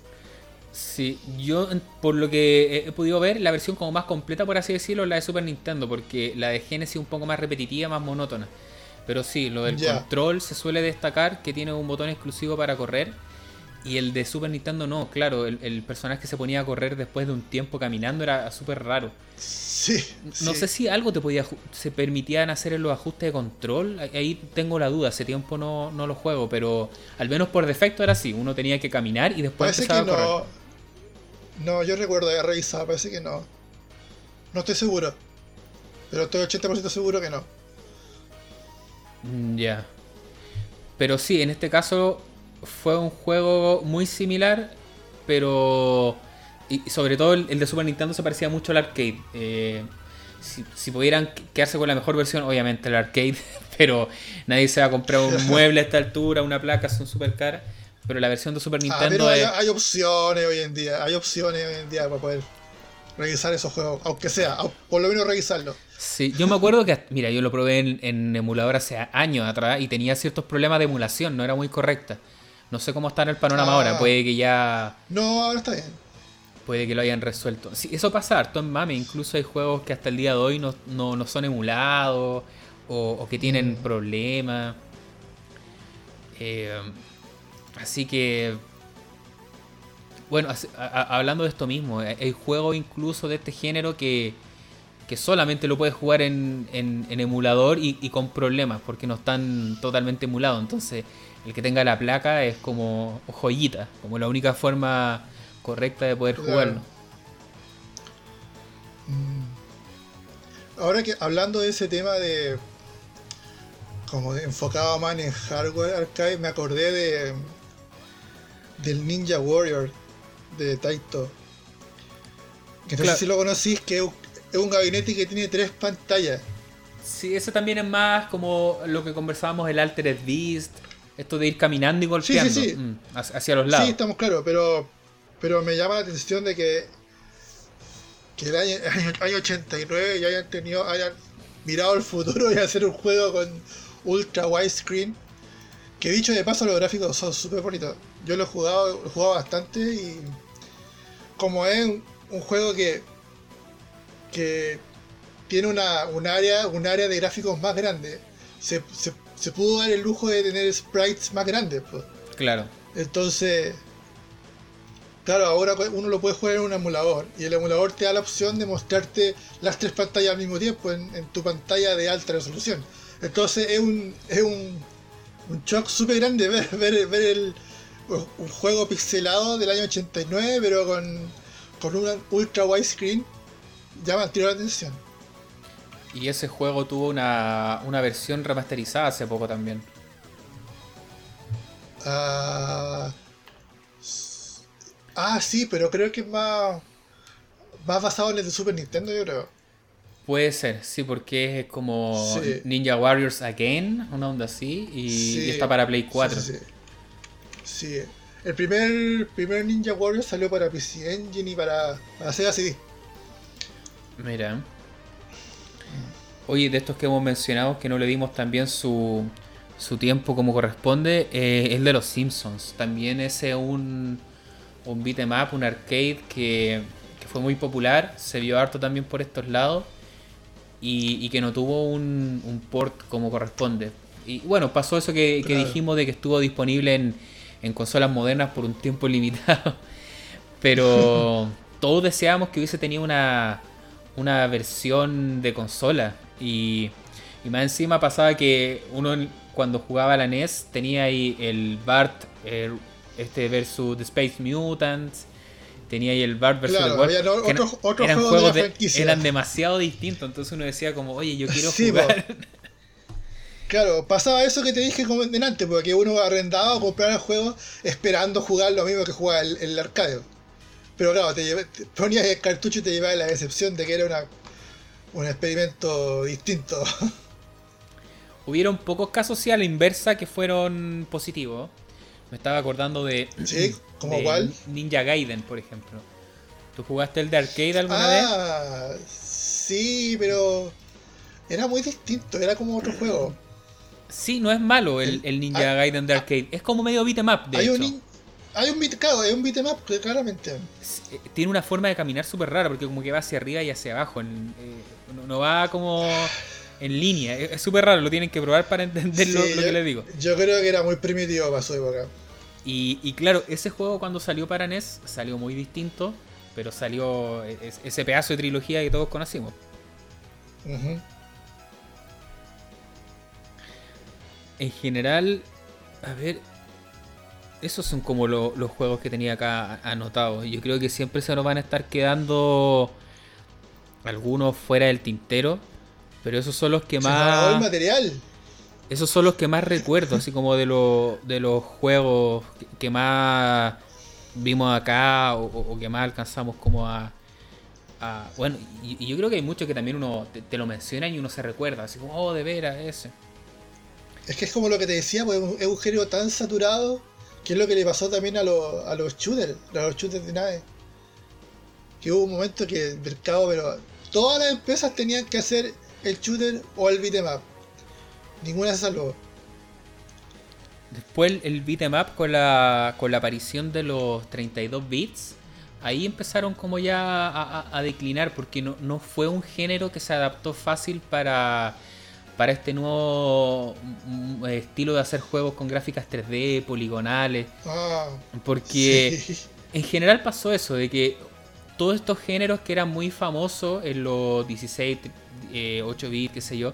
Sí, yo por lo que he podido ver, la versión como más completa, por así decirlo, es la de Super Nintendo, porque la de Genesis es un poco más repetitiva, más monótona. Pero sí, lo del control se suele destacar que tiene un botón exclusivo para correr. Y el de Super Nintendo no, claro, el, personaje que se ponía a correr después de un tiempo caminando era súper raro. Sí. No sé si algo te podía se permitían hacer en los ajustes de control. Ahí tengo la duda, hace tiempo no, no lo juego, pero al menos por defecto era así. Uno tenía que caminar y después parece que no. No, yo recuerdo haber revisado, parece que no. No estoy seguro. Pero estoy 80% seguro que no. Mm, ya. Pero sí, en este caso fue un juego muy similar, pero... Y sobre todo el, de Super Nintendo se parecía mucho al arcade. Eh, si, pudieran quedarse con la mejor versión, obviamente el arcade, pero nadie se va a comprar un mueble a esta altura, una placa, son súper caras. Pero la versión de Super ah, Nintendo hay, hay, opciones hoy en día, hay opciones hoy en día para poder revisar esos juegos, aunque sea, por lo menos revisarlo. Sí, yo me acuerdo que, mira, yo lo probé en, emulador hace años atrás y tenía ciertos problemas de emulación, no era muy correcta. No sé cómo está en el panorama ahora, ah. puede que ya... No, ahora está bien. Puede que lo hayan resuelto. Sí, eso pasa harto en MAME, incluso hay juegos que hasta el día de hoy no, son emulados o, que tienen mm. problemas. Eh, así que bueno, hablando de esto mismo, eh, hay juegos incluso de este género que, solamente lo puedes jugar en, emulador y, con problemas, porque no están totalmente emulados. Entonces, el que tenga la placa es como joyita, como la única forma correcta de poder jugarlo. Mm. Ahora que hablando de ese tema de como enfocado más en hardware arcade, me acordé de del Ninja Warrior de Taito. Que no sé si lo conocís, que es un gabinete que tiene tres pantallas. Sí, eso también es más como lo que conversábamos, el Altered Beast, esto de ir caminando y golpeando mm, hacia los lados. Sí, estamos claros, pero, pero me llama la atención de que, que el año, año, 89 ya hayan tenido, hayan mirado al futuro y hacer un juego con ultra widescreen. Que dicho de paso, los gráficos son súper bonitos. Yo lo he jugado, lo he jugado bastante y como es un, juego que, que tiene una, un, área, un área de gráficos más grande, se, se, pudo dar el lujo de tener sprites más grandes. Pues. Claro. Entonces, claro, ahora uno lo puede jugar en un emulador y el emulador te da la opción de mostrarte las tres pantallas al mismo tiempo en, en tu pantalla de alta resolución. Entonces es un, es un, un shock súper grande ver, ver, ver el, un juego pixelado del año 89, pero con, con un ultra widescreen, llama tiró la atención. Y ese juego tuvo una, una versión remasterizada hace poco también. Ah, ah, sí, pero creo que es más, más basado en el de Super Nintendo, yo creo. Puede ser, sí, porque es como Ninja Warriors Again, una onda así, y, está para Play 4. Sí, sí, el primer, primer Ninja Warriors salió para PC Engine y para, para Sega CD. Mira. Oye, de estos que hemos mencionado, que no le dimos también su, su tiempo como corresponde, eh, es de los Simpsons. También ese un, un beat'em up, un arcade que, que fue muy popular, se vio harto también por estos lados y, que no tuvo un, port como corresponde. Y bueno, pasó eso que, dijimos de que estuvo disponible en, consolas modernas por un tiempo limitado. Pero todos deseábamos que hubiese tenido una, una versión de consola. Y, y, más encima pasaba que uno cuando jugaba la NES tenía ahí el BART este versus The Space Mutants tenía ahí el Bart versus el Wolf, eran, juegos de, eran demasiado distintos, entonces uno decía como, oye, yo quiero jugar. Claro, pasaba eso que te dije antes, porque uno arrendaba o compraba el juego esperando jugar lo mismo que jugaba el, el arcade. Pero claro, te, ponías el cartucho y te llevaba la decepción de que era una, un experimento distinto. Hubieron pocos casos, a la inversa, que fueron positivos. Me estaba acordando de. Sí, ¿como cuál? Ninja Gaiden, por ejemplo. ¿Tú jugaste el de arcade alguna vez? Ah, sí, pero. Era muy distinto, era como otro juego. Sí, no es malo el, Ninja ah, Gaiden de ah. arcade. Es como medio beat'em up, de hay hecho. Un, hay un beat, claro, es un claramente. Eh, tiene una forma de caminar súper rara, porque como que va hacia arriba y hacia abajo. Eh, no, va como en línea. Es súper raro, lo tienen que probar para entender lo, que les digo. Yo creo que era muy primitivo para su época. Y, claro, ese juego cuando salió para NES salió muy distinto, pero salió ese pedazo de trilogía que todos conocimos. En general, a ver, esos son como los juegos que tenía acá anotados. Yo creo que siempre se nos van a estar quedando algunos fuera del tintero, pero esos son los que más... material. Esos son los que más recuerdo, así como de, de los juegos que, más vimos acá o, que más alcanzamos como a... bueno, y, yo creo que hay muchos que también uno te, lo mencionan y uno se recuerda, así como, oh, de veras, ese. Es que es como lo que te decía, pues es un género tan saturado que es lo que le pasó también a, los, a los shooters, a los shooters de nave. Que hubo un momento que el mercado, pero todas las empresas tenían que hacer el shooter o el beatmap Ninguna se salvó. Después el beat'em up con la, con la aparición de los 32 bits, ahí empezaron como ya a, declinar porque no, no, fue un género que se adaptó fácil para, para este nuevo mm, estilo de hacer juegos con gráficas 3D, poligonales. Ah, porque en general pasó eso, de que todos estos géneros que eran muy famosos en los 16, 8 eh, bits, qué sé yo,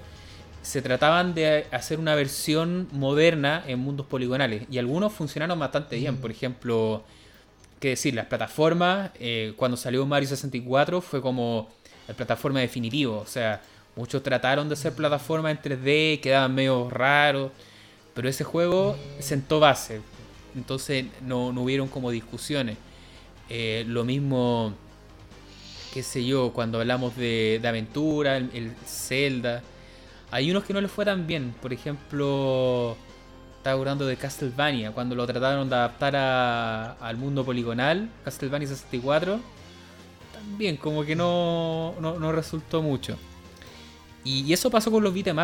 se trataban de hacer una versión moderna en mundos poligonales y algunos funcionaron bastante bien. Por ejemplo, qué decir, las plataformas, eh, cuando salió Mario 64 fue como la plataforma definitiva. O sea, muchos trataron de hacer plataformas en 3D, quedaban medio raros, pero ese juego sentó base. Entonces no, no hubieron como discusiones. Eh, lo mismo, qué sé yo, cuando hablamos de, aventura, el Zelda hay unos que no les fue tan bien. Por ejemplo, estaba hablando de Castlevania, cuando lo trataron de adaptar al mundo poligonal, Castlevania 64. También como que no, no, resultó mucho. Y, eso pasó con los beat'em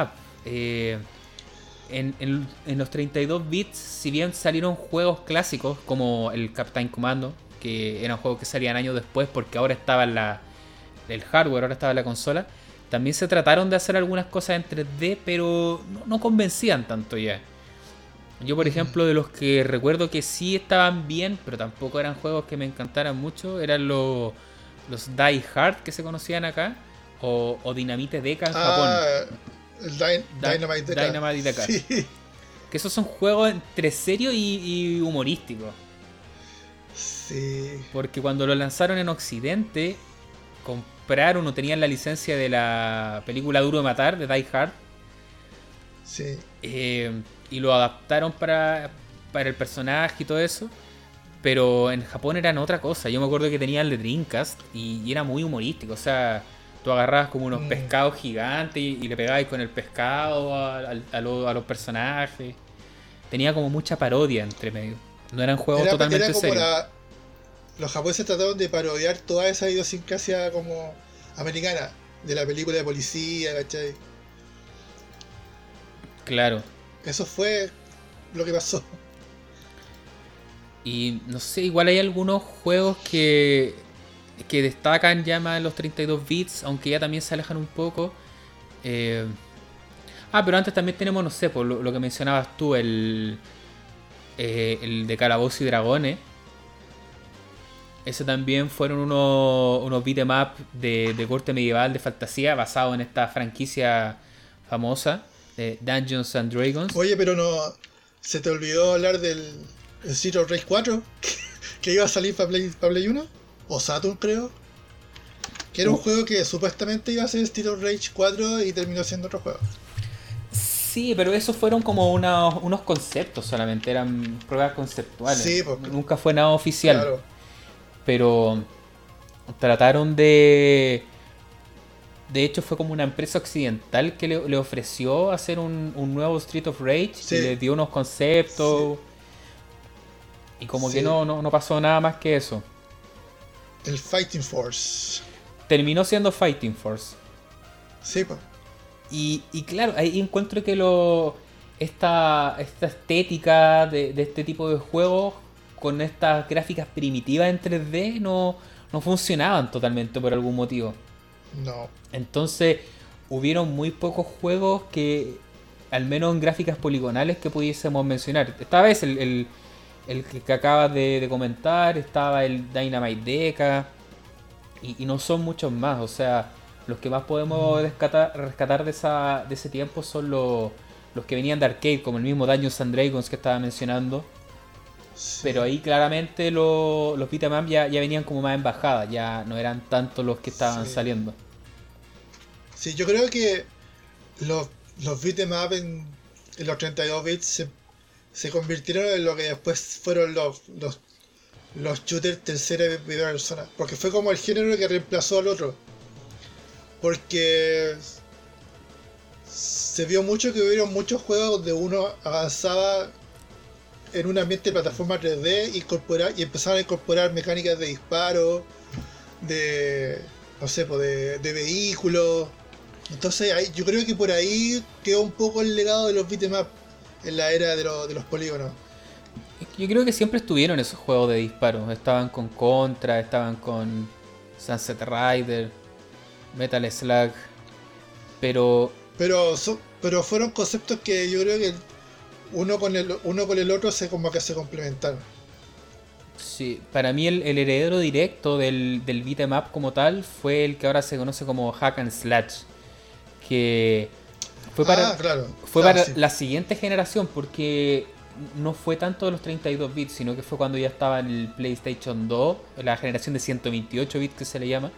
eh, en, en, los 32 bits, si bien salieron juegos clásicos como el Captain Commando, que eran juegos que salían años después porque ahora estaba en la, el hardware, ahora estaba en la consola, también se trataron de hacer algunas cosas en 3D, pero no, convencían tanto ya. Yo, por ejemplo, de los que recuerdo que sí estaban bien, pero tampoco eran juegos que me encantaran mucho, eran los, los Die Hard que se conocían acá, o, o Dynamite Deca en ah, Japón. Dynamite Deca. Dynamite Que esos son juegos entre serio y, y humorístico. Sí. Porque cuando lo lanzaron en Occidente, compraron o tenían la licencia de la película Duro de Matar, de Die Hard. Sí. Eh, y lo adaptaron para, para el personaje y todo eso. Pero en Japón eran otra cosa. Yo me acuerdo que tenían el de Dreamcast y, era muy humorístico. O sea, tú agarrabas como unos mm. pescados gigantes y, le pegabas con el pescado a, los personajes. Tenía como mucha parodia entre medio. No eran juegos totalmente serios los japoneses trataron de parodiar toda esa idiosincrasia como americana de la película de policía, ¿cachai? Claro. Eso fue lo que pasó. Y no sé, igual hay algunos juegos que, que destacan ya más en los 32 bits, aunque ya también se alejan un poco. Eh, ah, pero antes también tenemos, no sé, por lo, que mencionabas tú, el, eh, el de Calabozos y Dragones ese también fueron unos, unos up de, corte medieval, de fantasía, basado en esta franquicia famosa de Dungeons and Dragons. Oye, pero no. ¿Se te olvidó hablar del of Rage 4? que iba a salir para Play, para Play 1? O Saturn, creo. Que era un uh. juego que supuestamente iba a ser Street of Rage 4 y terminó siendo otro juego. Sí, pero esos fueron como unos, conceptos solamente, eran pruebas conceptuales. Sí, porque, Nunca fue nada oficial. Claro pero trataron de... De hecho fue como una empresa occidental que le, ofreció hacer un, nuevo Street of Rage y le dio unos conceptos. Y como que no, no, pasó nada más que eso. El Fighting Force. Terminó siendo Fighting Force. Sí, pues. Y, y, claro, ahí encuentro que lo esta, esta estética de, de este tipo de juegos con estas gráficas primitivas en 3D no, funcionaban totalmente por algún motivo. No. Entonces, hubieron muy pocos juegos que, al menos en gráficas poligonales, que pudiésemos mencionar. Esta vez el, el, que acabas de, comentar, estaba el Dynamite Deca, y, no son muchos más. O sea, los que más podemos mm. rescatar, rescatar de, esa, de ese tiempo son los, los que venían de arcade, como el mismo Dungeons and Dragons que estaba mencionando pero ahí claramente los beat'em ya, ya venían como más en bajada, ya no eran tantos los que estaban saliendo. Sí, yo creo que los, los beat'em en, los 32 bits se, convirtieron en lo que después fueron los, los, shooters tercera persona. Porque fue como el género que reemplazó al otro. Porque se vio mucho que hubieron muchos juegos donde uno avanzaba en un ambiente de plataforma 3D incorporar, y empezaron a incorporar mecánicas de disparo, de, no sé, de, de vehículos. Entonces yo creo que por ahí quedó un poco el legado de los beat'em en la era de, de los polígonos. Yo creo que siempre estuvieron esos juegos de disparos. Estaban con Contra, estaban con Sunset Rider, Metal Slug. Pero. Pero, pero fueron conceptos que yo creo que uno con el, uno con el otro se como que se complementaron. Sí, para mí el, heredero directo del, del beat'em up como tal fue el que ahora se conoce como Hack and Slash. Que fue para, ah, claro, fue para la siguiente generación, porque no fue tanto de los 32 bits, sino que fue cuando ya estaba en el PlayStation 2, la generación de 128 bits que se le llama,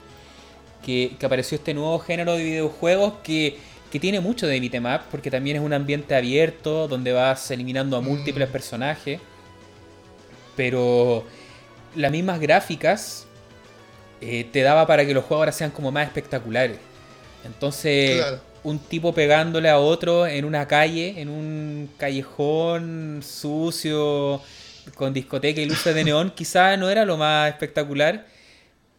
que, que apareció este nuevo género de videojuegos que que tiene mucho de beat'em porque también es un ambiente abierto donde vas eliminando a múltiples mm. personajes, pero las mismas gráficas eh, te daba para que los juegos ahora sean como más espectaculares. Entonces, un tipo pegándole a otro en una calle, en un callejón sucio, con discoteca y luces de neón, quizás no era lo más espectacular,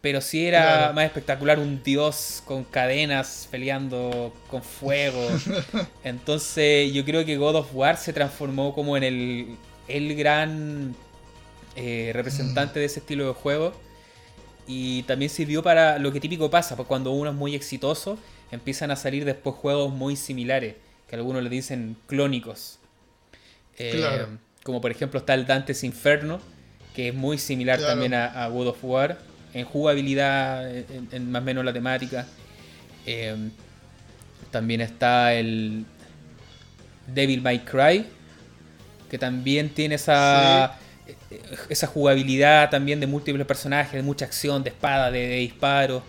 Pero sí era más espectacular un dios con cadenas peleando con fuego. Entonces yo creo que God of War se transformó como en el, el gran eh, representante de ese estilo de juego. Y también sirvió para lo que típico pasa, pues cuando uno es muy exitoso, empiezan a salir después juegos muy similares, que algunos le dicen clónicos. Eh, como por ejemplo está el Dante's Inferno, que es muy similar también a, a God of War en jugabilidad, en, más o menos la temática. Eh, también está el Devil May Cry, que también tiene esa, esa jugabilidad también de múltiples personajes, de mucha acción, de espada, de, disparo.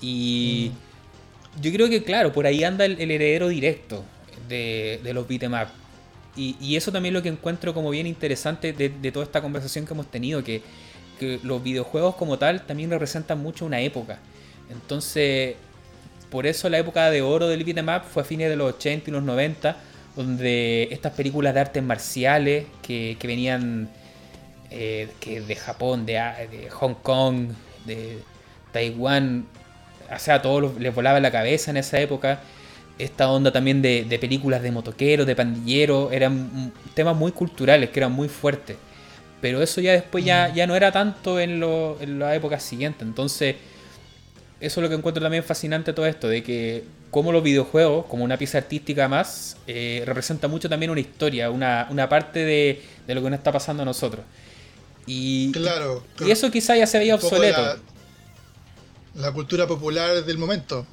Y mm. Yo creo que, claro, por ahí anda el, heredero directo de, los beat'em up. Y, eso también es lo que encuentro como bien interesante de, de toda esta conversación que hemos tenido, que los videojuegos como tal también representan mucho una época. Entonces, por eso la época de oro del beat'em up fue a fines de los 80 y los 90, donde estas películas de artes marciales que, venían eh, que de Japón, de, Hong Kong, de Taiwán, o sea, a todos les volaba la cabeza en esa época. Esta onda también de, de películas de motoqueros, de pandilleros, eran temas muy culturales, que eran muy fuertes. Pero eso ya después ya, mm. ya no era tanto en, lo, en la época siguiente. Entonces, eso es lo que encuentro también fascinante todo esto, de que como los videojuegos, como una pieza artística más, eh, representa mucho también una historia, una, parte de, lo que nos está pasando a nosotros. Y, claro, y eso quizá ya se veía obsoleto. La, cultura popular del momento.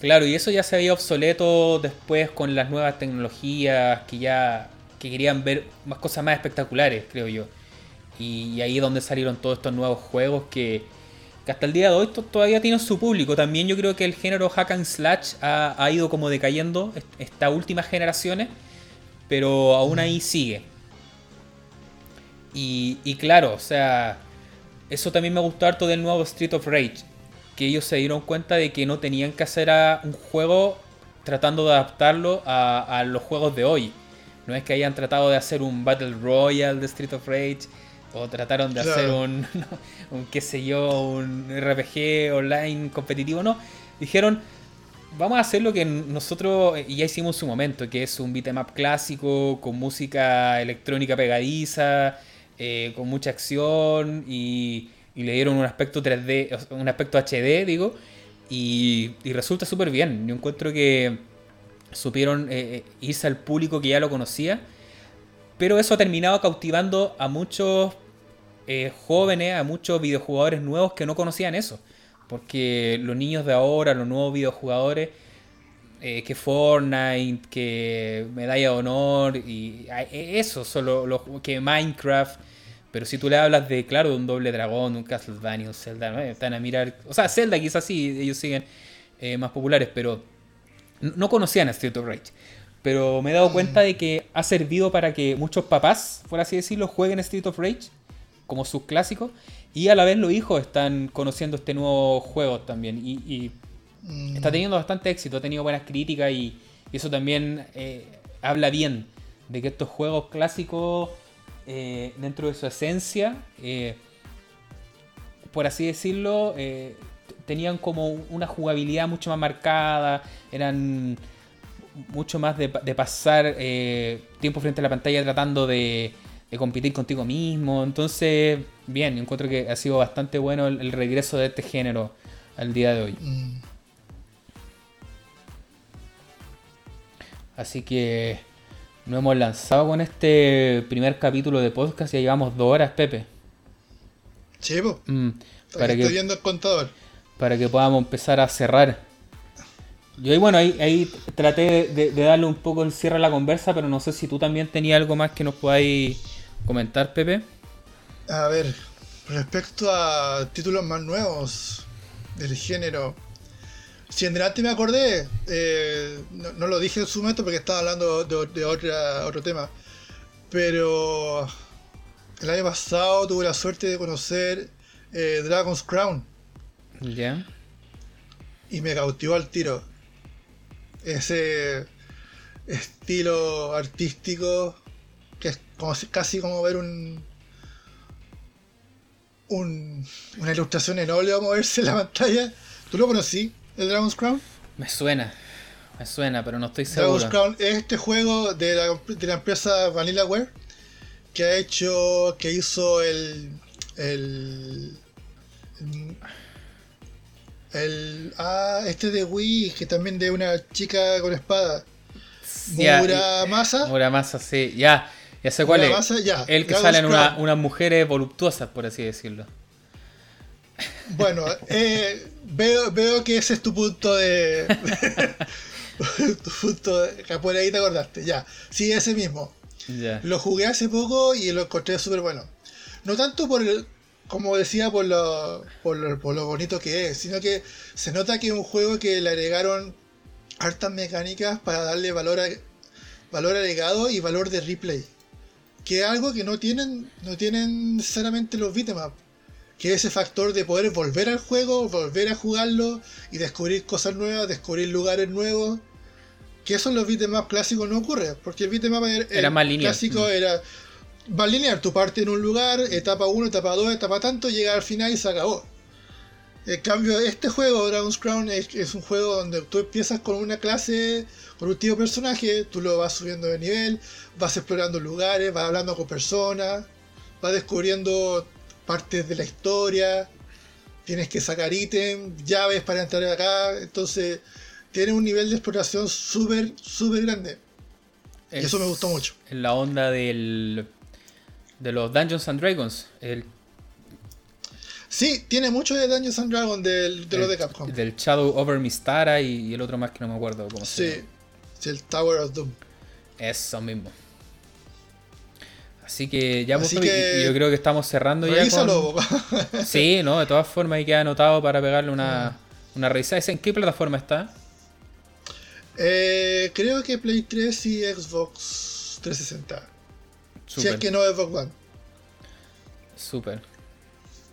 Claro, y eso ya se veía obsoleto después con las nuevas tecnologías que ya que querían ver más cosas más espectaculares, creo yo. Y, ahí es donde salieron todos estos nuevos juegos que, hasta el día de hoy todavía tienen su público. También yo creo que el género hack and slash ha, ido como decayendo estas últimas generaciones, pero aún ahí sigue. Y, claro, o sea, eso también me gustó harto del nuevo Street of Rage, que ellos se dieron cuenta de que no tenían que hacer un juego tratando de adaptarlo a, a los juegos de hoy. No es que hayan tratado de hacer un Battle Royale de Street of Rage, o trataron de hacer un, un, qué sé yo, un RPG online competitivo, no. Dijeron, vamos a hacer lo que nosotros ya hicimos en su momento, que es un beat'em up clásico, con música electrónica pegadiza, eh, con mucha acción y, le dieron un aspecto 3D, un aspecto HD, digo, y, resulta súper bien. Yo encuentro que supieron eh, eh, irse al público que ya lo conocía pero eso ha terminado cautivando a muchos eh, jóvenes, a muchos videojugadores nuevos que no conocían eso. Porque los niños de ahora, los nuevos videojugadores, eh, que Fortnite, que Medalla de Honor, y e, eso, solo los, que Minecraft. Pero si tú le hablas de, claro, de un doble dragón, un Castlevania, un Zelda, ¿no? están a mirar. O sea, Zelda quizás sí, ellos siguen eh, más populares, pero no conocían a Street of Rage. Pero me he dado cuenta de que ha servido para que muchos papás, por así decirlo, jueguen Street of Rage como sus clásicos. Y a la vez los hijos están conociendo este nuevo juego también. Y, mm. está teniendo bastante éxito, ha tenido buenas críticas y, eso también eh, habla bien de que estos juegos clásicos, eh, dentro de su esencia, eh, por así decirlo, tenían como una jugabilidad mucho más marcada, eran mucho más de, pasar eh, tiempo frente a la pantalla tratando de, competir contigo mismo. Entonces, bien, encuentro que ha sido bastante bueno el, regreso de este género al día de hoy. Mm. Así que nos hemos lanzado con este primer capítulo de podcast y ya llevamos dos horas, Pepe. Chivo. Mm, para Estoy viendo el contador. Para que podamos empezar a cerrar. Yo ahí, bueno, ahí, traté de, darle un poco el cierre a la conversa, pero no sé si tú también tenías algo más que nos podáis comentar, Pepe. A ver, respecto a títulos más nuevos del género, si en delante me acordé, eh, no, lo dije en su momento porque estaba hablando de, otra, otro tema, pero el año pasado tuve la suerte de conocer eh, Dragon's Crown. Ya. Y me cautivó al tiro ese estilo artístico que es casi como ver un una ilustración en óleo a moverse en la pantalla. ¿Tú lo conocí, el Dragon's Crown? Me suena, me suena, pero no estoy seguro. Dragon's Crown es este juego de la, de la empresa Vanillaware que ha hecho, que hizo el, el, el, ah, este de Wii, que también de una chica con espada. Muramasa. Muramasa, sí, ya. Ya sé cuál es. Ya. El que sale en unas mujeres voluptuosas, por así decirlo. Bueno, eh, veo, veo que ese es tu punto de. tu punto de. Por ahí te acordaste, ya. Sí, ese mismo. Lo jugué hace poco y lo encontré súper bueno. No tanto por el, como decía, por lo, por lo, por, lo, bonito que es, sino que se nota que es un juego que le agregaron hartas mecánicas para darle valor, a, valor agregado y valor de replay. Que es algo que no tienen, no tienen necesariamente los beatemaps. Que es ese factor de poder volver al juego, volver a jugarlo y descubrir cosas nuevas, descubrir lugares nuevos. Que eso en los beatemaps clásicos no ocurre, porque el beatmap era, era más clásico mm. era más lineal. Tu parte en un lugar, etapa 1, etapa 2, etapa tanto, llega al final y se acabó. En cambio, este juego, Dragon's Crown, es, un juego donde tú empiezas con una clase, con un tipo de personaje, tú lo vas subiendo de nivel, vas explorando lugares, vas hablando con personas, vas descubriendo partes de la historia, tienes que sacar ítems, llaves para entrar acá, entonces tiene un nivel de exploración súper, súper grande. y eso me gustó mucho. En la onda del, de los Dungeons and Dragons, el Sí, tiene mucho de Dungeons and Dragons de los de Capcom. Del Shadow over Mistara y, el otro más que no me acuerdo cómo se llama. Sí, el Tower of Doom. Eso mismo. Así que ya pues, yo creo que estamos cerrando ya. Con... sí, no, de todas formas ahí queda anotado para pegarle una, ah. una revisada. ¿En qué plataforma está? Eh, creo que Play 3 y Xbox 360. Si es que no Xbox One. Súper.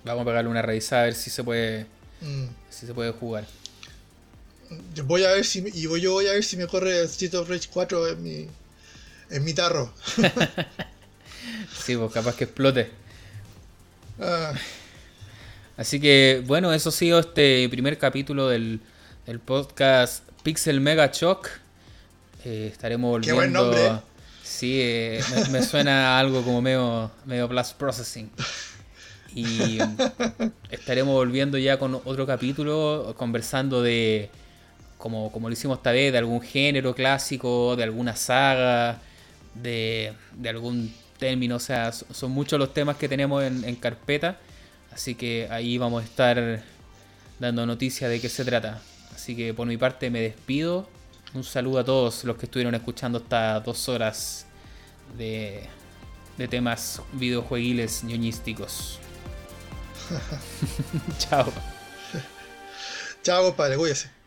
Vamos a pegarle una revisada a ver si se puede. Mm. Si se puede jugar. Voy a ver si y voy, yo voy a ver si me corre Street of Rage 4 en mi. en mi tarro. sí, pues capaz que explote. Ah. Así que bueno, eso ha sido este primer capítulo del, del podcast Pixel Mega Shock. Eh, estaremos volviendo. Qué buen nombre. Sí, eh, me, me, suena algo como medio, medio Blast Processing. Y estaremos volviendo ya con otro capítulo, conversando de, como, como lo hicimos esta vez, de algún género clásico, de alguna saga, de, de algún término. O sea, son muchos los temas que tenemos en, en carpeta. Así que ahí vamos a estar dando noticias de qué se trata. Así que por mi parte me despido. Un saludo a todos los que estuvieron escuchando estas dos horas de, de temas videojueguiles ñoñísticos. Chao. Chao, compadre, cuídese.